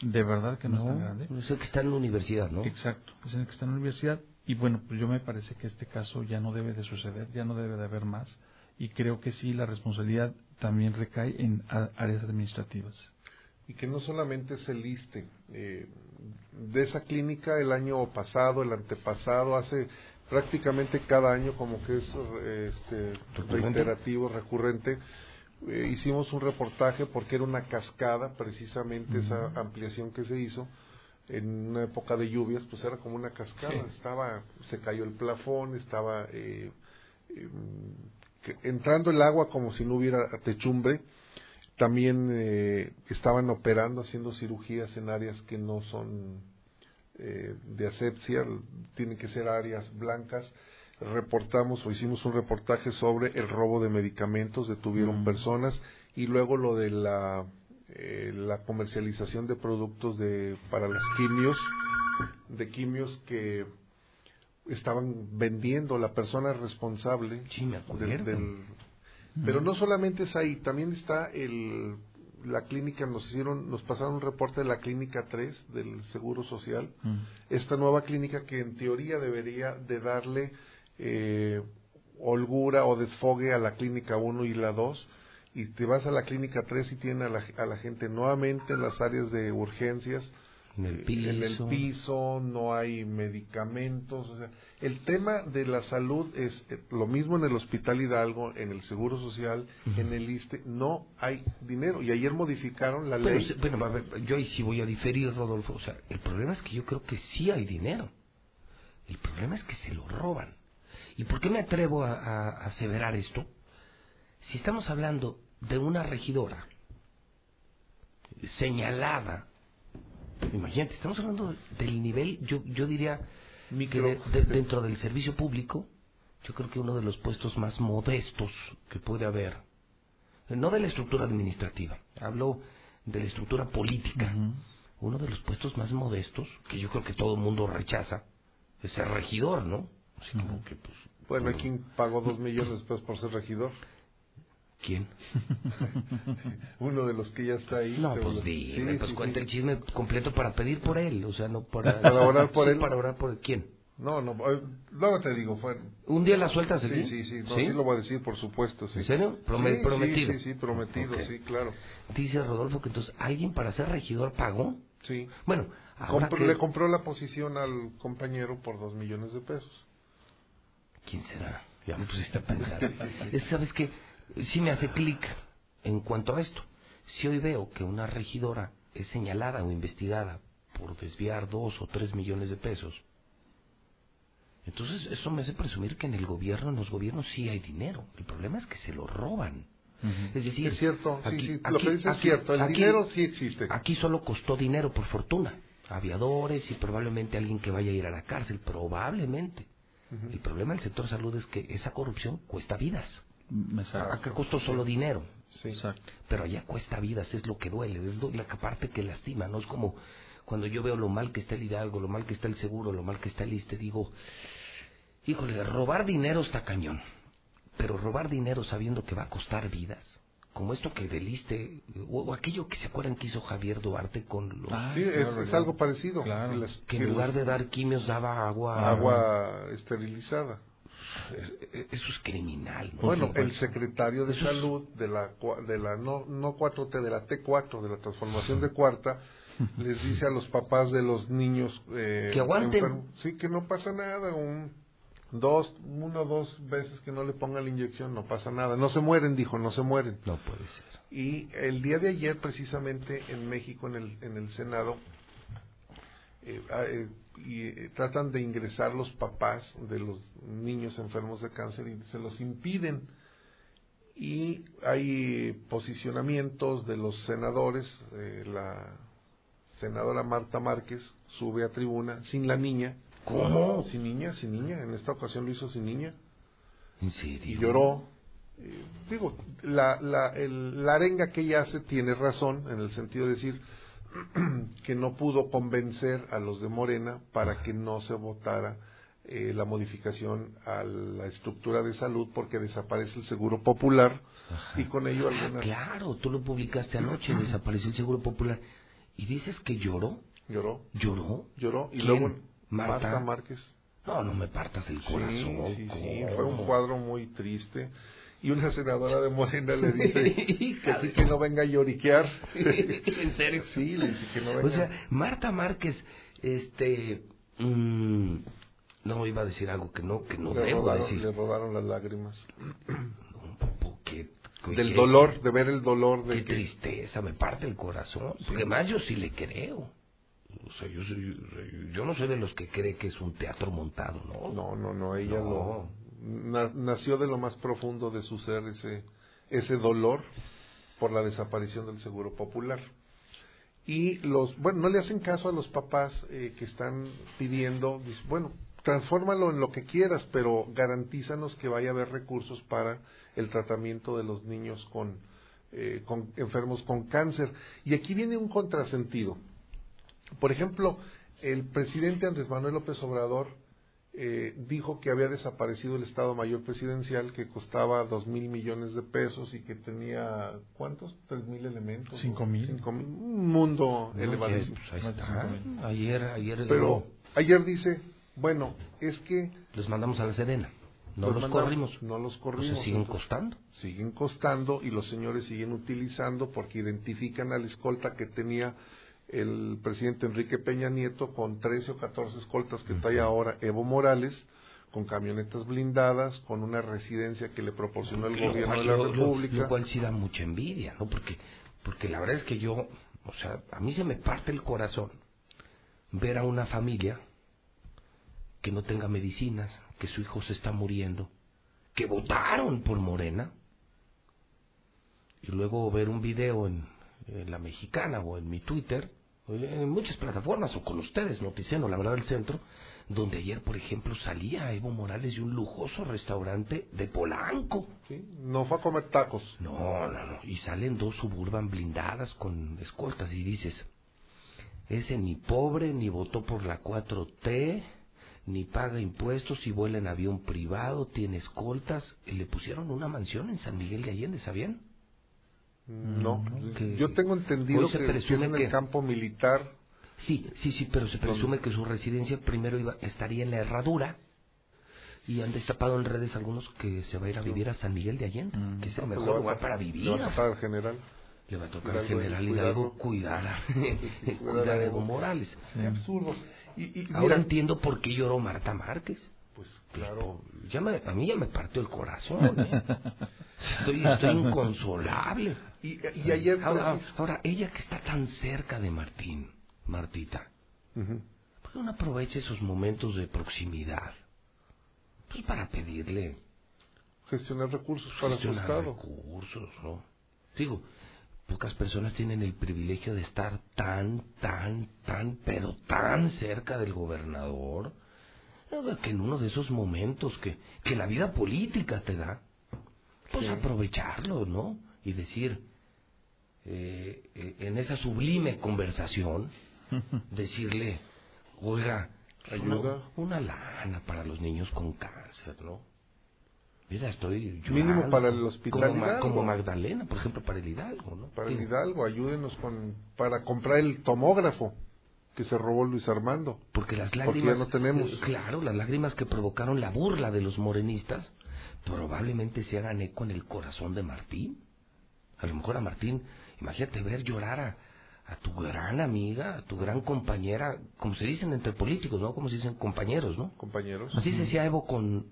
de verdad que no, es tan grande. Es el que está en la universidad, ¿no? Exacto, es el que está en la universidad. Y bueno, pues yo me parece que este caso ya no debe de suceder, ya no debe de haber más. Y creo que sí, la responsabilidad también recae en áreas administrativas. y que no solamente es el ISTE. eh, de esa clínica el año pasado, el antepasado, hace prácticamente cada año como que es este, reiterativo, recurrente. eh, hicimos un reportaje porque era una cascada, precisamente esa ampliación que se hizo en una época de lluvias, pues era como una cascada. Sí. Estaba, se cayó el plafón, estaba eh, eh, que- entrando el agua como si no hubiera techumbre también eh, estaban operando, haciendo cirugías en áreas que no son eh, de asepsia, tienen que ser áreas blancas. Reportamos o hicimos un reportaje sobre el robo de medicamentos, detuvieron personas y luego lo de la, eh, la comercialización de productos de, para las quimios, de quimios que estaban vendiendo la persona responsable del- del, pero no solamente es ahí, también está el la clínica nos hicieron nos pasaron un reporte de la clínica 3 del Seguro Social, esta nueva clínica que en teoría debería de darle eh, holgura o desfogue a la clínica 1 y la 2 y te vas a la clínica 3 y tienen a la, a la gente nuevamente en las áreas de urgencias En el eh, en el piso. no hay medicamentos, o sea, el tema de la salud es eh, lo mismo en el Hospital Hidalgo, en el Seguro Social, en el ISTE, no hay dinero y ayer modificaron la ley. bueno, a ver, yo ahí sí voy a diferir, Rodolfo. O sea, el problema es que yo creo que sí hay dinero. El problema es que se lo roban. ¿Y por qué me atrevo a, a- a aseverar esto? Si estamos hablando de una regidora señalada, imagínate, estamos hablando del nivel, yo, yo diría que de- de- dentro del servicio público, yo creo que uno de los puestos más modestos que puede haber no de la estructura administrativa, hablo de la estructura política. Uno de los puestos más modestos, que yo creo que todo el mundo rechaza, es ser regidor, ¿no? Así como que, pues, Bueno, hay quien pagó dos millones después por ser regidor. ¿Quién? Uno de los que ya está ahí. No, pues dime, Sí, pues sí, cuenta sí. el chisme completo para pedir por él, o sea, no para... Para orar por él. para orar por él. ¿Quién? No, no, eh, luego te digo, fue... ¿Un día la sueltas aquí? Sí, sí, sí, no, ¿Sí? Lo voy a decir, por supuesto, sí. ¿En serio? Prome- Sí, prometido. Sí, sí, sí, prometido, Ok. sí, claro. Dice Rodolfo que entonces alguien para ser regidor pagó. Sí. Bueno, ahora Compró- que... Le compró la posición al compañero por dos millones de pesos. ¿Quién será? Ya me pusiste a pensar. Es, ¿Sabes qué? Sí me hace clic en cuanto a esto. Si hoy veo que una regidora es señalada o investigada por desviar dos o tres millones de pesos, entonces eso me hace presumir que en el gobierno, en los gobiernos sí hay dinero. El problema es que se lo roban. Es decir, Es cierto, sí, aquí- sí, lo aquí- que dices es cierto, el aquí- dinero sí existe. Aquí solo costó dinero por fortuna. Aviadores y probablemente alguien que vaya a ir a la cárcel, probablemente. El problema del sector salud es que esa corrupción cuesta vidas. Acá costó solo dinero. Pero allá cuesta vidas, es lo que duele, es la parte que lastima, no es como cuando yo veo lo mal que está el Hidalgo, lo mal que está el seguro, lo mal que está el ISTE, digo, híjole, robar dinero está cañón, pero robar dinero sabiendo que va a costar vidas, como esto que del ISTE, o, o aquello que se acuerdan que hizo Javier Duarte con los... sí, es, es algo parecido. Las- que en lugar de dar quimios daba agua... agua esterilizada. Eso es criminal. ¿no? Bueno, el secretario de salud de la de la no no 4T de la T4 de la transformación de cuarta les dice a los papás de los niños eh, Que aguanten. enfermos, sí que no pasa nada un dos una o dos veces que no le pongan la inyección no pasa nada no se mueren dijo no se mueren no puede ser y el día de ayer precisamente en México en el en el Senado eh, ah, eh, y eh, tratan de ingresar los papás de los niños enfermos de cáncer y se los impiden. Y hay posicionamientos de los senadores eh, la senadora Marta Márquez sube a tribuna sin la niña. ¿Cómo? sin niña sin niña. En esta ocasión lo hizo sin niña. ¿En serio? y lloró. Eh, digo la la el, la arenga que ella hace tiene razón en el sentido de decir que no pudo convencer a los de Morena para que no se votara eh, la modificación a la estructura de salud porque desaparece el seguro popular y con ello algunas... claro, tú lo publicaste anoche, desapareció el Seguro Popular. ¿Y dices que lloró? Lloró. ¿Lloró? Lloró. Y ¿Quién? luego ¿Marta? Marta Márquez. No, no me partas el corazón. Sí, sí, sí, fue un cuadro muy triste. Y una senadora de Morena le dice que sí que no venga a lloriquear. ¿En serio? Sí, le dice que no venga. O sea, Marta Márquez, este... mm, no, iba a decir algo que no, que no le, debo rodaron, decir. le rodaron las lágrimas. ¿Qué- Del dolor, de ver el dolor de Qué que... tristeza, me parte el corazón. Porque además yo sí le creo. O sea, yo, soy- yo no soy de los que cree que es un teatro montado, ¿no? No, no, no, ella No. Na- nació de lo más profundo de su ser ese, ese dolor por la desaparición del Seguro Popular. Y los, bueno, no le hacen caso a los papás eh, que están pidiendo, dice, bueno, transfórmalo en lo que quieras, pero garantízanos que vaya a haber recursos para el tratamiento de los niños con, eh, con enfermos con cáncer. Y aquí viene un contrasentido. Por ejemplo, el presidente Andrés Manuel López Obrador eh, dijo que había desaparecido el Estado Mayor Presidencial, que costaba dos mil millones de pesos y que tenía, ¿cuántos? ¿Tres mil elementos? Cinco mil. Cinco mil. Un mundo No, elevadísimo. pues ahí está. Ayer, ayer... Pero ayer dice, bueno, es que... Los mandamos a la Sedena. No los, mandamos- corrimos. No los corrimos. siguen Entonces, costando. siguen costando y los señores siguen utilizando porque identifican a la escolta que tenía el presidente Enrique Peña Nieto con 13 o 14 escoltas que trae ahora Evo Morales con camionetas blindadas, con una residencia que le proporcionó el Lo gobierno cual- de la lo- lo- República. Lo cual sí da mucha envidia, ¿no? Porque, porque la verdad es que yo, o sea, a mí se me parte el corazón ver a una familia que no tenga medicinas, que su hijo se está muriendo, que votaron por Morena, y luego ver un video en, en la mexicana o en mi Twitter, en muchas plataformas, o con ustedes, Noticiano, la verdad del centro, donde ayer, por ejemplo, salía Evo Morales de un lujoso restaurante de Polanco. Sí, No fue a comer tacos. No, no, no. Y salen dos suburban blindadas con escoltas y dices, ese ni pobre, ni votó por la 4T, ni paga impuestos y vuela en avión privado, tiene escoltas. Y le pusieron una mansión en San Miguel de Allende, ¿sabían? No, que- yo tengo entendido se que, que es presume en el que- campo militar. Sí, sí, sí, pero se presume que su residencia primero iba, estaría en la herradura y han destapado en redes algunos que se va a ir a vivir a San Miguel de Allende, que es el Pues mejor lugar para vivir. Le va a tocar al general. Le va a tocar al general Hidalgo cuidar a, cuidar a Evo Morales. Absurdo. Y, y Ahora mira, entiendo por qué lloró Marta Márquez. Pues claro. Ya me- a mí ya me partió el corazón. ¿eh? Estoy, estoy inconsolable. Y, y ayer... Ahora, ahora, ella que está tan cerca de Martín, Martita. ¿por qué no aprovecha esos momentos de proximidad? Pues para pedirle gestionar recursos para su gestionar estado. recursos, ¿no? Digo, pocas personas tienen el privilegio de estar tan, tan, tan, pero tan cerca del gobernador, que en uno de esos momentos que, que la vida política te da, pues Sí. aprovecharlo, ¿no? Y decir, eh, eh, en esa sublime conversación, decirle, oiga, Ayuda. Una, una lana para los niños con cáncer, ¿no? Mira, estoy Mínimo para el hospital como, Hidalgo. como Magdalena, por ejemplo, para el Hidalgo, ¿no? Para el Hidalgo, ayúdenos con, para comprar el tomógrafo que se robó Luis Armando. Porque las Porque lágrimas, ya no tenemos. claro, las lágrimas que provocaron la burla de los morenistas, probablemente se hagan eco en el corazón de Martín. A lo mejor a Martín, imagínate ver llorar a, a tu gran amiga, a tu gran compañera, como se dicen entre políticos, ¿no? Como se dicen compañeros, ¿no? Compañeros. Así se decía Evo con,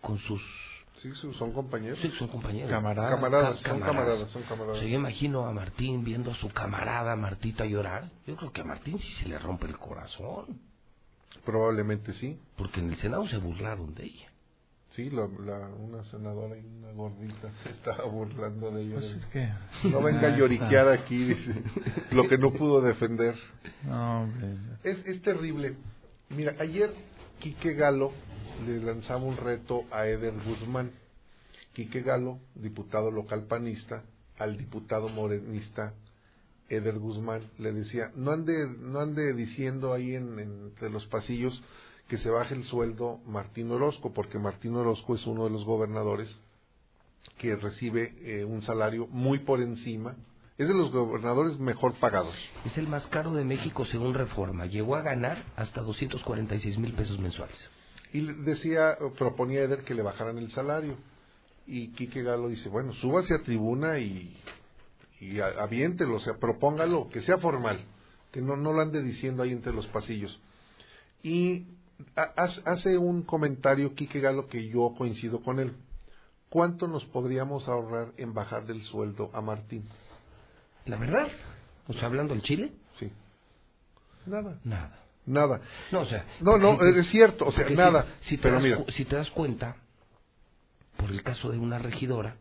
con sus... Sí, son compañeros. Sí, son compañeros. Camaradas. Camaradas, Ca- son camaradas, son camaradas. O sea, yo imagino a Martín viendo a su camarada Martita llorar. Yo creo que a Martín sí se le rompe el corazón. Probablemente sí. Porque en el Senado se burlaron de ella. Sí, la, la- una senadora y una gordita se estaba burlando de ellos. Pues es que- No venga a lloriquear aquí, dice, lo que no pudo defender. No, hombre. Es, es terrible. Mira, ayer Quique Galo le lanzaba un reto a Eder Guzmán. Quique Galo, diputado local panista, al diputado morenista Eder Guzmán le decía, no ande, no ande diciendo ahí en, entre los pasillos que se baje el sueldo Martín Orozco, porque Martín Orozco es uno de los gobernadores que recibe eh, un salario muy por encima, es de los gobernadores mejor pagados. Es el más caro de México según reforma. Llegó a ganar hasta 246 mil pesos mensuales. Y le decía, proponía Eder que le bajaran el salario. Y Quique Galo dice, bueno, súbase a tribuna y, y aviéntelo, o sea, propóngalo, que sea formal, que no, no lo ande diciendo ahí entre los pasillos. Y hace un comentario Quique Galo que yo coincido con él. ¿Cuánto nos podríamos ahorrar en bajar del sueldo a Martín? ¿La verdad? O sea, hablando del Chile. Sí. Nada. Nada. Nada. No, o sea. No, no, es cierto, o sea, si- nada. Si, te pero das, mira, si te das cuenta, por el caso de una regidora,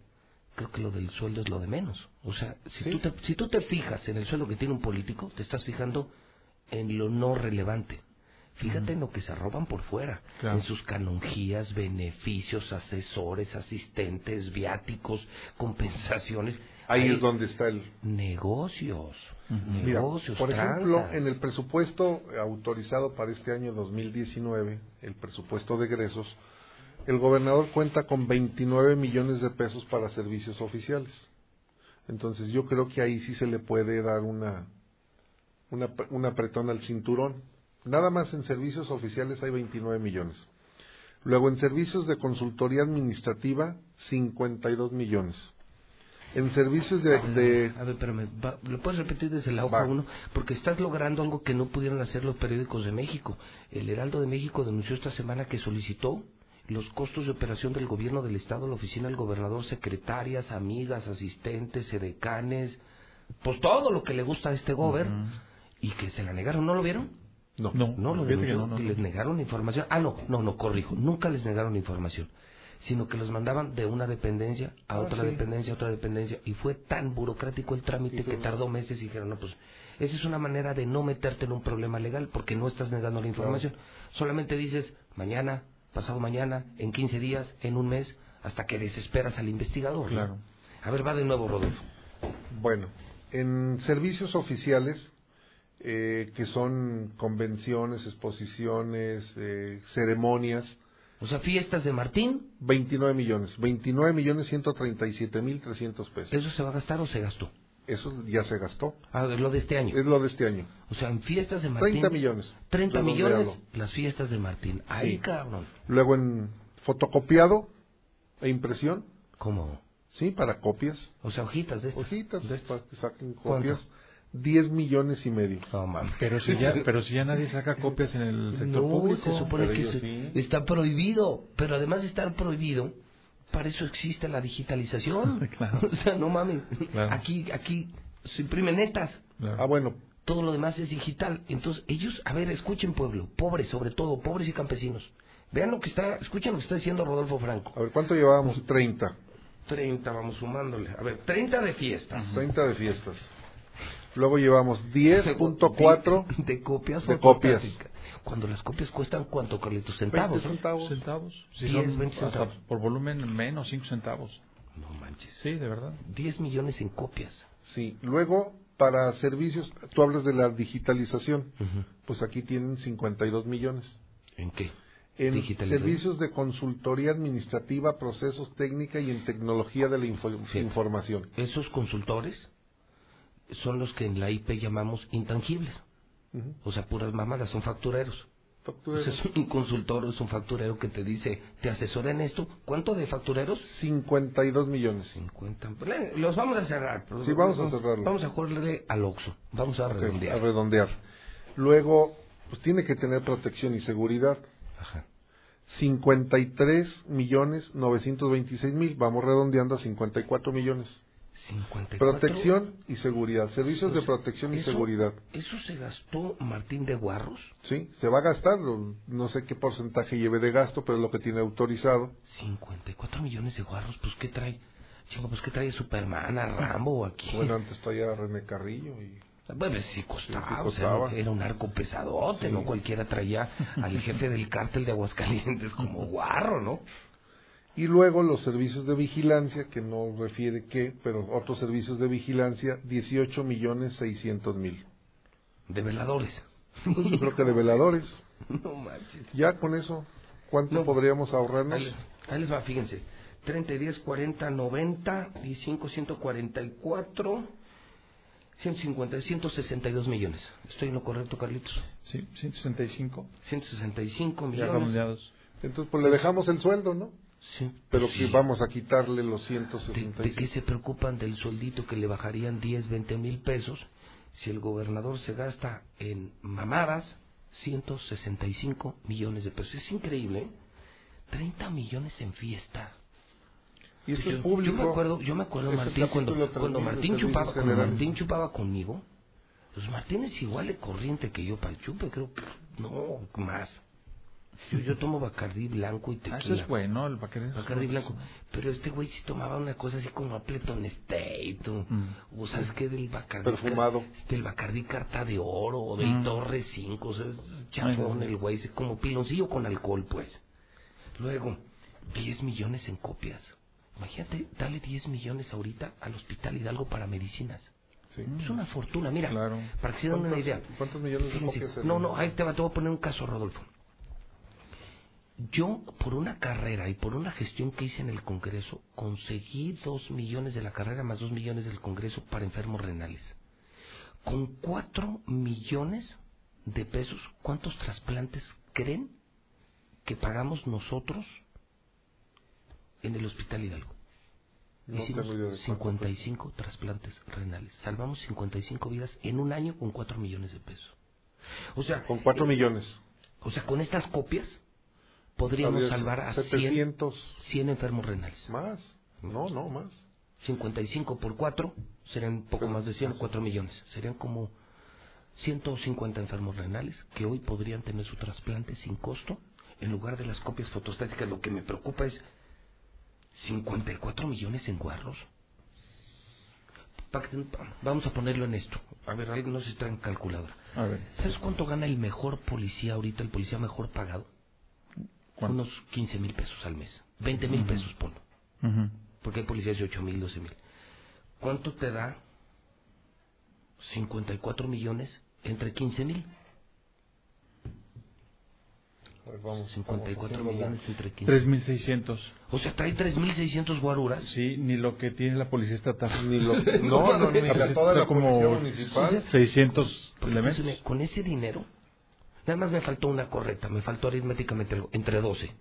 creo que lo del sueldo es lo de menos. O sea, si, Sí. tú, te, si tú te fijas en el sueldo que tiene un político, te estás fijando en lo no relevante. Fíjate en lo que se roban por fuera, Claro. en sus canonjías, beneficios, asesores, asistentes, viáticos, compensaciones. ahí Hay es donde está el, negocios, Mira, negocios, por ejemplo, tranzas. en el presupuesto autorizado para este año 2019, el presupuesto de egresos, el gobernador cuenta con 29 millones de pesos para servicios oficiales. Entonces yo creo que ahí sí se le puede dar una, una, un apretón al cinturón. Nada más en servicios oficiales hay 29 millones. Luego en servicios de consultoría administrativa, 52 millones. En servicios de, de A ver, espérame, va- ¿lo puedes repetir desde la hoja Va. 1? Porque estás logrando algo que no pudieron hacer los periódicos de México. El Heraldo de México denunció esta semana que solicitó los costos de operación del gobierno del Estado, la oficina del gobernador, secretarias, amigas, asistentes, edecanes, pues todo lo que le gusta a este gobierno, y que se la negaron. ¿No lo vieron? No, No, No, lo denunció, no, no. les negaron información. Ah, no, no, no, corrijo. Nunca les negaron información, sino que los mandaban de una dependencia a Ah, otra sí. dependencia, a otra dependencia. Y fue tan burocrático el trámite que tardó meses y dijeron, no, pues, esa es una manera de no meterte en un problema legal porque no estás negando la información. Solamente dices, mañana, pasado mañana, en 15 días, en un mes, hasta que desesperas al investigador. ¿no? Claro. A ver, va de nuevo, Rodolfo. Bueno, en servicios oficiales, eh, que son convenciones, exposiciones, eh, ceremonias, O sea, fiestas de Martín, 29 millones, 29 millones 137 mil 300 pesos. ¿eso se va a gastar o se gastó? Eso ya se gastó. Ah, es lo de este año. Es lo de este año. O sea, en fiestas de Martín. 30 millones. 30 Redondealo. millones las fiestas de Martín. Ay, Sí. cabrón. Luego en fotocopiado e impresión, ¿Cómo? sí, para copias. O sea, hojitas de estas. Hojitas, para que saquen ¿Cuánto? Copias. 10 millones y medio. No, mames. Pero si ya, pero si ya nadie saca copias en el sector No, público. se supone que ellos se- sí. está prohibido. Pero además de estar prohibido, para eso existe la digitalización. Claro. O sea, no mames. Claro. Aquí, aquí se imprimen netas. Claro. Ah, bueno, Todo lo demás es digital. Entonces, ellos, a ver, escuchen pueblo, pobres sobre todo, pobres y campesinos. Vean lo que está, escuchen lo que está diciendo Rodolfo Franco. a ver, ¿cuánto llevábamos? 30. 30, vamos sumándole. A ver, 30 de fiestas. 30 de fiestas. Luego llevamos 10.4 de, de copias de copias. Cuando las copias cuestan cuánto, Carlitos, centavos. 20 centavos. centavos. Sí, 10, son 20 hasta centavos. por volumen menos 5 centavos. No manches. Sí, de verdad. 10 millones en copias. Sí. Luego, para servicios, tú hablas de la digitalización. Pues aquí tienen 52 millones. ¿En qué? En servicios de consultoría administrativa, procesos técnica y en tecnología de la info- Fíjate. información. Esos consultores son los que en la IP llamamos intangibles. Ujú. O sea, puras mamadas, son factureros. Factureros. Entonces, un consultor es un facturero que te dice, te asesora en esto. ¿Cuánto de factureros? 52 millones. 50. Le- Los vamos a cerrar. pero- Sí, vamos a cerrarlo. Vamos a jugarle al Oxxo. Vamos a redondear. a redondear. Luego, pues tiene que tener protección y seguridad. Ajá. 53 millones 926 mil. Vamos redondeando a 54 millones. 54. Protección y seguridad. Servicios de protección y Eso- seguridad. ¿Eso se gastó Martín de Guarros? Sí, se va a gastar. No sé qué porcentaje lleve de gasto, pero es lo que tiene autorizado. 54 millones de guarros, pues ¿qué trae? Chingo, pues ¿qué trae Superman, a Rambo o aquí? Bueno, antes traía René Carrillo y Bueno, pues, sí costaba, Sí, sí o sea, costaba. era un arco pesadote, Sí. no cualquiera traía al jefe del cártel de Aguascalientes como guarro, ¿no? Y luego los servicios de vigilancia, que no refiere qué, pero otros servicios de vigilancia, 18 millones 600 mil. De veladores. Pues yo creo que de veladores. No manches. Ya con eso, ¿cuánto podríamos ahorrarnos? Ahí, ahí les va, fíjense. 30, 10, 40, 90, 15, 144, 150, 162 millones. ¿Estoy en lo correcto, Carlitos? Sí, 165. 165 Ya millones. redondeados. Entonces, pues le dejamos el sueldo, ¿no? Sí. Pero que Sí. vamos a quitarle los ¿De, 165. de qué se preocupan del sueldito que le bajarían 10, 20 mil pesos si el gobernador se gasta en mamadas 165 millones de pesos? Es increíble, ¿eh? 30 millones en fiesta. Y esto yo, es público. Yo me acuerdo, yo me acuerdo Este Martín, cuando, cuando Martín chupaba, cuando. Martín chupaba conmigo, pues Martín es igual de corriente que yo para el chupe, creo que no, más. Yo, yo tomo Bacardí blanco y Ah, tequila. eso es bueno, el Bacardi. Bacardi blanco. Pero este güey sí tomaba una cosa así como Appleton State, o, Mm. o sabes qué, del Bacardi. Perfumado. Del Bacardi Carta de Oro, o del Mm. Torre 5, o sea, es chafón Ay, el güey, es como piloncillo con alcohol, pues. Luego, 10 millones en copias. Imagínate, dale 10 millones ahorita al Hospital Hidalgo para medicinas. Sí. Es una fortuna, mira, Claro. para que se den una ¿Cuántos- idea. ¿Cuántos millones de copias? no, no, ahí te, va, te voy a poner un caso, Rodolfo. Yo, por una carrera y por una gestión que hice en el Congreso, conseguí dos millones de la carrera más dos millones del Congreso para enfermos renales. Con cuatro millones de pesos, ¿cuántos trasplantes creen que pagamos nosotros en el Hospital Hidalgo? No Hicimos tengo idea de cuánto 55 trasplantes renales. Salvamos 55 vidas en un año con 4 millones de pesos. O sea, Con 4 eh, millones. O sea, con estas copias podríamos Habría salvar a 100, 700 100 enfermos renales. más. No, no, más. 55 por 4 serían poco más de 100, 4 millones. Serían como 150 enfermos renales que hoy podrían tener su trasplante sin costo en lugar de las copias fotostáticas. Lo que me preocupa es 54 millones en guarros. Vamos a ponerlo en esto. A ver, alguien no se está en calculadora. A ver. ¿Sabes cuánto gana el mejor policía ahorita, el policía mejor pagado? ¿Cuánto? Unos 15 mil pesos al mes. 20 mil Ujú. pesos, ponlo. Ujú. Porque hay policías de 8 mil, 12 mil. ¿Cuánto te da 54 millones entre 15 mil? Ver, vamos, 54 vamos millones entre 15 3.600. O sea, trae 3.600 guaruras. Sí, ni lo que tiene la policía estatal. Ni lo- no, no, ni la- toda la como policía municipal. 600 Porque, elementos. pues, con ese dinero, nada más me faltó una correcta, me faltó aritméticamente algo, entre 12.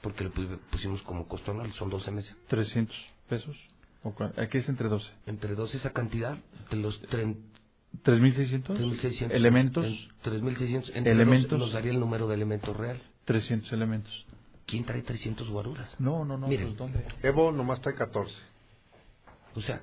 Porque pu- pusimos como costo anual, son 12 meses. 300 pesos. ¿O cua- Aquí es entre 12. Entre 12 esa cantidad, de los tren- 3.600. 3.600. Elementos. en- 3.600. Entre Elementos. nos daría el número de elementos real. 300 elementos. ¿Quién trae 300 guaruras? No, no, no. Miren. pues, ¿dónde? Evo nomás trae 14. O sea,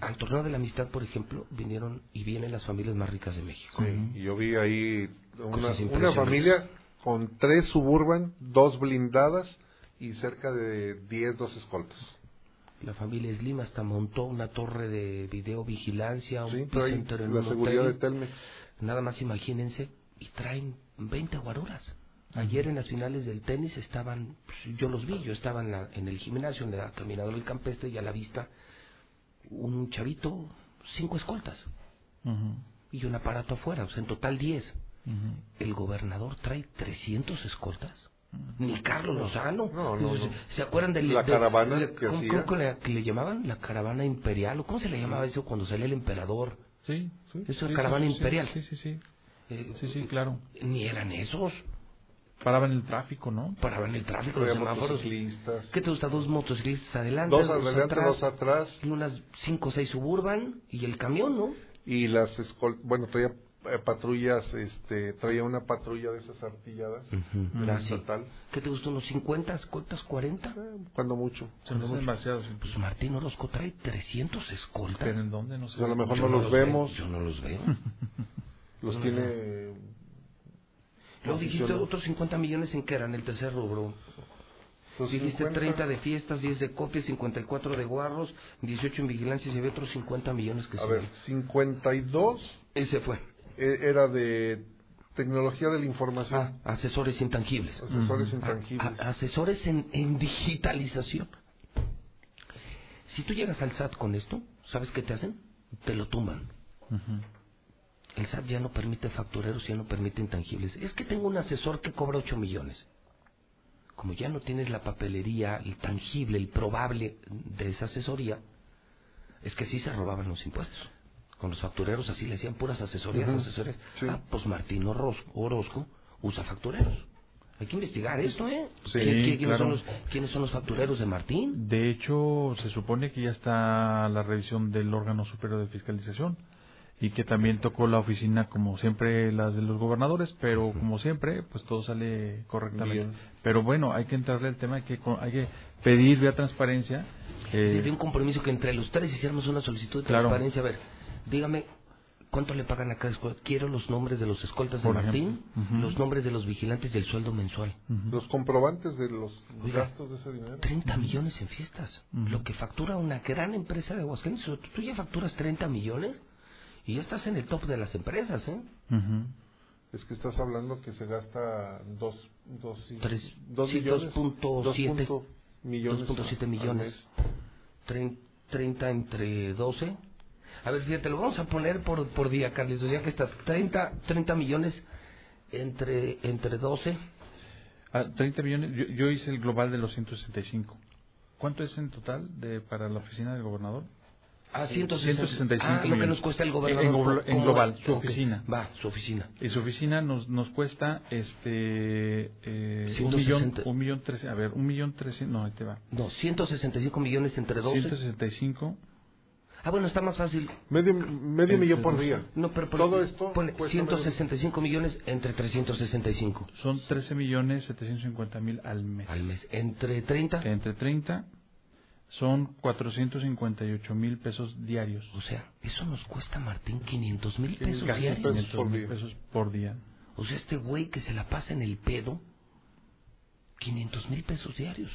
al torneo de la amistad, por ejemplo, vinieron y vienen las familias más ricas de México. Sí, yo vi ahí una, familia con tres suburban, dos blindadas y cerca de 10, 12 escoltas. La familia Slim hasta montó una torre de videovigilancia, un Sí, en la un seguridad hotel. de Telmex. Nada más imagínense, y traen 20 guaruras. Ayer en las finales del tenis estaban, pues, yo los vi, yo estaba en, la- en el gimnasio, en la caminadora del campestre y a la vista un chavito, cinco escoltas y un aparato afuera, o sea, en total 10. ujú. El gobernador trae 300 escoltas. Ni Carlos Lozano. No, no, ¿Se- no. ¿Se acuerdan del, La de- caravana de- que ¿cómo, hacía? cómo que le, que le llamaban? La caravana imperial. ¿O cómo se le llamaba eso cuando salía el emperador? Sí, sí. Es sí, una sí, caravana sí, imperial. Sí, sí, sí. Eh, Sí, sí, claro. Ni eran esos. Paraban el tráfico, ¿no? Paraban el tráfico, los semáforos. motociclistas. ¿Qué te gusta? Dos motociclistas adelante, Dos adelante, dos atrás. y unas cinco o seis suburban y el camión, ¿no? Y las escoltas, bueno, traía eh, patrullas, este, traía una patrulla de esas artilladas. Ah, sí. estatal. ¿Qué te gustó? ¿Unos 50 escoltas, 40? Cuando mucho. Se me hace demasiado. sí. Pues Martín Orozco trae 300 escoltas. ¿Pero en dónde? No sé. Pues a lo mejor Yo no los vemos. yo no los veo. Los No, tiene. Luego dijiste otros 50 millones en qué eran el tercer rubro. Los dijiste 50. 30 de fiestas, 10 de copias, 54 de guarros, 18 en vigilancias y había otros 50 millones que A se ver, van. 52 Ese fue. eh, era de tecnología de la información. Ah, asesores intangibles. Asesores Ujú. intangibles. A- a- asesores en, en digitalización. Si tú llegas al SAT con esto, ¿sabes qué te hacen? Te lo tumban. Ujú. El SAT ya no permite factureros, ya no permite intangibles. Es que tengo un asesor que cobra 8 millones. Como ya no tienes la papelería, el tangible, el probable de esa asesoría, es que sí se robaban los impuestos. Con los factureros así le hacían puras asesorías, Ujú. asesorías. Sí. Ah, pues Martín Orozco, Orozco usa factureros. Hay que investigar esto, ¿eh? Sí, ¿Qui- qui- ¿Quiénes, claro. son los, ¿Quiénes son los factureros de Martín? De hecho, se supone que ya está la revisión del órgano superior de fiscalización y que también tocó la oficina como siempre las de los gobernadores, pero como siempre, pues todo sale correctamente. Bien. Pero bueno, hay que entrarle al tema, hay que, co- hay que pedir vía transparencia. eh, Sería un compromiso que entre los tres hiciéramos una solicitud de Claro. transparencia. A ver, dígame, ¿cuánto le pagan a cada escolta? Quiero los nombres de los escoltas de Por Martín, ejemplo. Ujú. los nombres de los vigilantes y el sueldo mensual. Los comprobantes de los Oiga, gastos de ese dinero. 30 millones en fiestas. Lo que factura una gran empresa de Aguascalientes. Tú ya facturas 30 millones y ya estás en el top de las empresas, ¿eh? Es que estás hablando que se gasta dos, dos, y- Tres- dos sí, millones, 2.7 2.7 millones, 2.7 al millones. Trein- 30 entre 12. A ver, fíjate, lo vamos a poner por, por día, Carlos, ya que estás. 30, 30 millones entre, entre 12. ah, 30 millones, yo, yo hice el global de los 165. ¿Cuánto es en total de para la oficina del gobernador? Ah, 165. 165 Ah, lo que millones. nos cuesta el gobernador. En, en global, su Ok. oficina. Va, su oficina. Y su oficina nos, nos cuesta este eh, un 160. millón, un millón trece, a ver, un millón trece, no, ahí te va. No, 165 millones entre 12. 165. Ah, bueno, está más fácil. Medio, medio millón por día. No, pero por- Todo esto pone cuesta 165 millones entre 365. Son 13 millones 750 mil al mes. Al mes. ¿Entre 30? Entre 30 son 458 mil pesos diarios. O sea, eso nos cuesta, Martín, 500 mil pesos Casi diarios. 500 mil pesos por día. O sea, este güey que se la pasa en el pedo, 500 mil pesos diarios.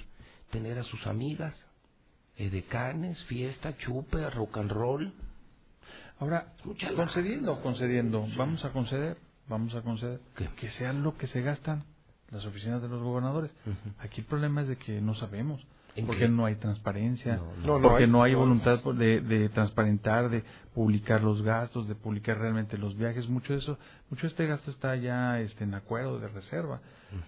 Tener a sus amigas, edecanes, fiesta, chupe, rock and roll. Ahora, concediendo, concediendo, vamos a conceder, vamos a conceder que sean lo que se gastan las oficinas de los gobernadores. Aquí el problema es de que no sabemos, ¿En porque qué? no hay transparencia, no. No, no porque hay, no hay no. voluntad de, de transparentar, de publicar los gastos, de publicar realmente los viajes. Mucho de eso, mucho de este gasto está ya este, en acuerdo de reserva.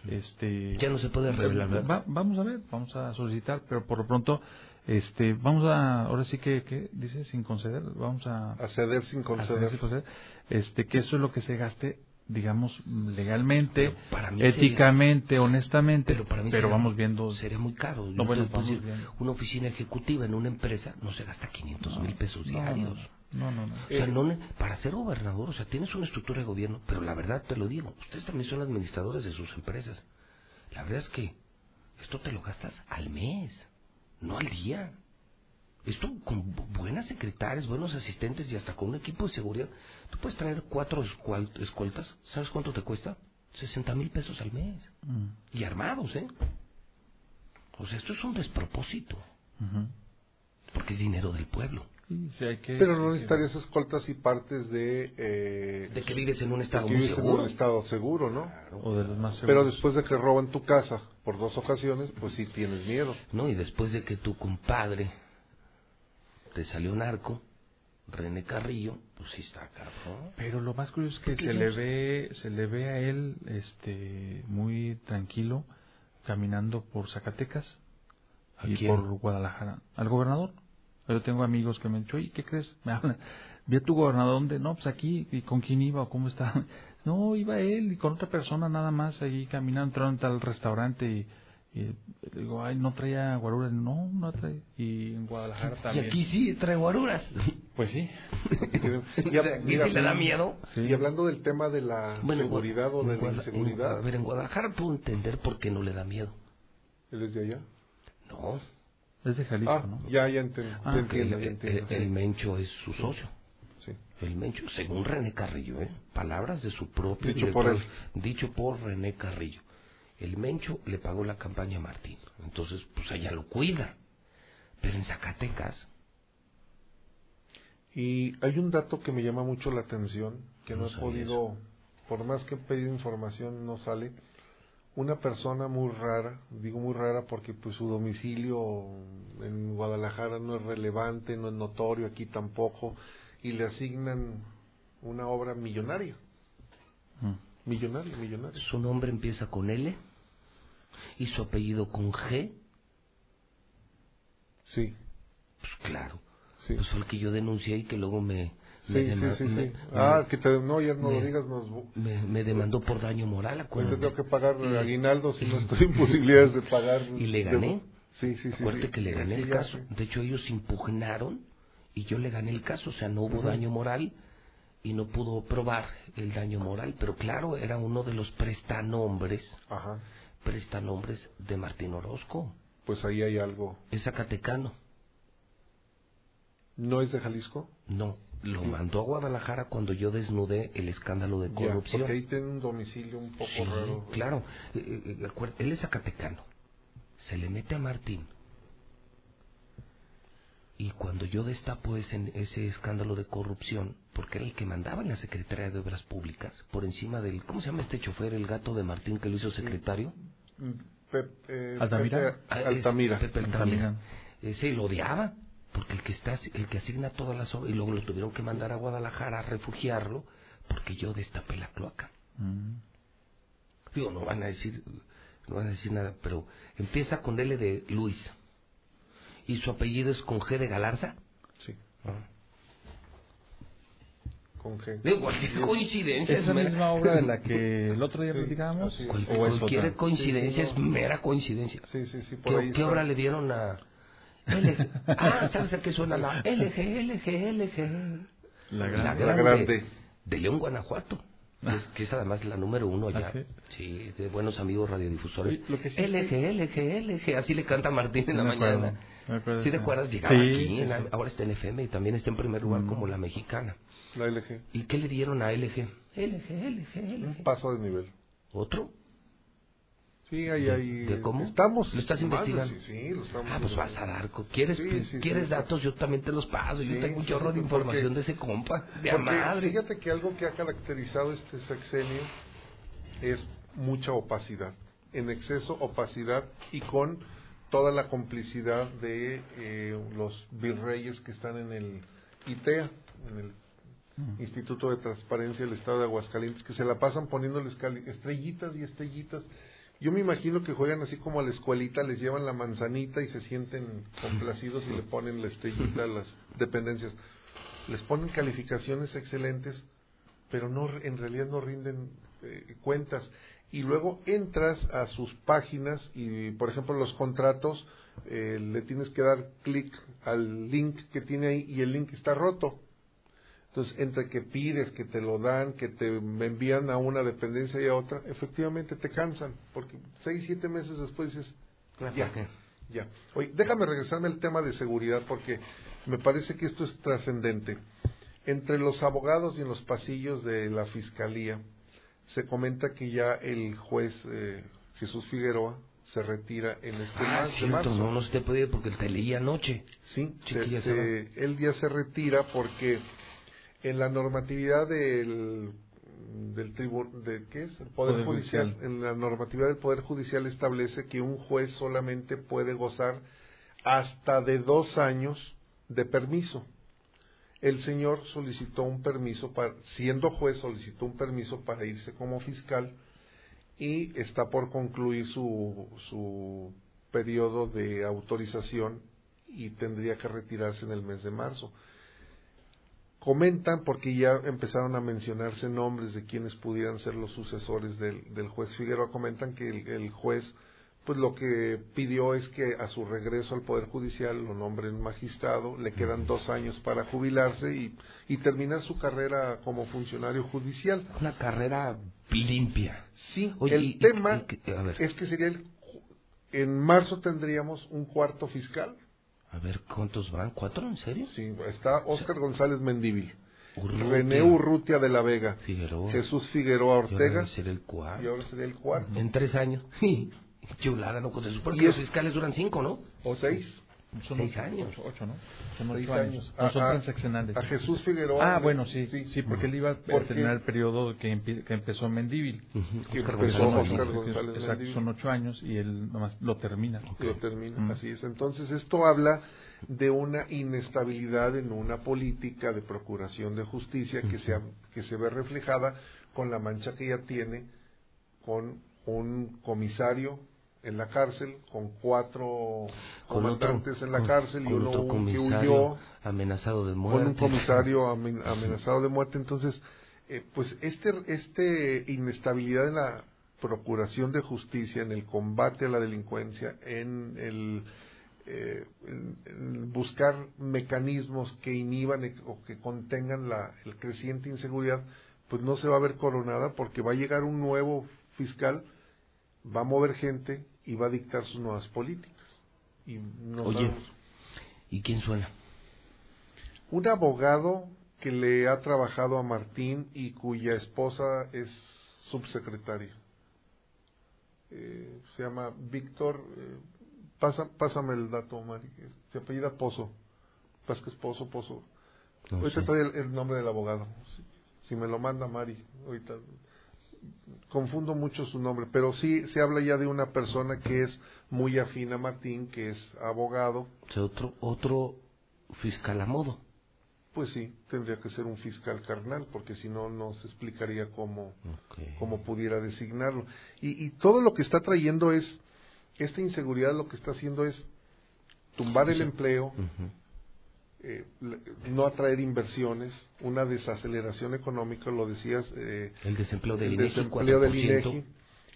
este Ya no se puede revelar, ¿verdad? Va- vamos a ver, vamos a solicitar, pero por lo pronto, este, vamos a, ahora sí que, ¿qué dice? Sin conceder, vamos a... A ceder sin conceder. sin conceder, este, que eso es lo que se gaste, digamos, legalmente, Pero para mí éticamente, honestamente, Pero para mí pero sería- vamos viendo... Sería muy caro. No, bueno, decir, una oficina ejecutiva en una empresa no se gasta 500 mil pesos diarios. No, no, no. O sea, no para ser gobernador, o sea, tienes una estructura de gobierno, pero la verdad te lo digo, ustedes también son administradores de sus empresas. La verdad es que esto te lo gastas al mes, no al día. Esto con bu- buenas secretarias, buenos asistentes y hasta con un equipo de seguridad, tú puedes traer cuatro escoltas, ¿sabes cuánto te cuesta? 60 mil pesos al mes. Mm. Y armados, ¿eh? O sea, esto es un despropósito, porque es dinero del pueblo. Sí, sí, hay que- Pero no necesitarías escoltas y partes de... Eh, De que vives en un estado muy vives en seguro. un estado seguro, ¿no? O de los más Pero después de que roban tu casa por dos ocasiones, pues sí tienes miedo. No, y después de que tu compadre te salió narco, René Carrillo, pues sí está cabrón. Pero lo más curioso es que se le ve, se le ve a él, este, muy tranquilo, caminando por Zacatecas ¿A y quién? por Guadalajara, al gobernador. Yo tengo amigos que me han dicho, oye, ¿qué crees? Me hablan, vi a tu gobernador, ¿dónde? No, pues aquí, ¿y con quién iba o cómo está? No, iba él y con otra persona nada más allí caminando, entraron a tal restaurante y, y le digo, ay, no traía guarura. No, no traía. Y en Guadalajara Y también. aquí sí trae guaruras. Pues sí. Y, ¿Y si le da miedo? y hablando del tema de la Bueno, en seguridad o de la Guada- en- inseguridad, a ver, en Guadalajara puedo entender por qué no le da miedo. ¿él es de allá? No. Es de Jalisco, Ah, ¿no? ya, ya entiendo. Ah, ya El, entiendo, ya el- entiendo. el Mencho es su socio. Sí. El Mencho, según René Carrillo, ¿eh? palabras de su propio Dicho director, por él. dicho por René Carrillo. El Mencho le pagó la campaña a Martín, entonces pues ella lo cuida. Pero en Zacatecas, Y hay un dato que me llama mucho la atención, que no, No he podido, por más que he pedido información, no sale. Una persona muy rara, digo muy rara porque pues su domicilio en Guadalajara no es relevante, no es notorio, aquí tampoco, y le asignan una obra millonaria. Millonaria, millonaria. Su nombre empieza con L y su apellido con G. Sí. Pues claro. Sí. Pues fue el que yo denuncié y que luego me... Sí, me sí, sí, me- sí. Ah, que te, no, ya no me- lo digas, nos, me, me demandó por daño moral, acuérdate. te tengo que pagar aguinaldo si no estoy en posibilidades de pagar. Y le de- gané. Sí, sí, sí. Acuérdate que le gané el caso. De hecho, ellos impugnaron y yo le gané el caso. O sea, no hubo daño moral y no pudo probar el daño moral. Pero claro, era uno de los prestanombres, Ajá. Prestanombres de Martín Orozco. Pues ahí hay algo. Es zacatecano. ¿No es de Jalisco? No, lo mandó a Guadalajara cuando yo desnudé el escándalo de Ya, corrupción. porque ahí tiene un domicilio un poco Sí, raro. claro. Eh, eh, acuer- él es zacatecano. Se le mete a Martín. Y cuando yo destapo ese, ese escándalo de corrupción, porque era el que mandaba en la Secretaría de Obras Públicas, por encima del... ¿Cómo se llama este chofer, el gato de Martín que lo hizo secretario? Eh, ¿Altamira? Pepe Ah, es Altamira. Pepe Altamira. Ese lo odiaba, porque el que está, el que asigna todas las obras, y luego lo tuvieron que mandar a Guadalajara a refugiarlo, porque yo destapé la cloaca. Digo, no van a decir, no van a decir nada, pero empieza con L de Luis. ¿Y su apellido es con G de Galarza? Sí. Ah. Con G. Digo, cualquier coincidencia. ¿Esa es mera- misma obra de la que el otro día platicábamos? Cual- ¿O es cualquier otra? coincidencia Sí, es mera coincidencia. Sí, sí, sí, por ¿Qué, ahí qué obra le dieron a LG? Ah, ¿sabes a qué suena la LG, LG, LG? La grande. La grande. De León, Guanajuato. Que es, que es además la número uno allá. ¿Ah, sí? sí? de buenos amigos radiodifusores. Oye, lo que sí es LG, LG, LG. Así le canta Martín en la me acuerdo, mañana. me acuerdo, ¿Sí te sí. acuerdas? Llegaba Sí, aquí, sí, en la- sí. ahora está en FM y también está en primer lugar Mm. como la mexicana. La LG. ¿Y qué le dieron a LG? LG, LG, Un LG. paso de nivel. ¿Otro? Sí, ahí, ¿De- ahí. de cómo? Estamos. ¿Lo estás investigando? Sí, sí, lo estamos. Ah, pues vas a dar. ¿Quieres, Sí, sí, ¿quieres sí, datos? Yo también te los paso. Sí, Yo tengo un sí, chorro sí, de porque- información de ese compa. De a Porque madre. fíjate que algo que ha caracterizado este sexenio es mucha opacidad. En exceso opacidad y con toda la complicidad de eh, los virreyes que están en el ITEA, en el Instituto de Transparencia del Estado de Aguascalientes, que se la pasan poniéndoles estrellitas y estrellitas. Yo me imagino que juegan así como a la escuelita, les llevan la manzanita y se sienten complacidos y le ponen la estrellita a las dependencias. Les ponen calificaciones excelentes, pero no en realidad no rinden eh, cuentas. Y luego entras a sus páginas y, por ejemplo, los contratos, eh, le tienes que dar clic al link que tiene ahí y el link está roto. Entonces, entre que pides, que te lo dan, que te envían a una dependencia y a otra, efectivamente te cansan, porque seis, siete meses después dices, ya, ya. Oye, déjame regresarme al tema de seguridad, porque me parece que esto es trascendente. Entre los abogados y en los pasillos de la fiscalía, se comenta que ya el juez eh, Jesús Figueroa se retira en este Ah, mes de cierto, marzo. no, no se te puede porque te leí anoche. Sí, ya se se- él ya se retira porque en la normatividad del del tribu- de qué es el poder, Poder judicial, Judicial. en la normatividad del poder judicial establece que un juez solamente puede gozar hasta de dos años de permiso. El señor solicitó un permiso para siendo juez solicitó un permiso para irse como fiscal y está por concluir su su periodo de autorización y tendría que retirarse en el mes de marzo comentan porque ya empezaron a mencionarse nombres de quienes pudieran ser los sucesores del, del juez Figueroa comentan que el, el juez pues lo que pidió es que a su regreso al poder judicial lo nombren magistrado le quedan dos años para jubilarse y, y terminar su carrera como funcionario judicial Una carrera limpia. sí Oye, el y- tema y que- a ver. es que sería el, en marzo tendríamos un cuarto fiscal A ver, ¿cuántos van? ¿Cuatro? ¿En serio? Sí, está Óscar González Mendívil, Urrutia. René Urrutia de la Vega, Figueroa. Jesús Figueroa Ortega, debe ser el cuarto. y ahora sería el cuarto. En tres años. Chulada, ¿no? Se supone que los fiscales duran cinco, ¿no? O seis. Son Seis ocho, años. Ocho, ocho, ¿no? Son Seis ocho años. años. No, son A- transaccionales. a Jesús Figueroa Ah, bueno, sí, sí. sí, porque él iba a Porque- terminar el periodo que, empie- que empezó Mendívil. Que Oscar empezó González Oscar. González Exacto, son ocho años y él nomás lo termina. lo termina. Mm. Así es. Entonces, esto habla de una inestabilidad en una política de procuración de justicia que, se, que se ve reflejada con la mancha que ya tiene con un comisario en la cárcel, con cuatro Con otro, comandantes en la con- cárcel y uno otro que huyó amenazado de muerte. con un comisario amen- amenazado de muerte. Entonces, eh, pues este, este inestabilidad en la procuración de justicia, en el combate a la delincuencia, en el eh, en- en buscar mecanismos que inhiban o que contengan la el creciente inseguridad, pues no se va a ver coronada porque va a llegar un nuevo fiscal, va a mover gente y va a dictar sus nuevas políticas. Y no Oye. ¿y quién suena? Un abogado que le ha trabajado a Martín y cuya esposa es subsecretaria. Eh, se llama Víctor. eh, pasa, pásame el dato, Mari. Se apellida Pozo. Vázquez Pozo, Pozo. No ahorita el, el nombre del abogado. Si, si me lo manda Mari, ahorita. Confundo mucho su nombre, pero sí se habla ya de una persona que es muy afín a Martín, que es abogado. Otro, otro fiscal a modo. Pues sí, tendría que ser un fiscal carnal, porque si no, no se explicaría cómo, cómo pudiera designarlo. Y, y todo lo que está trayendo es, esta inseguridad lo que está haciendo es tumbar el empleo, eh, no atraer inversiones, una desaceleración económica, lo decías. eh, El desempleo del el INEGI, desempleo del 4%. INEGI.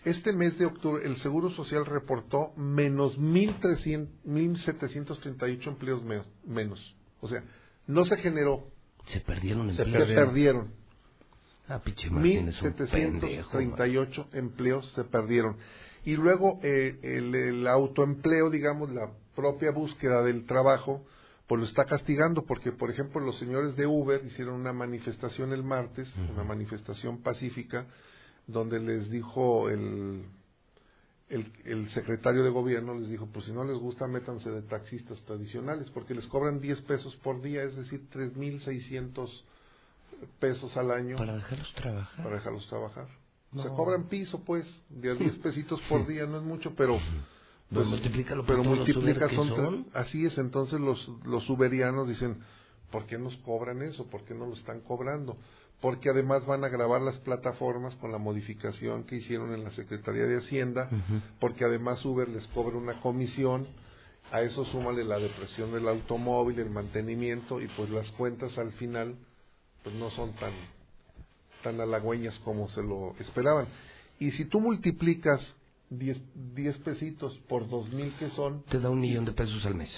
Este mes de octubre, el Seguro Social reportó menos 1.300 1.738 empleos me- menos. O sea, no se generó. Se perdieron Se empleos. perdieron. Ah, pinche Martín es un pendejo. 1.738 empleos se perdieron. Y luego eh, el, el autoempleo, digamos, la propia búsqueda del trabajo, pues lo está castigando, porque, por ejemplo, los señores de Uber hicieron una manifestación el martes, una manifestación pacífica, donde les dijo el, el, el secretario de gobierno, les dijo, pues si no les gusta, métanse de taxistas tradicionales, porque les cobran 10 pesos por día, es decir, 3.600 pesos al año. Para dejarlos trabajar. Para dejarlos trabajar. No. Se cobran piso, pues, de a 10 pesitos por día, no es mucho, pero... Pues multiplícalo por pero los multiplica, Uber que son, son. Así es, entonces los, los uberianos dicen, ¿por qué nos cobran eso? ¿Por qué no lo están cobrando? Porque además van a grabar las plataformas con la modificación que hicieron en la Secretaría de Hacienda, porque además Uber les cobra una comisión, a eso súmale la depresión del automóvil, el mantenimiento, y pues las cuentas al final pues no son tan, tan halagüeñas como se lo esperaban. Y si tú multiplicas 10, 10 pesitos por dos mil que son, Te da un millón de pesos al mes.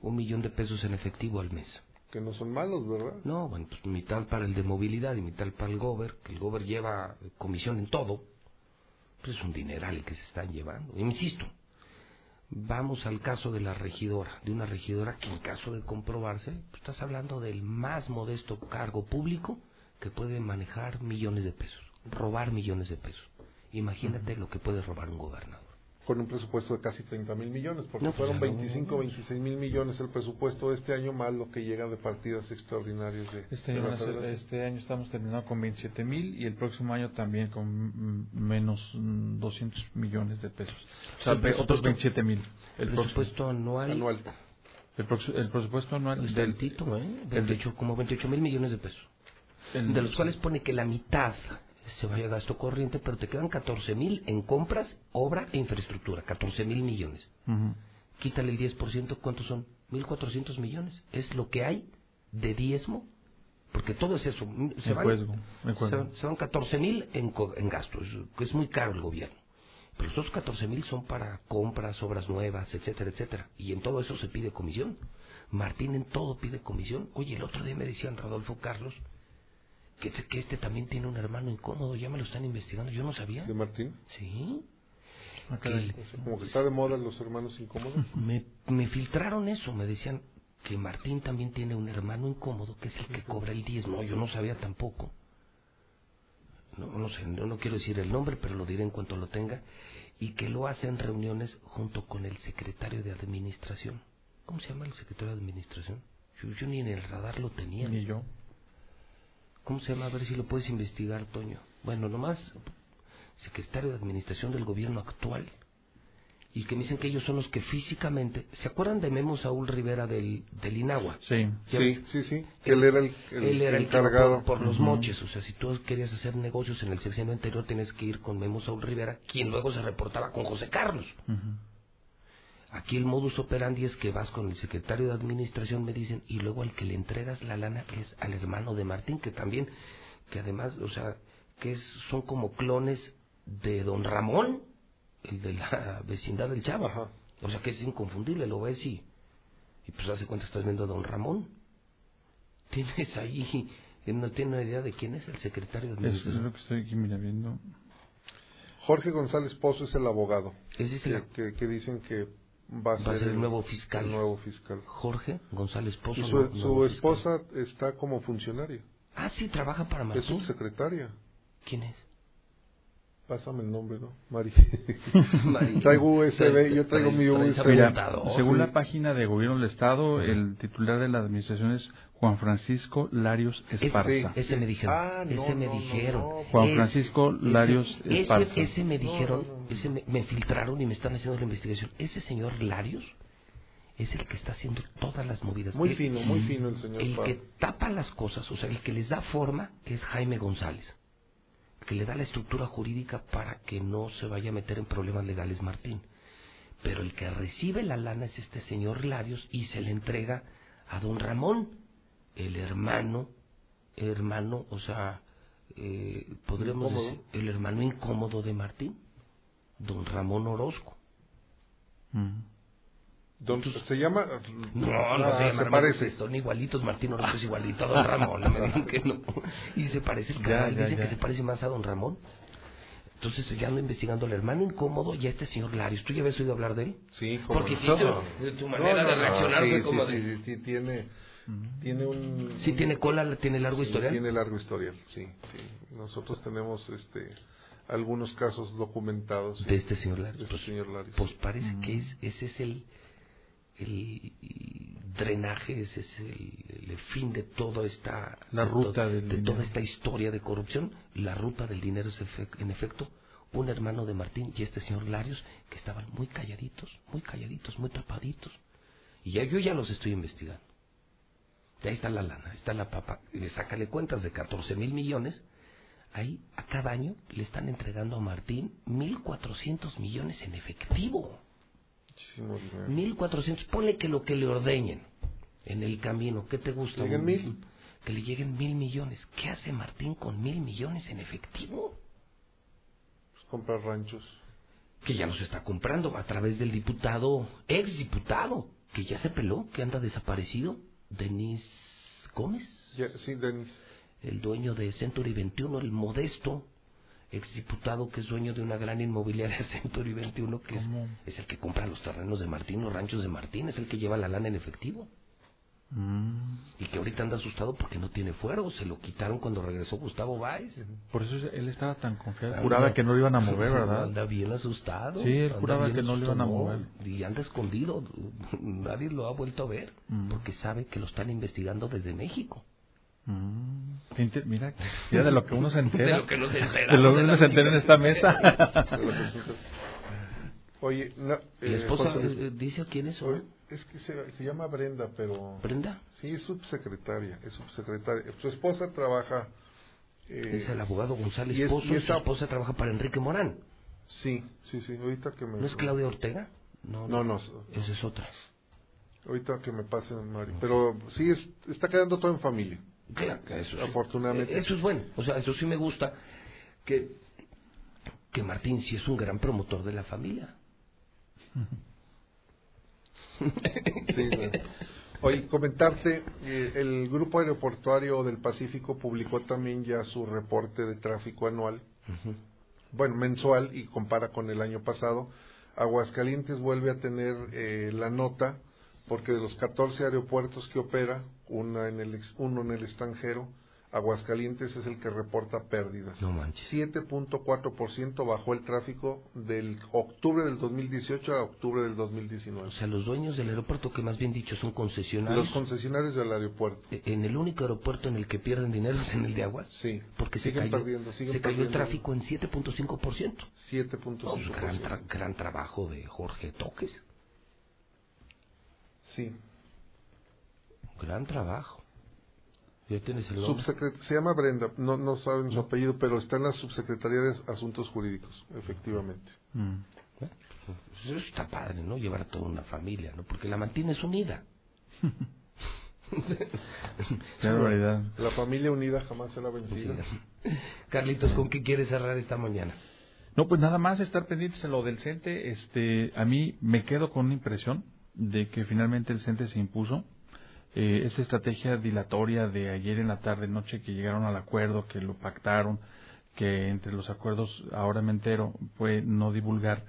Un millón de pesos en efectivo al mes. que no son malos, ¿verdad? No, bueno, pues mitad para el de movilidad y mitad para el gober, que el gober lleva comisión en todo. Pues es un dineral el que se están llevando. Y insisto, vamos al caso de la regidora, de una regidora que en caso de comprobarse, pues estás hablando del más modesto cargo público que puede manejar millones de pesos, robar millones de pesos. Imagínate lo que puede robar un gobernador. Con un presupuesto de casi 30 mil millones, porque No, pues fueron no. 25, 26 mil millones el presupuesto de este año, más lo que llega de partidas extraordinarias de, Este año, este año estamos terminando con 27 mil y el próximo año también con mm, menos mm, 200 millones de pesos. O sea, El otros presupuesto- 27 mil. El presupuesto anual. El, prox- el presupuesto anual Es del tantito, ¿eh? el de- 28, como 28 mil millones de pesos. El- de los cuales pone que la mitad se vaya a gasto corriente, pero te quedan 14 mil en compras, obra e infraestructura. 14 mil millones. Quítale el 10%, ¿cuántos son? 1.400 millones. Es lo que hay de diezmo, porque todo es eso. Se van, en se van, se van 14 mil en, en gastos, que es muy caro el gobierno. Pero otros 14 mil son para compras, obras nuevas, etcétera, etcétera. Y en todo eso se pide comisión. Martín en todo pide comisión. Oye, el otro día me decían Rodolfo Carlos que, este- que este también tiene un hermano incómodo. Ya me lo están investigando. Yo no sabía. ¿De Martín? Sí. Ah, Que como que está de moda los hermanos incómodos. me, me filtraron eso, me decían que Martín también tiene un hermano incómodo que es el que cobra el diezmo. Yo no sabía tampoco. No, no sé, no, no quiero decir el nombre, pero lo diré en cuanto lo tenga. Y que lo hace en reuniones junto con el secretario de administración. cómo se llama el secretario de administración? Yo, yo ni en el radar lo tenía. Ni yo. ¿Cómo se llama? A ver si lo puedes investigar, Toño. Bueno, nomás secretario de administración del gobierno actual y que me dicen que ellos son los que físicamente... ¿Se acuerdan de Memo Saúl Rivera del, del Inagua? Sí. ¿Ya Sí, sí, sí. Él era el, el Él era el que encargado. por, por los moches, o sea, si tú querías hacer negocios en el sexenio anterior, tienes que ir con Memo Saúl Rivera, quien luego se reportaba con José Carlos. Aquí el modus operandi es que vas con el secretario de administración, me dicen, y luego al que le entregas la lana es al hermano de Martín, que también, que además, o sea, que es, son como clones de don Ramón, el de la vecindad del Chavo. O sea que es inconfundible, lo ves y, y pues hace cuenta estás viendo a don Ramón. Tienes ahí, él no tiene una idea de quién es el secretario de Es, administración. lo que estoy aquí mira, viendo. Jorge González Pozo es el abogado. Ese es el- que, que, que dicen que va a ser, Va a ser el nuevo fiscal. el nuevo fiscal. Jorge González Pozo. Y su, fiscal. esposa está como funcionaria. Ah, sí, trabaja para Es Martín. subsecretaria. ¿Quién es? Pásame el nombre, ¿no? Mari. Traigo USB, yo traigo mi USB. Mira, según la página de Gobierno del Estado, el titular de la administración es Juan Francisco Larios Esparza. Ese me dijeron. Ah, no, ese me no, dijeron. no. Juan Francisco ese- Larios ese, Esparza. Ese me dijeron, ese me, me filtraron y me están haciendo la investigación. Ese señor Larios es el que está haciendo todas las movidas. Muy El- fino, muy fino el señor El Paz. que tapa las cosas, o sea, el que les da forma es Jaime González. Que le da la estructura jurídica para que no se vaya a meter en problemas legales Martín. Pero el que recibe la lana es este señor Larios y se le entrega a don Ramón, el hermano, hermano, o sea, eh, podríamos Incómodo. decir, el hermano incómodo de Martín, don Ramón Orozco. Don- se llama. No, no Ah, se parece. Son igualitos, Martín Orozco es igualito a don Ramón, no me digan que no. Y se parece el Ya, canal, ya, dicen ya. que se parece más a don Ramón. Entonces ya ando investigando al hermano incómodo y a este señor Larios. ¿Tú ya habías oído hablar de él? Sí, como Porque no. tu, de tu manera No, no, de reaccionar sí, fue sí, como sí, de... sí, sí, tiene, tiene un... Sí tiene cola, tiene largo sí, historial. Tiene largo historial, sí, sí. Nosotros tenemos este algunos casos documentados. De este señor Larios. de este señor Larios. Pues parece que es, ese es el, el drenaje, ese es el, el fin de toda esta La ruta de toda esta historia de corrupción. La ruta del dinero es en efecto un hermano de Martín y este señor Larios que estaban muy calladitos, muy calladitos, muy tapaditos. Y ya yo ya los estoy investigando. Ya ahí está la lana, ahí está la papa. Y le sácale cuentas de 14 mil millones. Ahí a cada año le están entregando a Martín 1.400 millones en efectivo. Muchísimo dinero. 1400, ponle que lo que le ordeñen en el camino, ¿qué te gusta? Lleguen mil. Que le lleguen mil millones. ¿Qué hace Martín con mil millones en efectivo? Pues comprar ranchos. Que ya los está comprando a través del diputado, ex diputado, que ya se peló, que anda desaparecido, Denis Gómez, sí, Denis. el dueño de Century 21, el modesto ex diputado que es dueño de una gran inmobiliaria Century 21, que es, es el que compra los terrenos de Martín, los ranchos de Martín, es el que lleva la lana en efectivo. Mm. Y que ahorita anda asustado porque no tiene fuero. Se lo quitaron cuando regresó Gustavo Báez. Por eso él estaba tan confiado. Anda- Juraba que no lo iban a mover, ¿verdad? Anda bien asustado. Sí, él juraba que no lo iban a mover. Y anda escondido. Nadie lo ha vuelto a ver. Mm. Porque sabe que lo están investigando desde México. Mm. Mira, ya de lo que uno se entera. De lo que uno se entera. De lo que uno la se entera en esta mesa. Oye, no, La eh, esposa José- eh, dice quiénes son. Oye, es que se, se llama Brenda, pero... Brenda. Sí, es subsecretaria, es subsecretaria. Su esposa trabaja... eh, es el abogado González y es- Pozo. y y Su esa- esposa trabaja para Enrique Morán. Sí, sí, sí, ahorita que me... ¿No es Claudia Ortega? No, No, no. Esa es otra. Ahorita que me pasen, Mari. Pero sí, es, está quedando todo en familia. Claro, eso. Afortunadamente. Eh, Eso es bueno. O sea, eso sí me gusta. Que, que Martín sí es un gran promotor de la familia. Sí, bueno. Oye, comentarte, eh, el Grupo Aeroportuario del Pacífico publicó también ya su reporte de tráfico anual, bueno, mensual, y compara con el año pasado. Aguascalientes vuelve a tener eh, la nota, porque de los 14 aeropuertos que opera, una en el, uno en el extranjero, Aguascalientes es el que reporta pérdidas. No manches. 7.4% bajó el tráfico del octubre del 2018 a octubre del 2019. O sea, los dueños del aeropuerto, que más bien dicho son concesionarios. Los concesionarios del aeropuerto. E- En el único aeropuerto en el que pierden dinero es en el de Aguas. Sí. Porque se Siguen cayó, perdiendo, siguen se cayó el perdiendo. tráfico en 7.5%. 7.5%. No, pues, gran, tra- gran trabajo de Jorge Toques. Sí. Gran trabajo. Ya tienes el nombre. Subsecret- se llama Brenda, no, no saben su apellido, pero está en la Subsecretaría de Asuntos Jurídicos, efectivamente. Pues Eso está padre, ¿no? Llevar a toda una familia, ¿no? Porque la mantienes unida. Qué barbaridad. La familia unida jamás será vencida. Carlitos, ¿con qué quieres cerrar esta mañana? No, pues nada más estar pendientes en lo del CENTE. Este, a mí me quedo con una impresión de que finalmente el CENTE se impuso. Eh, esta estrategia dilatoria de ayer en la tarde, noche, que llegaron al acuerdo, que lo pactaron, que entre los acuerdos, ahora me entero, fue no divulgar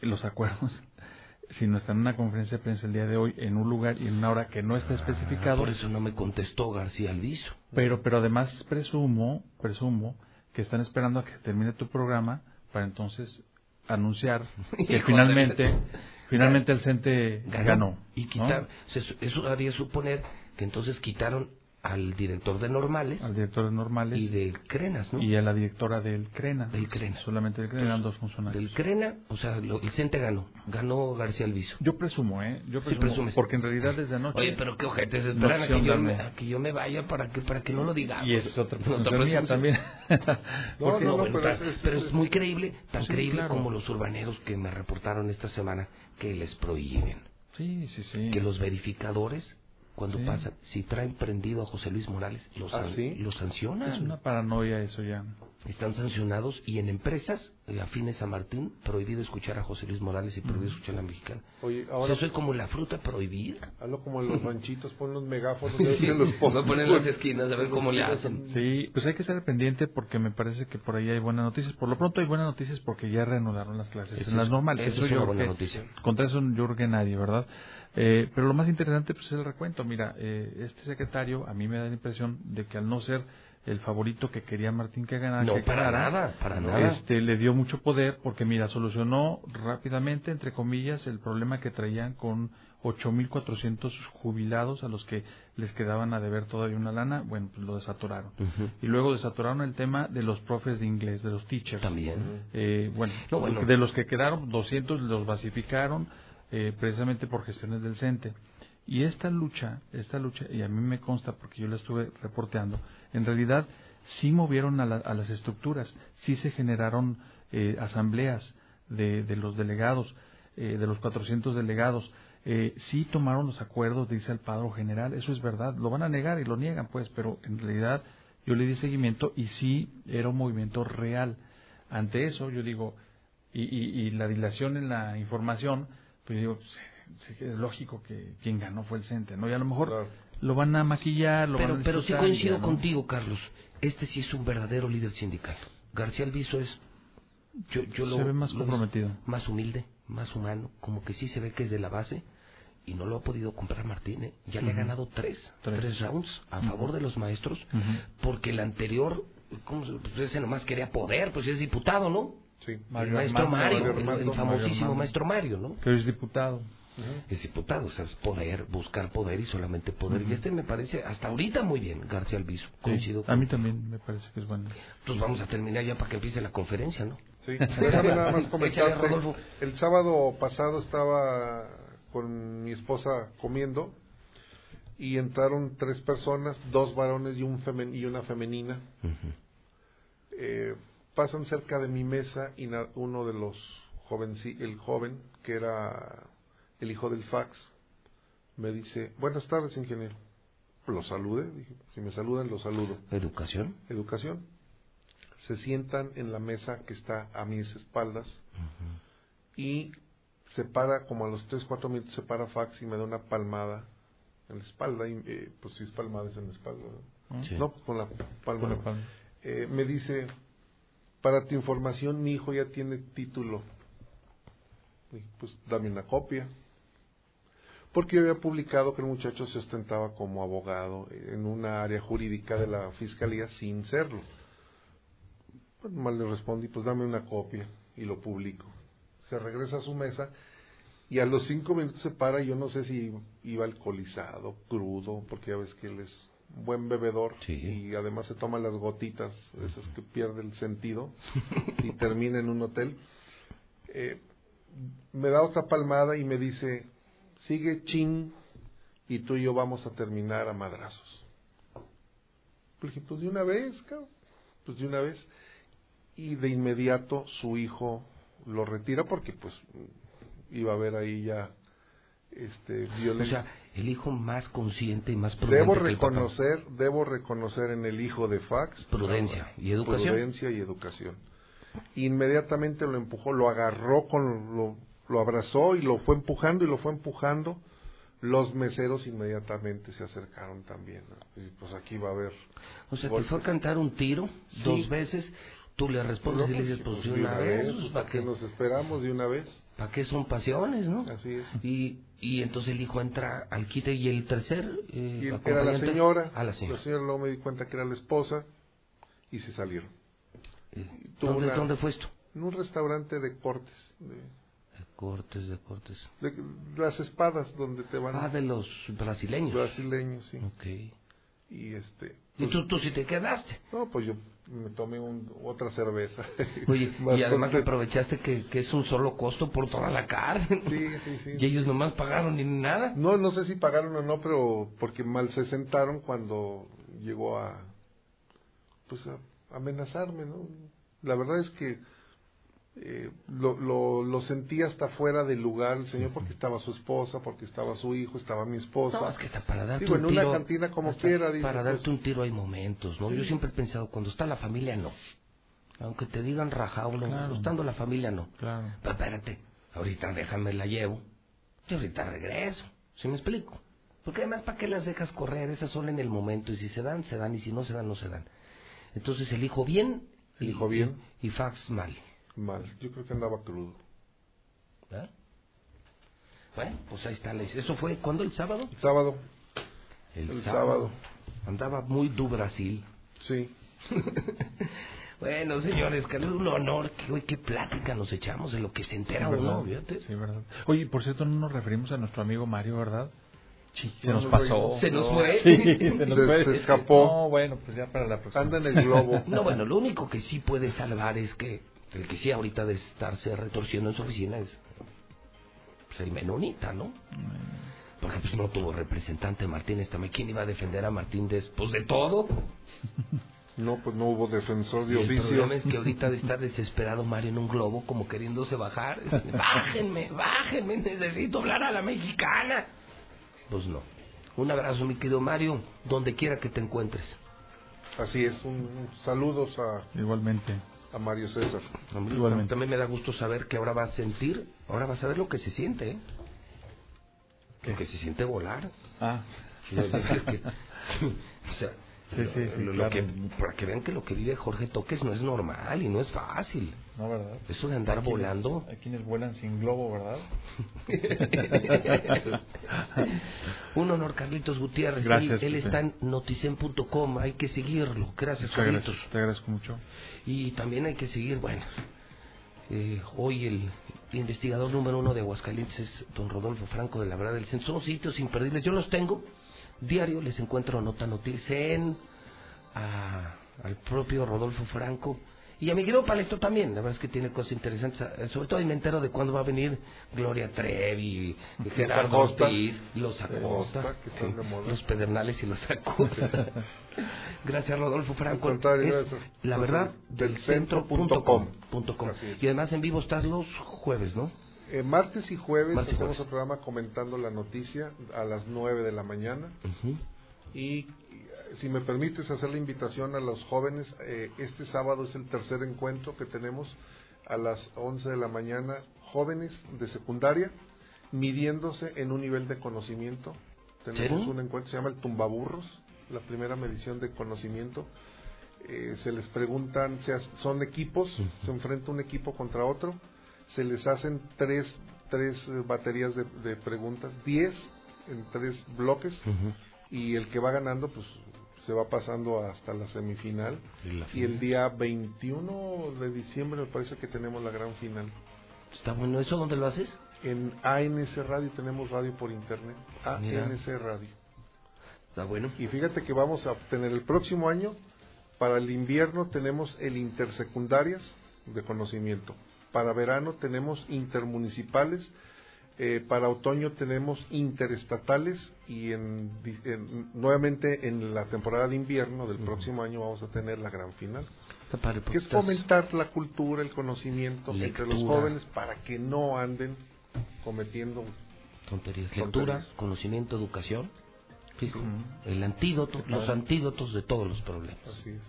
los acuerdos, sino estar en una conferencia de prensa el día de hoy en un lugar y en una hora que no está especificado. Ah, Por eso no me contestó García Alviso. Pero, pero además presumo, presumo que están esperando a que termine tu programa para entonces anunciar que finalmente, finalmente el CENTE ganó. Y ¿no? quitar, se- eso haría suponer que entonces quitaron al director de normales al director de normales y del Crenas, ¿no? y a la directora del CRENA. Del CRENA. Solamente del CRENA eran dos funcionarios. Del Crena, o sea, lo- el CENTE ganó. Ganó García Alviso. Yo presumo, ¿eh? Yo Sí, presumo, presumes. porque en realidad desde anoche... Oye, pero qué ojetes, no esperan a que, yo me, a que yo me vaya para que para que no lo digamos. Y esa es otra No, presunción mía también. No, Porque- no, bueno, pero es- es- pero es muy creíble, tan Sí, creíble claro. como los urbaneros que me reportaron esta semana que les prohíben. Sí, sí, sí. Que los verificadores, cuando Sí. pasan, si traen prendido a José Luis Morales, los, ¿Ah, san- sí? los sancionan. Es una paranoia eso ya. Están sancionados y en empresas eh, afines a Martín, prohibido escuchar a José Luis Morales y prohibido escuchar a la mexicana. Oye, O ahora sea, soy como la fruta prohibida. hazlo como en los ranchitos, pon los megáfonos. Sí, que los voy a poner en las esquinas a ver cómo le hacen. Sí, pues hay que estar pendiente porque me parece que por ahí hay buenas noticias. Por lo pronto hay buenas noticias porque ya reanudaron las clases Eso en las es- normales. eso es una buena que- noticia. Contra eso yo creo que nadie, ¿verdad? Eh, pero lo más interesante pues, es el recuento. Mira, eh, este secretario a mí me da la impresión de que al no ser el favorito que quería Martín que ganara, No, que para ganara, nada, para nada. Este, le dio mucho poder porque, mira, solucionó rápidamente, entre comillas, el problema que traían con 8.400 jubilados a los que les quedaban a deber todavía una lana, bueno, pues lo desatoraron. Y luego desatoraron el tema de los profes de inglés, de los teachers. También. Eh, bueno, No, bueno. de los que quedaron, 200 los basificaron eh, precisamente por gestiones del CENTE. Y esta lucha, esta lucha, y a mí me consta porque yo la estuve reporteando, en realidad sí movieron a, la- a las estructuras, sí se generaron eh, asambleas de, de los delegados, eh, de los 400 delegados, eh, sí tomaron los acuerdos, dice el padre general, eso es verdad, lo van a negar y lo niegan pues, pero en realidad yo le di seguimiento y sí era un movimiento real. Ante eso yo digo, y, y, y la dilación en la información, pues digo, sí, sí, es lógico que quien ganó fue el CENTE, ¿no? Y a lo mejor lo van a maquillar, lo Pero, van a pero sí coincido ya, ¿no? contigo, Carlos. Este sí es un verdadero líder sindical. García Alviso es. Yo, yo lo, Se ve más lo- comprometido. Más humilde, más humano. Como que sí se ve que es de la base. Y no lo ha podido comprar Martín. ¿eh? Ya le ha ganado tres, Tres. tres rounds a favor de los maestros. Porque el anterior, ¿cómo se- pues ese nomás quería poder, pues es diputado, ¿no? Sí. el Mario maestro Armando, Mario, Mario el- el, famosísimo Mario maestro Mario, ¿no? Que es diputado. Es diputado, o sea, es poder, buscar poder y solamente poder. Y este me parece hasta ahorita muy bien, García Alviso. Sí, Coincido a mí también me parece que es bueno. Pues vamos a terminar ya para que empiece la conferencia, ¿no? Sí, déjame nada más comentarte. El sábado pasado estaba con mi esposa comiendo y entraron tres personas, dos varones y, un femen- y una femenina. Eh, pasan cerca de mi mesa y uno de los jóvenes, el joven, que era el hijo del fax, me dice, buenas tardes, ingeniero. Lo saludé, dije, si me saludan, lo saludo. ¿Educación? Educación. Se sientan en la mesa que está a mis espaldas y se para, como a los 3, 4 minutos, se para fax y me da una palmada en la espalda. Y, eh, pues si es palmada es en la espalda. ¿no? Sí. No, pues con la palma. Con la palma. Eh, me dice, para tu información, mi hijo ya tiene título. Pues dame una copia. porque yo había publicado que el muchacho se ostentaba como abogado en una área jurídica de la fiscalía sin serlo. Pues mal le respondí, pues dame una copia y lo publico. Se regresa a su mesa y a los cinco minutos se para, yo no sé si iba alcoholizado, crudo, porque ya ves que él es buen bebedor y además se toma las gotitas, esas que pierde el sentido y termina en un hotel. Eh, me da otra palmada y me dice, sigue chin y tú y yo vamos a terminar a madrazos. Le dije, pues de una vez, cabrón, pues de una vez. Y de inmediato su hijo lo retira porque pues iba a haber ahí ya este violencia. O sea, el hijo más consciente y más prudente debo reconocer, debo reconocer en el hijo de Fax Prudencia y educación. Prudencia y educación. Inmediatamente lo empujó, lo agarró con lo, lo abrazó y lo fue empujando y lo fue empujando. Los meseros inmediatamente se acercaron también. ¿no? Y pues aquí va a haber. O sea, te fue a cantar un tiro Sí. dos veces, tú le respondes y le dices, pues, de una vez, pues, pues, ¿para ¿para qué nos esperamos de una vez? ¿Para qué son pasiones, no? Así es. Y, y entonces el hijo entra al quite y el tercer eh, Y era la señora, A la señora. luego me di cuenta que era la esposa y se salieron. Y ¿Dónde, una- ¿Dónde fue esto? En un restaurante de cortes, de, De cortes, de cortes. de las espadas donde te van Ah, de los brasileños. brasileños, sí. Ok. Y este ¿Y tú, tú sí te quedaste? no, pues yo me tomé un- otra cerveza. Oye, y además con- aprovechaste que, que es un solo costo por toda la carne. Sí, sí, sí. Y ellos nomás pagaron ni nada. No, no sé si pagaron o no, pero porque mal se sentaron cuando llegó a pues a amenazarme, ¿no? La verdad es que eh, lo, lo, lo sentí hasta fuera del lugar el señor porque estaba su esposa, porque estaba su hijo, estaba mi esposa. No, es que hasta para darte Digo, un en tiro. una cantina como quiera, Para pues, darte un tiro hay momentos, ¿no? Sí. Yo siempre he pensado, cuando está la familia, no. Aunque te digan rajado, no. Claro. Estando la familia, no. Claro. Pero espérate, ahorita déjame la llevo. Y ahorita regreso. ¿Sí me explico? Porque además, ¿para qué las dejas correr? Esas son en el momento. Y si se dan, se dan. Y si no se dan, no se dan. Entonces, el hijo bien. El y- hijo bien. Y, y fax mal. Mal. Yo creo que andaba crudo. ¿verdad? Bueno, pues ahí está ¿Eso fue cuándo? ¿El sábado? El sábado. El, El sábado. sábado. Andaba muy du Brasil. Sí. bueno, señores, que es un honor. Que, hoy qué plática nos echamos de lo que se entera Sí, uno, fíjate. Sí, verdad. Oye, por cierto, no nos referimos a nuestro amigo Mario, ¿verdad? Sí, se No nos pasó. ¿Se nos No. fue? Sí, se nos Se- fue. se escapó. No, bueno, pues ya para la próxima. Anda en el globo. No, bueno, lo único que sí puede salvar es que el que sí ahorita de estarse retorciendo en su oficina es pues, el menonita, ¿no? Porque pues no tuvo representante Martínez también. ¿Quién iba a defender a Martín después de todo? No, pues no hubo defensor de Y el oficio. problema es que ahorita de estar desesperado Mario en un globo como queriéndose bajar. Bájenme, bájenme, necesito hablar a la mexicana. Pues no. Un abrazo, mi querido Mario, donde quiera que te encuentres. Así es, un, un saludos a, Igualmente. A Mario César. Igualmente. También me da gusto saber que ahora va a sentir, ahora va a saber lo que se siente, ¿eh? Lo que se siente volar. Ah. No, es que- o sea, Sí, sí, sí, lo- claro. que, para que vean que lo que vive Jorge Toques no es normal y no es fácil. No, ¿verdad? Eso de andar quienes- volando. Hay quienes vuelan sin globo, ¿verdad? Un honor, Carlitos Gutiérrez. Gracias, Él, está en noticen.com. Hay que seguirlo. Gracias, Carlitos. Te agradezco mucho. Y también hay que seguir, bueno, eh, hoy el investigador número uno de Aguascalientes es don Rodolfo Franco de la Verdad del Centro. Son sitios imperdibles. Yo los tengo. Diario les encuentro nota noticia en a- al propio Rodolfo Franco. Y a mi querido Palestro también, la verdad es que tiene cosas interesantes. eh, Sobre todo ahí me entero de cuándo va a venir Gloria Trevi, Gerardo. Ortiz, los Acosta, moda. los Pedernales y los Acosta. Gracias Rodolfo Franco. Es gracias. la verdad Del del centro centro punto punto com, com. punto com. Así es. Y además en vivo estás los jueves, ¿no? Eh, martes y jueves Martes hacemos jueves. el programa comentando la noticia a las 9 de la mañana. Y eh, si me permites hacer la invitación a los jóvenes, eh, este sábado es el tercer encuentro que tenemos a las 11 de la mañana, jóvenes de secundaria midiéndose en un nivel de conocimiento. Tenemos ¿Sí? un encuentro, se llama el Tumbaburros, la primera medición de conocimiento. Eh, se les preguntan, se son equipos, se enfrenta un equipo contra otro, se les hacen tres, tres eh, baterías de, de preguntas, diez en tres bloques y el que va ganando pues se va pasando hasta la semifinal Y la y final. el día 21 de diciembre me parece que tenemos la gran final. Está bueno, ¿eso dónde lo haces? En ANC Radio tenemos radio por internet. Mira. ANC Radio. Está bueno. Y fíjate que vamos a obtener el próximo año, para el invierno tenemos el intersecundarias de conocimiento. Para verano tenemos intermunicipales. eh, para otoño tenemos interestatales y en, nuevamente en la temporada de invierno del próximo año vamos a tener la gran final. Que es fomentar la cultura, el conocimiento entre los jóvenes para que no anden cometiendo Tonterías. Tonterías. Lectura, conocimiento, educación. Fijo, El antídoto, los antídotos de todos los problemas. Así es.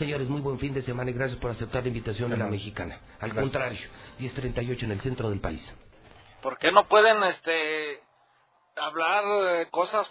Señores, muy buen fin de semana y gracias por aceptar la invitación de la mexicana. Al Gracias. contrario, 10.38 en el centro del país. ¿Por qué no pueden este hablar eh, cosas